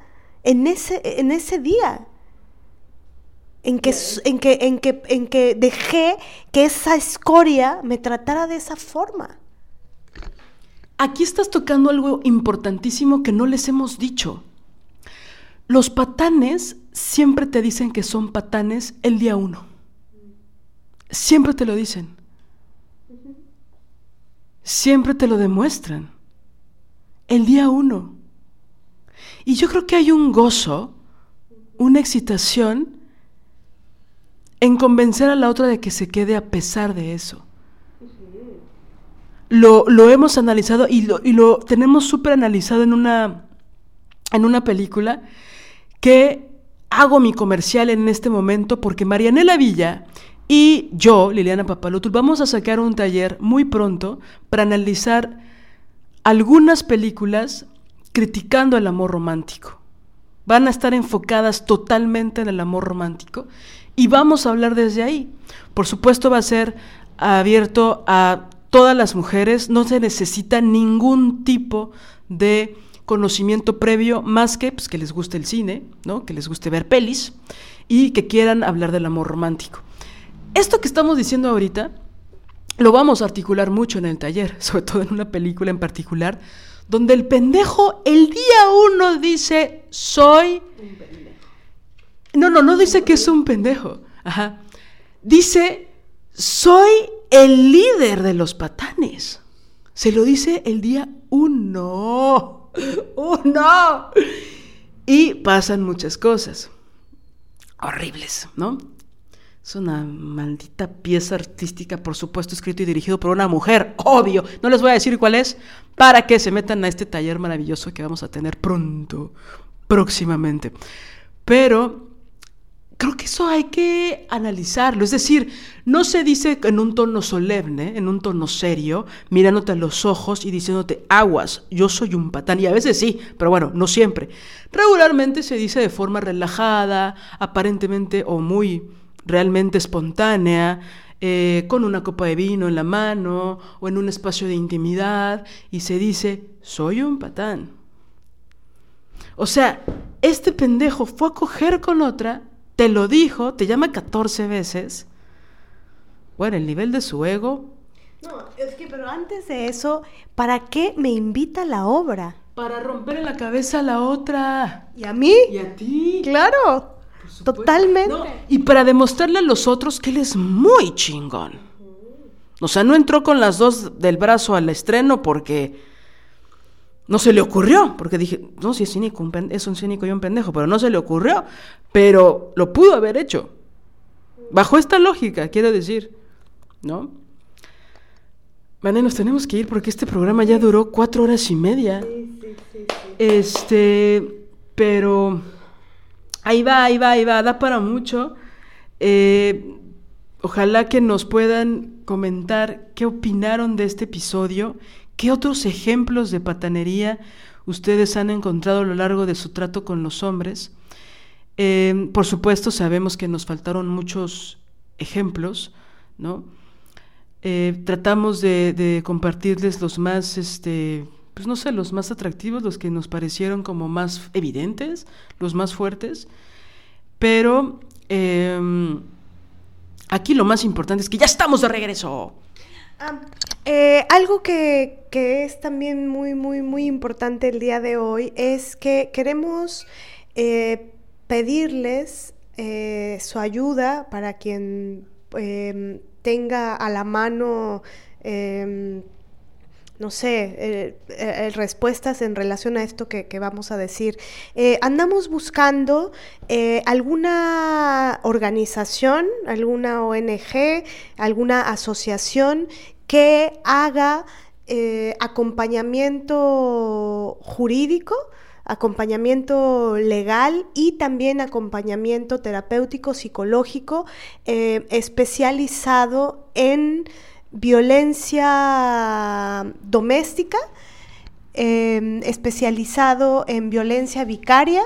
en ese, en ese día, en que, en, que, en, que, en que dejé que esa escoria me tratara de esa forma. Aquí estás tocando algo importantísimo que no les hemos dicho. Los patanes siempre te dicen que son patanes el día uno. Siempre te lo dicen. Siempre te lo demuestran. El día uno. Y yo creo que hay un gozo, una excitación en convencer a la otra de que se quede a pesar de eso. Lo, lo hemos analizado y lo, y lo tenemos súper analizado en una, en una película que hago mi comercial en este momento porque Marianela Villa y yo, Liliana Papalotul, vamos a sacar un taller muy pronto para analizar algunas películas criticando el amor romántico. Van a estar enfocadas totalmente en el amor romántico y vamos a hablar desde ahí. Por supuesto va a ser abierto a todas las mujeres, no se necesita ningún tipo de conocimiento previo más que pues, que les guste el cine, ¿no? que les guste ver pelis y que quieran hablar del amor romántico. Esto que estamos diciendo ahorita lo vamos a articular mucho en el taller, sobre todo en una película en particular, donde el pendejo el día uno dice, soy... Un pendejo. No, no, no dice que es un pendejo. Ajá. Dice, soy el líder de los patanes. Se lo dice el día uno. Uno. Y pasan muchas cosas horribles, ¿no? Es una maldita pieza artística, por supuesto, escrito y dirigido por una mujer, obvio. No les voy a decir cuál es, para que se metan a este taller maravilloso que vamos a tener pronto, próximamente. Pero creo que eso hay que analizarlo. Es decir, no se dice en un tono solemne, en un tono serio, mirándote a los ojos y diciéndote, aguas, yo soy un patán. Y a veces sí, pero bueno, no siempre. Regularmente se dice de forma relajada, aparentemente o muy realmente espontánea, eh, con una copa de vino en la mano o en un espacio de intimidad y se dice, soy un patán. O sea, este pendejo fue a coger con otra, te lo dijo, te llama 14 veces. Bueno, el nivel de su ego. No, es que, pero antes de eso, ¿para qué me invita a la obra? Para romper en la cabeza a la otra. ¿Y a mí? ¿Y a ti? Claro. Totalmente. y para demostrarle a los otros que él es muy chingón. O sea, no entró con las dos del brazo al estreno porque no se le ocurrió. Porque dije, no, si es cínico, un es un cínico y un pendejo, pero no se le ocurrió. Pero lo pudo haber hecho. Bajo esta lógica, quiero decir. ¿No? Vale, nos tenemos que ir porque este programa ya duró cuatro horas y media. Este, pero Ahí va, ahí va, ahí va, da para mucho. Eh, ojalá que nos puedan comentar qué opinaron de este episodio, qué otros ejemplos de patanería ustedes han encontrado a lo largo de su trato con los hombres. Eh, por supuesto, sabemos que nos faltaron muchos ejemplos, ¿no? Eh, tratamos de, de, compartirles los más, este, pues no sé, los más atractivos, los que nos parecieron como más evidentes, los más fuertes. Pero em, aquí lo más importante es que ya estamos de regreso. Ah, eh, algo que, es también muy, muy, muy importante el día de hoy es que queremos eh, pedirles eh, su ayuda para quien em, tenga a la mano em, no sé, eh, eh, respuestas en relación a esto que, vamos a decir. Eh, andamos buscando alguna organización, alguna ONG, alguna asociación que haga acompañamiento jurídico, acompañamiento legal y también acompañamiento terapéutico, psicológico, especializado en violencia doméstica, em, especializado en violencia vicaria.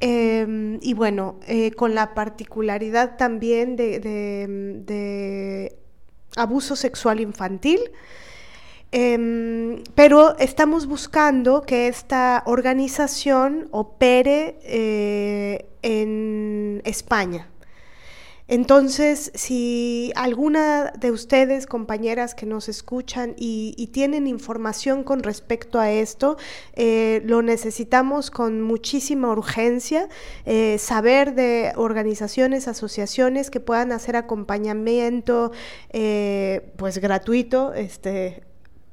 Em, y bueno, eh, con la particularidad también de, abuso sexual infantil. Em, pero estamos buscando que esta organización opere eh, en España. Entonces, si alguna de ustedes, compañeras que nos escuchan y, tienen información con respecto a esto, eh, lo necesitamos con muchísima urgencia, eh, saber de organizaciones, asociaciones que puedan hacer acompañamiento eh, pues gratuito, este,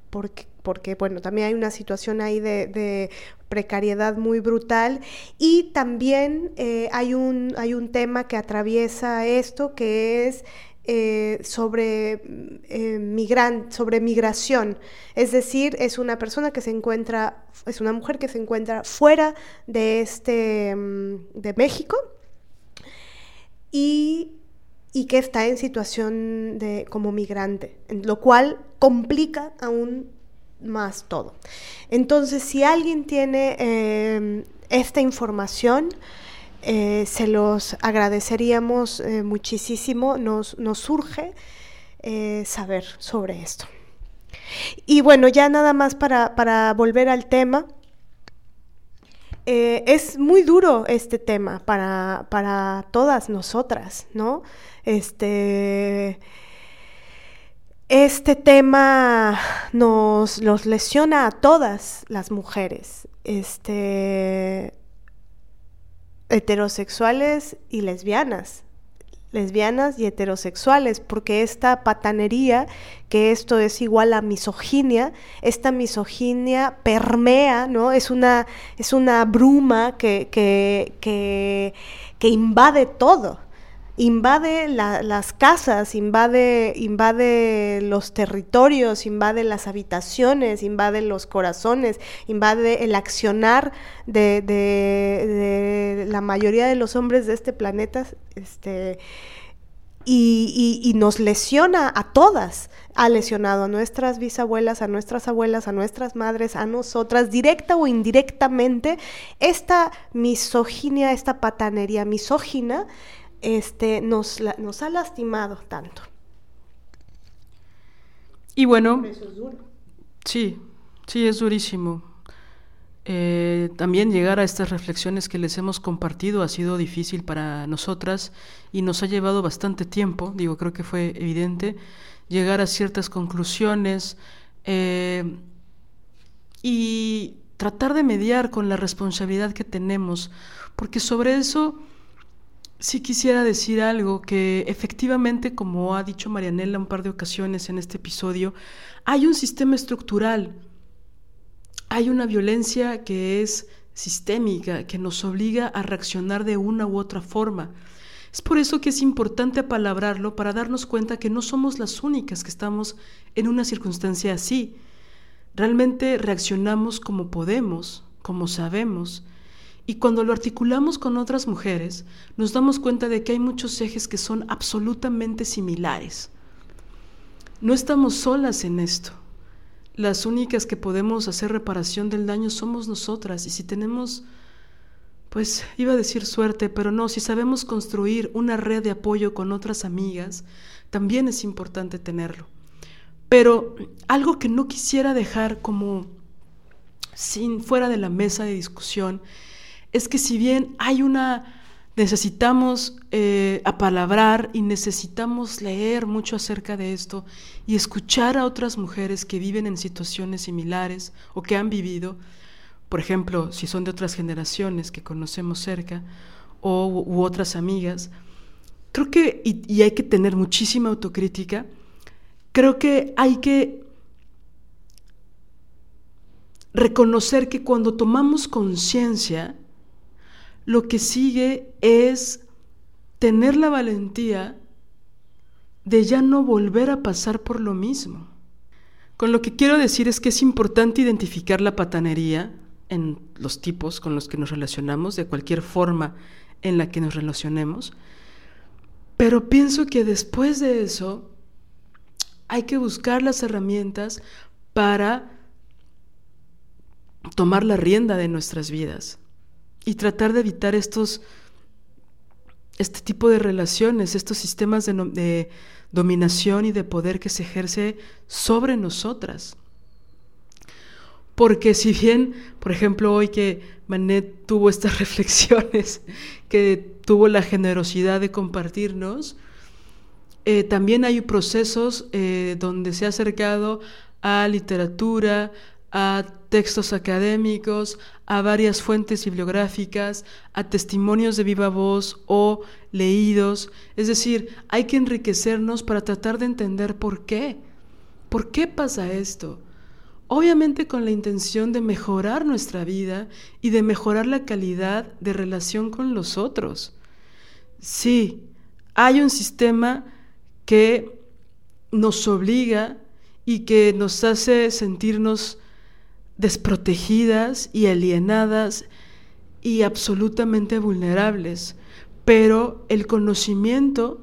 porque porque bueno, también hay una situación ahí de, precariedad muy brutal y también eh, hay, un, hay un tema que atraviesa esto que es eh, sobre, eh, sobre migración. Es decir, es una persona que se encuentra, es una mujer que se encuentra fuera de, este, mm, de México y, y, que está en situación de, como migrante, lo cual complica aún más todo. Entonces, si alguien tiene em, esta información, eh, se los agradeceríamos eh, muchísimo, nos, nos surge eh, saber sobre esto. Y bueno, ya nada más para, volver al tema, es muy duro este tema para, para todas nosotras, ¿no? Este, este tema nos, nos lesiona a todas las mujeres, este, heterosexuales y lesbianas, lesbianas y heterosexuales, porque esta patanería, que esto es igual a misoginia, esta misoginia permea, ¿no? Es una, es una bruma que, que, que, que invade todo invade las casas, invade, invade los territorios, invade las habitaciones, invade los corazones, invade el accionar de, la mayoría de los hombres de este planeta, este, y, y, nos lesiona a todas. Ha lesionado a nuestras bisabuelas, a nuestras abuelas, a nuestras madres, a nosotras, directa o indirectamente. Esta misoginia, esta patanería misógina, este, nos, nos ha lastimado tanto. Y bueno, sí, sí, es durísimo. Eh, también llegar a estas reflexiones que les hemos compartido ha sido difícil para nosotras y nos ha llevado bastante tiempo, digo, creo que fue evidente, llegar a ciertas conclusiones eh, y tratar de mediar con la responsabilidad que tenemos, porque sobre eso sí quisiera decir algo que efectivamente, como ha dicho Marianela un par de ocasiones en este episodio, hay un sistema estructural, hay una violencia que es sistémica, que nos obliga a reaccionar de una u otra forma. Es por eso que es importante apalabrarlo para darnos cuenta que no somos las únicas que estamos en una circunstancia así. Realmente reaccionamos como podemos, como sabemos, y cuando lo articulamos con otras mujeres, nos damos cuenta de que hay muchos ejes que son absolutamente similares. No estamos solas en esto. Las únicas que podemos hacer reparación del daño somos nosotras. Y si tenemos, pues iba a decir suerte, pero no, si sabemos construir una red de apoyo con otras amigas, también es importante tenerlo. Pero algo que no quisiera dejar como sin fuera de la mesa de discusión es que si bien hay una necesitamos eh, apalabrar y necesitamos leer mucho acerca de esto y escuchar a otras mujeres que viven en situaciones similares o que han vivido, por ejemplo, si son de otras generaciones que conocemos cerca o, u otras amigas, creo que, y, y hay que tener muchísima autocrítica, creo que hay que reconocer que cuando tomamos conciencia, lo que sigue es tener la valentía de ya no volver a pasar por lo mismo. Con lo que quiero decir es que es importante identificar la patanería en los tipos con los que nos relacionamos, de cualquier forma en la que nos relacionemos, pero pienso que después de eso hay que buscar las herramientas para tomar la rienda de nuestras vidas y tratar de evitar estos, este tipo de relaciones, estos sistemas de, dominación y de poder que se ejerce sobre nosotras. Porque si bien, por ejemplo, hoy que Manet tuvo estas reflexiones, que tuvo la generosidad de compartirnos, eh, también hay procesos eh, donde se ha acercado a literatura, a textos académicos, a varias fuentes bibliográficas, a testimonios de viva voz o leídos. Es decir, hay que enriquecernos para tratar de entender por qué. ¿Por qué pasa esto? Obviamente con la intención de mejorar nuestra vida y de mejorar la calidad de relación con los otros. Sí, hay un sistema que nos obliga y que nos hace sentirnos desprotegidas y alienadas y absolutamente vulnerables, pero el conocimiento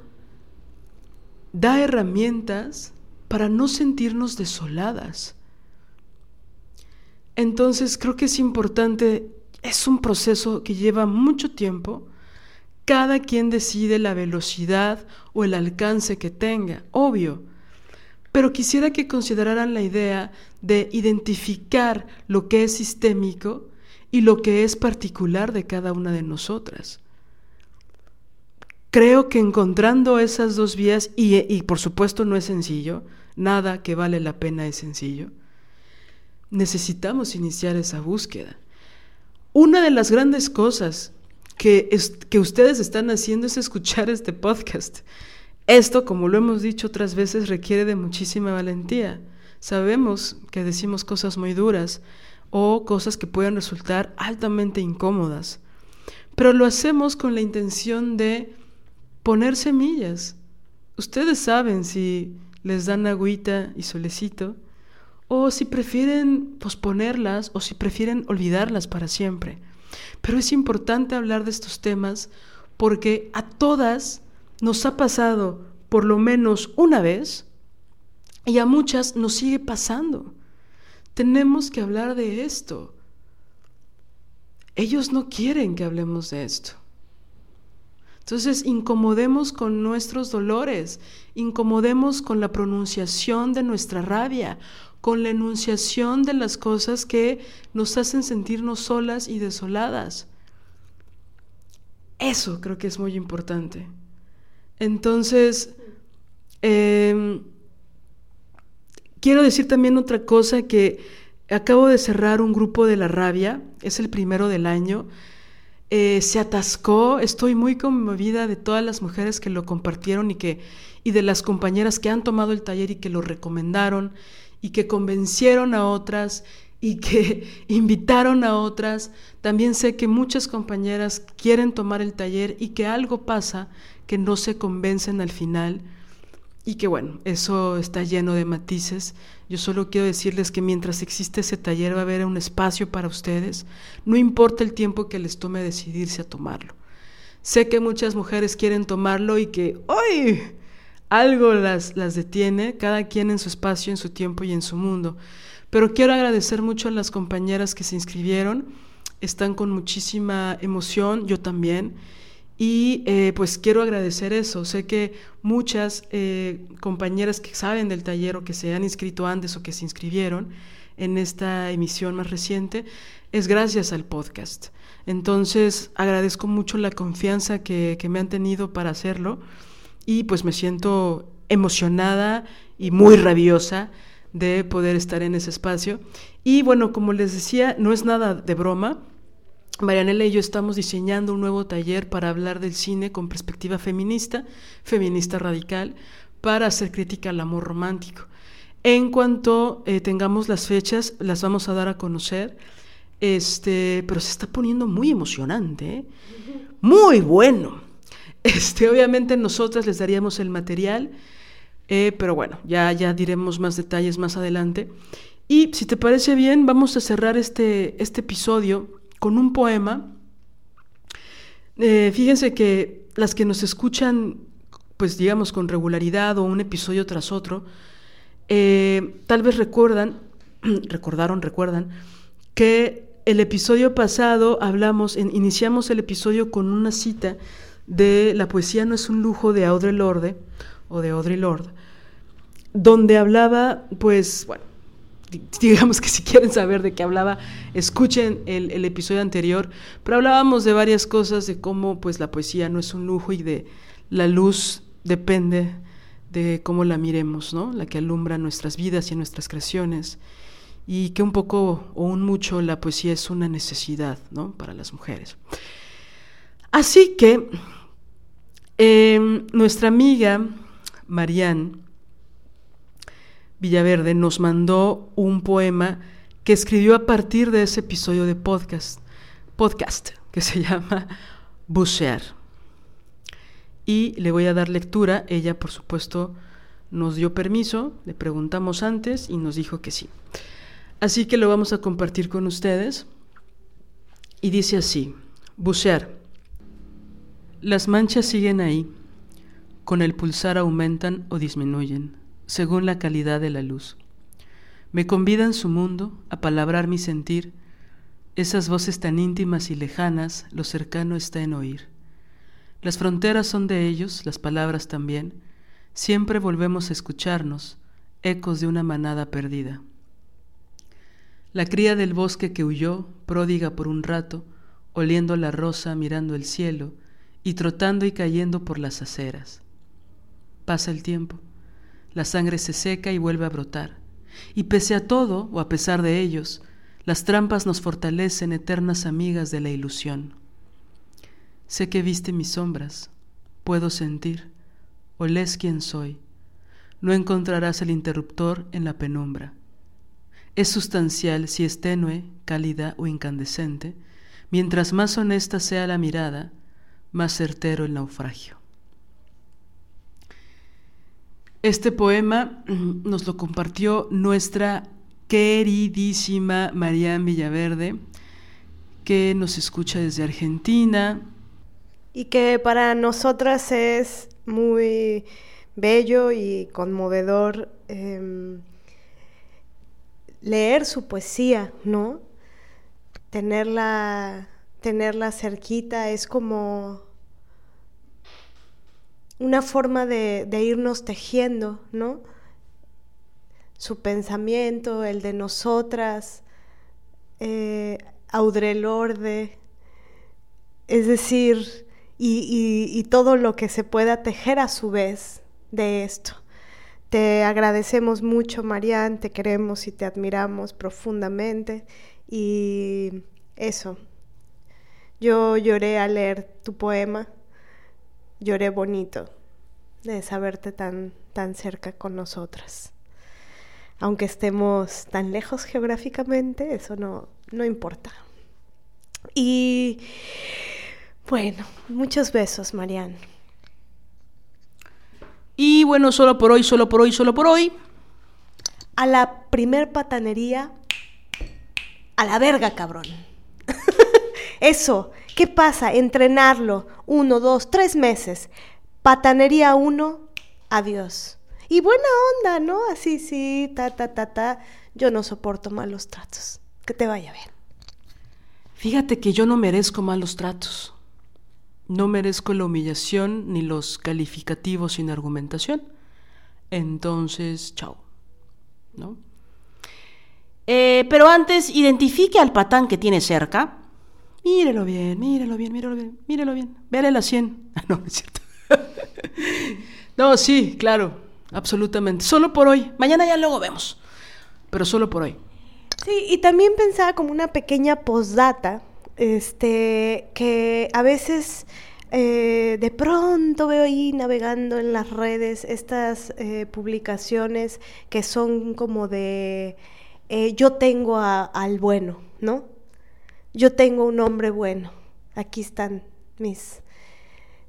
da herramientas para no sentirnos desoladas. Entonces creo que es importante, es un proceso que lleva mucho tiempo, cada quien decide la velocidad o el alcance que tenga, obvio, pero quisiera que consideraran la idea de identificar lo que es sistémico y lo que es particular de cada una de nosotras. Creo que encontrando esas dos vías, y, y, por supuesto no es sencillo, nada que vale la pena es sencillo, necesitamos iniciar esa búsqueda. Una de las grandes cosas que, es, que ustedes están haciendo es escuchar este podcast. Esto, como lo hemos dicho otras veces, requiere de muchísima valentía. Sabemos que decimos cosas muy duras o cosas que pueden resultar altamente incómodas, pero lo hacemos con la intención de poner semillas. Ustedes saben si les dan agüita y solecito, o si prefieren posponerlas o si prefieren olvidarlas para siempre. Pero es importante hablar de estos temas porque a todas nos ha pasado por lo menos una vez y a muchas nos sigue pasando. Tenemos que hablar de esto. Ellos no quieren que hablemos de esto. Entonces, incomodemos con nuestros dolores, incomodemos con la pronunciación de nuestra rabia, con la enunciación de las cosas que nos hacen sentirnos solas y desoladas. Eso creo que es muy importante. Entonces, eh, quiero decir también otra cosa que acabo de cerrar un grupo de la rabia, es el primero del año. Eh, se atascó, estoy muy conmovida de todas las mujeres que lo compartieron y, que, y de las compañeras que han tomado el taller y que lo recomendaron y que convencieron a otras y que invitaron a otras. También sé que muchas compañeras quieren tomar el taller y que algo pasa que no se convencen al final y que bueno, eso está lleno de matices. Yo solo quiero decirles que mientras existe ese taller va a haber un espacio para ustedes, no importa el tiempo que les tome decidirse a tomarlo. Sé que muchas mujeres quieren tomarlo y que hoy algo las, las detiene, cada quien en su espacio, en su tiempo y en su mundo. Pero quiero agradecer mucho a las compañeras que se inscribieron, están con muchísima emoción, yo también. Y eh, pues quiero agradecer eso. Sé que muchas eh, compañeras que saben del taller o que se han inscrito antes o que se inscribieron en esta emisión más reciente, es gracias al podcast. Entonces agradezco mucho la confianza que, que me han tenido para hacerlo y pues me siento emocionada y muy rabiosa de poder estar en ese espacio. Y bueno, como les decía, no es nada de broma. Marianela y yo estamos diseñando un nuevo taller para hablar del cine con perspectiva feminista, feminista radical, para hacer crítica al amor romántico. En cuanto eh, tengamos las fechas, las vamos a dar a conocer. Este, pero se está poniendo muy emocionante, ¿eh? muy bueno. Este, obviamente nosotras les daríamos el material, eh, pero bueno, ya, ya diremos más detalles más adelante. Y si te parece bien, vamos a cerrar este, este episodio con un poema. Eh, fíjense que las que nos escuchan, pues digamos, con regularidad o un episodio tras otro, eh, tal vez recuerdan, recordaron, recuerdan, que el episodio pasado hablamos, iniciamos el episodio con una cita de La poesía no es un lujo de Audre Lorde, o de Audre Lorde, donde hablaba, pues, bueno, digamos que si quieren saber de qué hablaba, escuchen el, episodio anterior, pero hablábamos de varias cosas, de cómo pues la poesía no es un lujo y de la luz depende de cómo la miremos, ¿no? La que alumbra nuestras vidas y nuestras creaciones, y que un poco o un mucho la poesía es una necesidad, ¿no? Para las mujeres. Así que em, nuestra amiga Marianne Villaverde nos mandó un poema que escribió a partir de ese episodio de podcast, podcast que se llama Bucear. Y le voy a dar lectura. Ella, por supuesto, nos dio permiso, le preguntamos antes y nos dijo que sí. Así que lo vamos a compartir con ustedes. Y dice así, bucear. Las manchas siguen ahí, con el pulsar aumentan o disminuyen según la calidad de la luz. Me convida en su mundo a palabrar mi sentir, esas voces tan íntimas y lejanas, lo cercano está en oír. Las fronteras son de ellos, las palabras también, siempre volvemos a escucharnos, ecos de una manada perdida. La cría del bosque que huyó, pródiga por un rato, oliendo la rosa, mirando el cielo, y trotando y cayendo por las aceras. Pasa el tiempo, la sangre se seca y vuelve a brotar, y pese a todo, o a pesar de ellos, las trampas nos fortalecen eternas amigas de la ilusión. Sé que viste mis sombras, puedo sentir, olés quién soy. No encontrarás el interruptor en la penumbra. Es sustancial si es tenue, cálida o incandescente, mientras más honesta sea la mirada, más certero el naufragio. Este poema mm, nos lo compartió nuestra queridísima Marian Villaverde, que nos escucha desde Argentina. Y que para nosotras es muy bello y conmovedor em, leer su poesía, ¿no? Tenerla, tenerla cerquita es como una forma de, irnos tejiendo, ¿no? Su pensamiento, el de nosotras, eh, Audrelorde, es decir, y, todo lo que se pueda tejer a su vez de esto. Te agradecemos mucho, Marian, te queremos y te admiramos profundamente. Y eso, yo lloré al leer tu poema lloré bonito de saberte tan, tan cerca con nosotras. Aunque estemos tan lejos geográficamente, eso no, no importa. Y bueno, muchos besos, Marian. Y bueno, solo por hoy, solo por hoy, solo por hoy. A la primer patanería, a la verga, cabrón. Eso, ¿qué pasa? Entrenarlo, uno, dos, tres meses. Patanería uno, adiós. Y buena onda, ¿no? Así, sí, ta, ta, ta, ta. Yo no soporto malos tratos. Que te vaya bien. Fíjate que yo no merezco malos tratos. No merezco la humillación ni los calificativos sin argumentación. Entonces, chao. ¿No? Eh, pero antes, identifique al patán que tiene cerca Mírelo bien, mírelo bien, mírelo bien, mírelo bien. Véale la 100. Ah, no, es cierto. no, sí, claro, absolutamente. Solo por hoy. Mañana ya luego vemos. Pero solo por hoy. Sí, y también pensaba como una pequeña postdata, este, que a veces eh, de pronto veo ahí navegando en las redes estas eh, publicaciones que son como de eh, yo tengo al bueno, ¿no? Yo tengo un hombre bueno. Aquí están mis,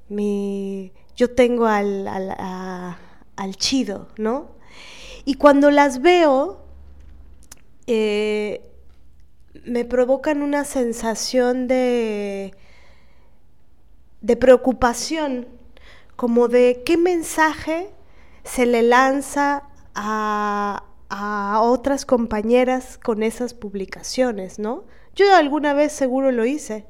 mi, yo tengo al, al, chido, ¿no? Y cuando las veo, eh, me provocan una sensación de, de preocupación, como de qué mensaje se le lanza a, a otras compañeras con esas publicaciones, ¿no? Yo alguna vez seguro lo hice.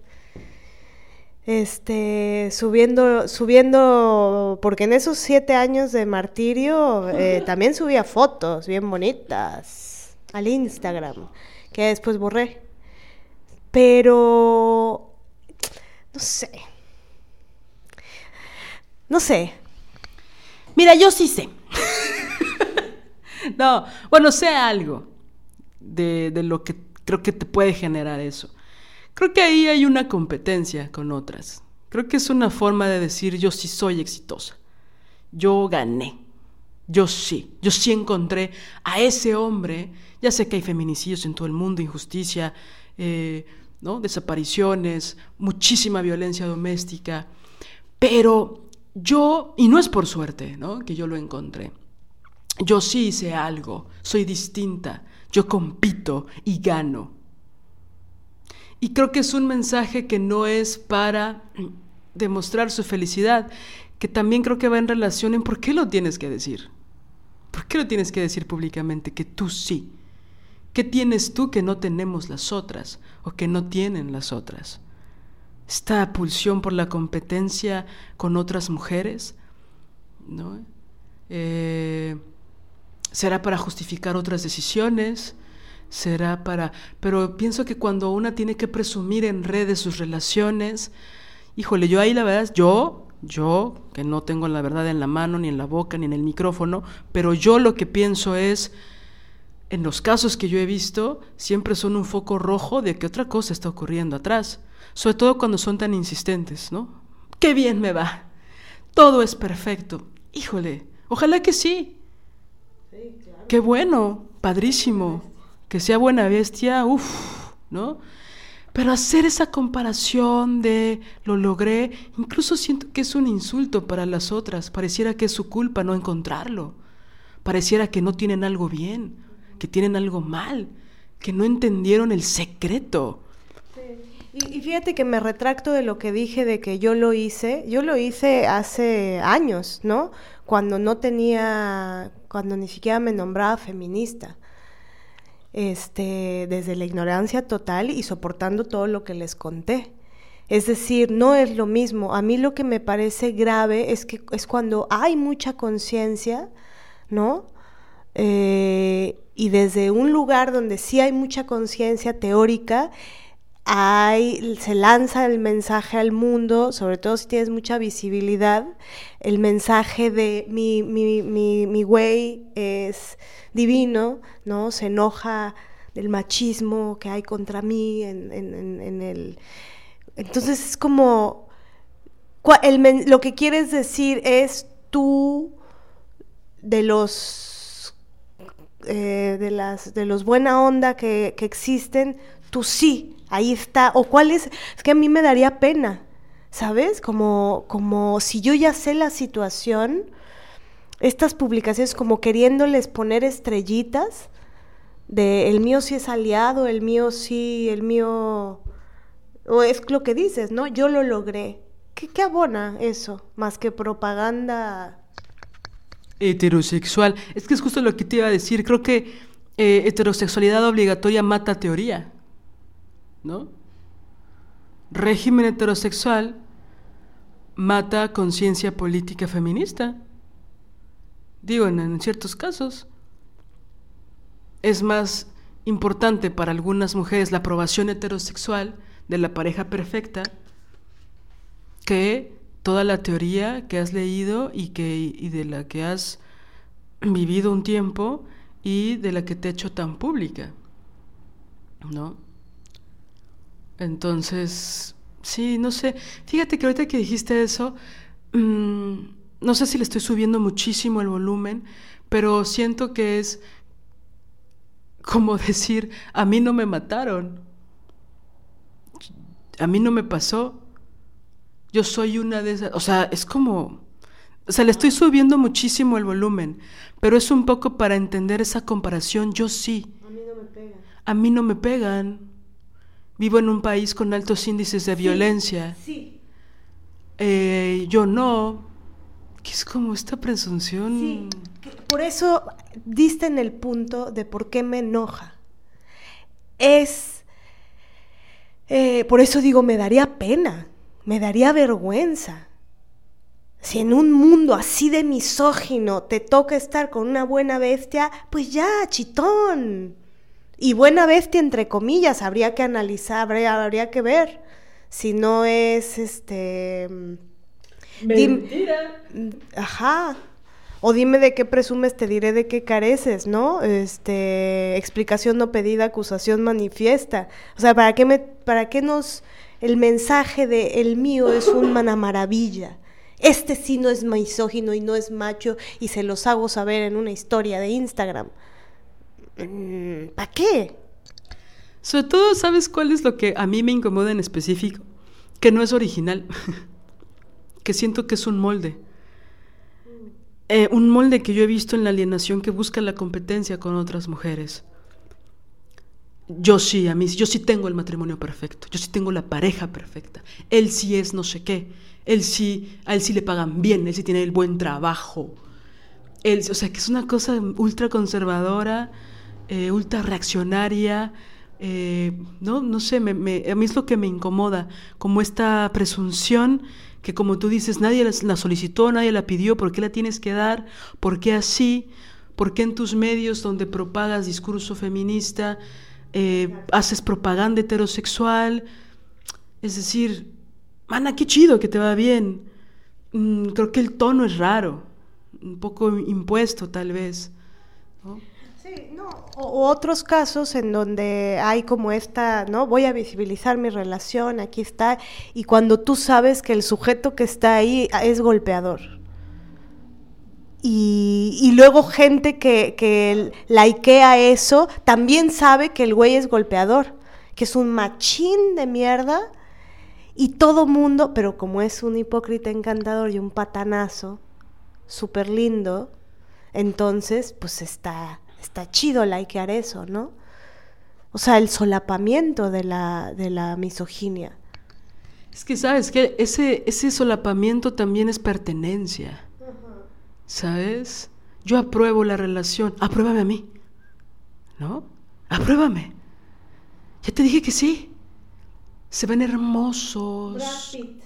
Este, subiendo, subiendo, porque en esos siete años de martirio eh, también subía fotos bien bonitas al Instagram, que después borré. Pero, no sé. No sé. Mira, yo sí sé. no, bueno, sé algo de, de lo que creo que te puede generar eso. Creo que ahí hay una competencia con otras. Creo que es una forma de decir yo sí soy exitosa. Yo gané. Yo sí. Yo sí encontré a ese hombre. Ya sé que hay feminicidios en todo el mundo, injusticia, eh, ¿no? desapariciones, muchísima violencia doméstica. Pero yo, y no es por suerte ¿no? que yo lo encontré, yo sí hice algo, soy distinta, yo compito y gano. Y creo que es un mensaje que no es para demostrar su felicidad, que también creo que va en relación en por qué lo tienes que decir. ¿Por qué lo tienes que decir públicamente que tú sí? ¿Qué tienes tú que no tenemos las otras o que no tienen las otras? Esta pulsión por la competencia con otras mujeres, ¿no? Eh, será para justificar otras decisiones, será para... Pero pienso que cuando una tiene que presumir en redes sus relaciones, híjole, yo ahí la verdad, yo, yo, que no tengo la verdad en la mano, ni en la boca, ni en el micrófono, pero yo lo que pienso es, en los casos que yo he visto, siempre son un foco rojo de que otra cosa está ocurriendo atrás, sobre todo cuando son tan insistentes, ¿no? Qué bien me va, todo es perfecto, híjole, ojalá que sí. Qué bueno, padrísimo que sea buena bestia, uff, ¿no? Pero hacer esa comparación de lo logré, incluso siento que es un insulto para las otras. Pareciera que es su culpa no encontrarlo. Pareciera que no tienen algo bien, que tienen algo mal, que no entendieron el secreto. Y, y, fíjate que me retracto de lo que dije de que yo lo hice. Yo lo hice hace años, ¿no? Cuando no tenía, cuando ni siquiera me nombraba feminista este, desde la ignorancia total y soportando todo lo que les conté. Es decir, no es lo mismo. A mí lo que me parece grave es que es cuando hay mucha conciencia, ¿no? Eh, y desde un lugar donde sí hay mucha conciencia teórica, hay, se lanza el mensaje al mundo, sobre todo si tienes mucha visibilidad, el mensaje de mi, mi, mi, mi güey es divino, ¿no? Se enoja del machismo que hay contra mí en, en, el... Entonces es como... El, lo que quieres decir es tú de los... Eh, de las de los buena onda que, que existen, tú sí, ahí está. O cuál es, es que a mí me daría pena, ¿sabes? Como, como si yo ya sé la situación, estas publicaciones como queriéndoles poner estrellitas de el mío sí es aliado, el mío sí, el mío... O es lo que dices, ¿no? Yo lo logré. ¿Qué, abona eso? Más que propaganda heterosexual. Es que es justo lo que te iba a decir. Creo que eh, heterosexualidad obligatoria mata teoría. ¿No? Régimen heterosexual mata conciencia política feminista. Digo, en, ciertos casos. Es más importante para algunas mujeres la aprobación heterosexual de la pareja perfecta que toda la teoría que has leído y, que, y de la que has vivido un tiempo y de la que te ha hecho tan pública. ¿No? Entonces, sí, no sé. Fíjate que ahorita que dijiste eso, mmm, no sé si le estoy subiendo muchísimo el volumen, pero siento que es como decir, a mí no me mataron, a mí no me pasó, yo soy una de esas, o sea, es como, o sea, le estoy subiendo muchísimo el volumen, pero es un poco para entender esa comparación, yo sí. A mí no me pegan. A mí no me pegan. Vivo en un país con altos índices de violencia. Sí. Eh, yo no que es como esta presunción. Sí, por eso diste en el punto de por qué me enoja. Es. Eh, por eso digo, me daría pena, me daría vergüenza. Si en un mundo así de misógino te toca estar con una buena bestia, pues ya, chitón. Y buena bestia entre comillas, habría que analizar, habría, habría que ver si no es este Mentira. ajá. O dime de qué presumes, te diré de qué careces, ¿no? Este, explicación no pedida, acusación manifiesta. O sea, ¿para qué me, para qué nos el mensaje de el mío es una maravilla? Este sí no es misógino y no es macho y se los hago saber en una historia de Instagram. Mm, ¿Para qué? Sobre todo, ¿sabes cuál es lo que a mí me incomoda en específico? Que no es original. que siento que es un molde. Eh, un molde que yo he visto en la alienación que busca la competencia con otras mujeres. Yo sí, a mí, yo sí tengo el matrimonio perfecto, yo sí tengo la pareja perfecta. Él sí es no sé qué, él sí, a él sí le pagan bien, él sí tiene el buen trabajo. Él, o sea, que es una cosa ultra conservadora, eh, ultra reaccionaria, eh, no, no sé, me, a mí es lo que me incomoda, como esta presunción que como tú dices, nadie la solicitó, nadie la pidió, ¿por qué la tienes que dar? ¿Por qué así? ¿Por qué en tus medios donde propagas discurso feminista eh, haces propaganda heterosexual? Es decir, mana, qué chido que te va bien. Mm, creo que el tono es raro, un poco impuesto tal vez. No. O, otros casos en donde hay como esta, ¿no? Voy a visibilizar mi relación, aquí está, y cuando tú sabes que el sujeto que está ahí es golpeador. Y, luego gente que, que laikea eso también sabe que el güey es golpeador, que es un machín de mierda. Y todo mundo, pero como es un hipócrita encantador y un patanazo, súper lindo, entonces pues está, está chido likear eso, ¿no? O sea, el solapamiento de la, de la misoginia. Es que, ¿sabes que Ese, ese solapamiento también es pertenencia. ¿Sabes? Yo apruebo la relación, apruébame a mí. ¿No? Apruébame. Ya te dije que sí. Se ven hermosos. Brad Pitt.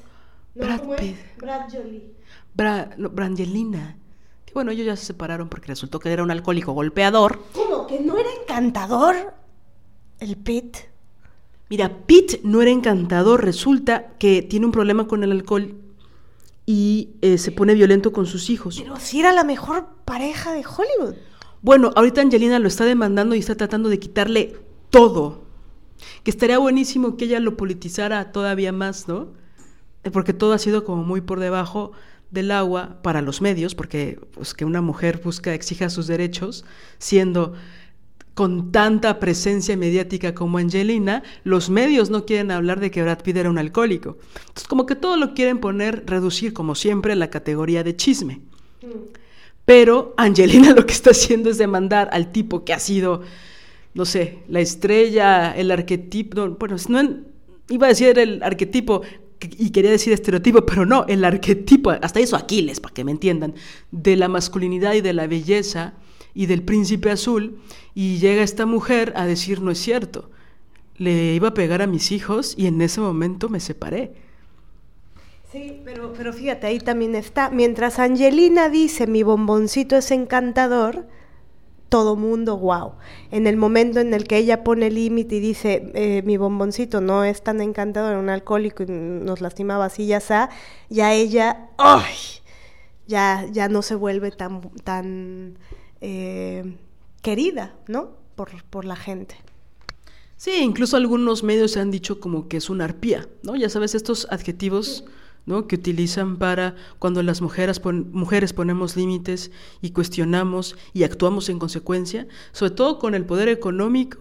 Brad Pitt. Brad Jolie. Brangelina. Bueno, ellos ya se separaron porque resultó que era un alcohólico golpeador. ¿Cómo? ¿Que no era encantador el Pitt? Mira, Pitt no era encantador. Resulta que tiene un problema con el alcohol y eh, se pone violento con sus hijos. Pero si era la mejor pareja de Hollywood. Bueno, ahorita Angelina lo está demandando y está tratando de quitarle todo. Que estaría buenísimo que ella lo politizara todavía más, ¿no? Eh, porque todo ha sido como muy por debajo del agua para los medios, porque pues, que una mujer busca, exija sus derechos, siendo con tanta presencia mediática como Angelina, los medios no quieren hablar de que Brad Pitt era un alcohólico. Entonces, como que todo lo quieren poner, reducir, como siempre, a la categoría de chisme. Pero Angelina lo que está haciendo es demandar al tipo que ha sido, no sé, la estrella, el arquetipo, bueno, no, iba a decir el arquetipo y quería decir estereotipo, pero no, el arquetipo, hasta eso Aquiles, para que me entiendan, de la masculinidad y de la belleza y del príncipe azul, y llega esta mujer a decir no es cierto, le iba a pegar a mis hijos y en ese momento me separé. Sí, pero, pero fíjate, ahí también está, mientras Angelina dice mi bomboncito es encantador, todo mundo, wow. En el momento en el que ella pone límite y dice, eh, mi bomboncito no es tan encantador, un alcohólico y nos lastimaba así, ya está, ya ella, ¡ay! Ya, ya no se vuelve tan, tan eh, querida, ¿no? Por, por la gente. Sí, incluso algunos medios se han dicho como que es una arpía, ¿no? Ya sabes, estos adjetivos ¿no? que utilizan para cuando las mujeres, mujeres ponemos límites y cuestionamos y actuamos en consecuencia, sobre todo con el poder económico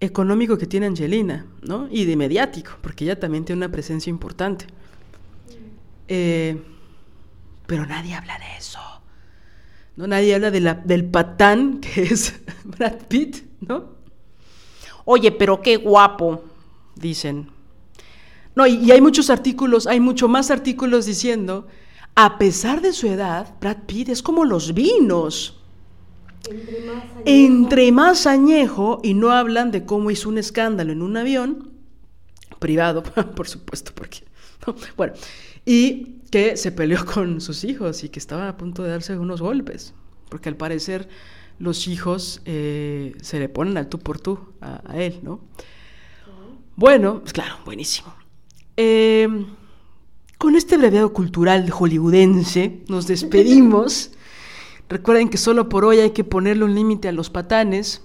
económico que tiene Angelina, ¿no? Y de mediático, porque ella también tiene una presencia importante. Eh, pero nadie habla de eso. ¿no? Nadie habla de la, del patán que es Brad Pitt, ¿no? Oye, pero qué guapo, dicen. No, y, hay muchos artículos, hay mucho más artículos diciendo, a pesar de su edad, Brad Pitt es como los vinos. Entre más, añejo. Entre más añejo, y no hablan de cómo hizo un escándalo en un avión, privado, por supuesto, porque... Bueno, y que se peleó con sus hijos y que estaba a punto de darse unos golpes, porque al parecer los hijos eh, se le ponen al tú por tú a, él, ¿no? Bueno, pues claro, buenísimo. Em, con este breviado cultural hollywoodense nos despedimos. Recuerden que solo por hoy hay que ponerle un límite a los patanes,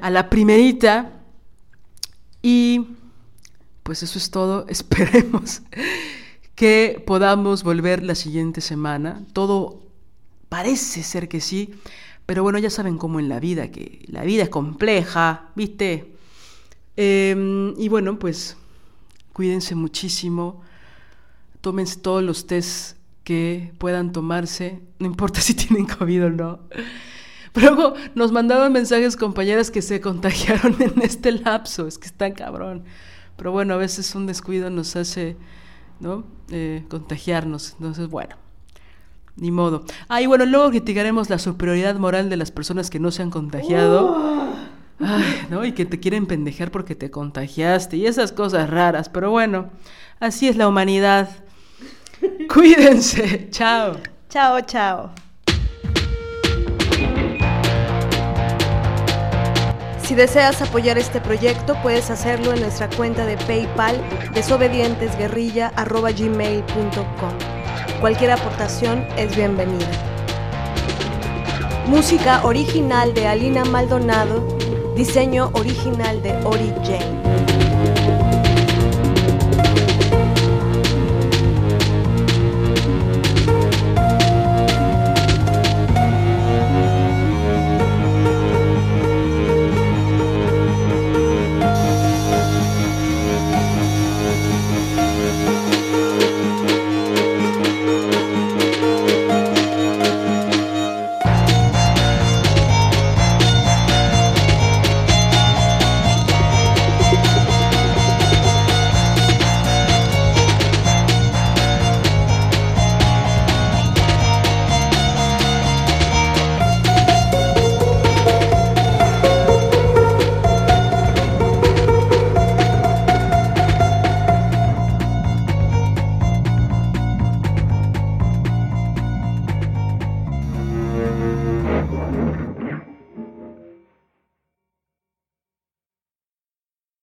a la primerita. Y pues eso es todo. Esperemos que podamos volver la siguiente semana. Todo parece ser que sí, pero bueno, ya saben cómo en la vida, que la vida es compleja, ¿viste? Em, y bueno, pues cuídense muchísimo, tómense todos los test que puedan tomarse, no importa si tienen COVID o no. Luego nos mandaban mensajes compañeras que se contagiaron en este lapso, es que está cabrón. Pero bueno, a veces un descuido nos hace ¿no? Eh, contagiarnos. Entonces, bueno, ni modo. Ah, y bueno, luego criticaremos la superioridad moral de las personas que no se han contagiado. Ay, ¿no? Y que te quieren pendejar porque te contagiaste y esas cosas raras. Pero bueno, así es la humanidad. Cuídense. Chao. Chao, chao. Si deseas apoyar este proyecto, puedes hacerlo en nuestra cuenta de PayPal desobedientesguerrilla.gmail.com. Cualquier aportación es bienvenida. Música original de Alina Maldonado diseño original de Ori Jane.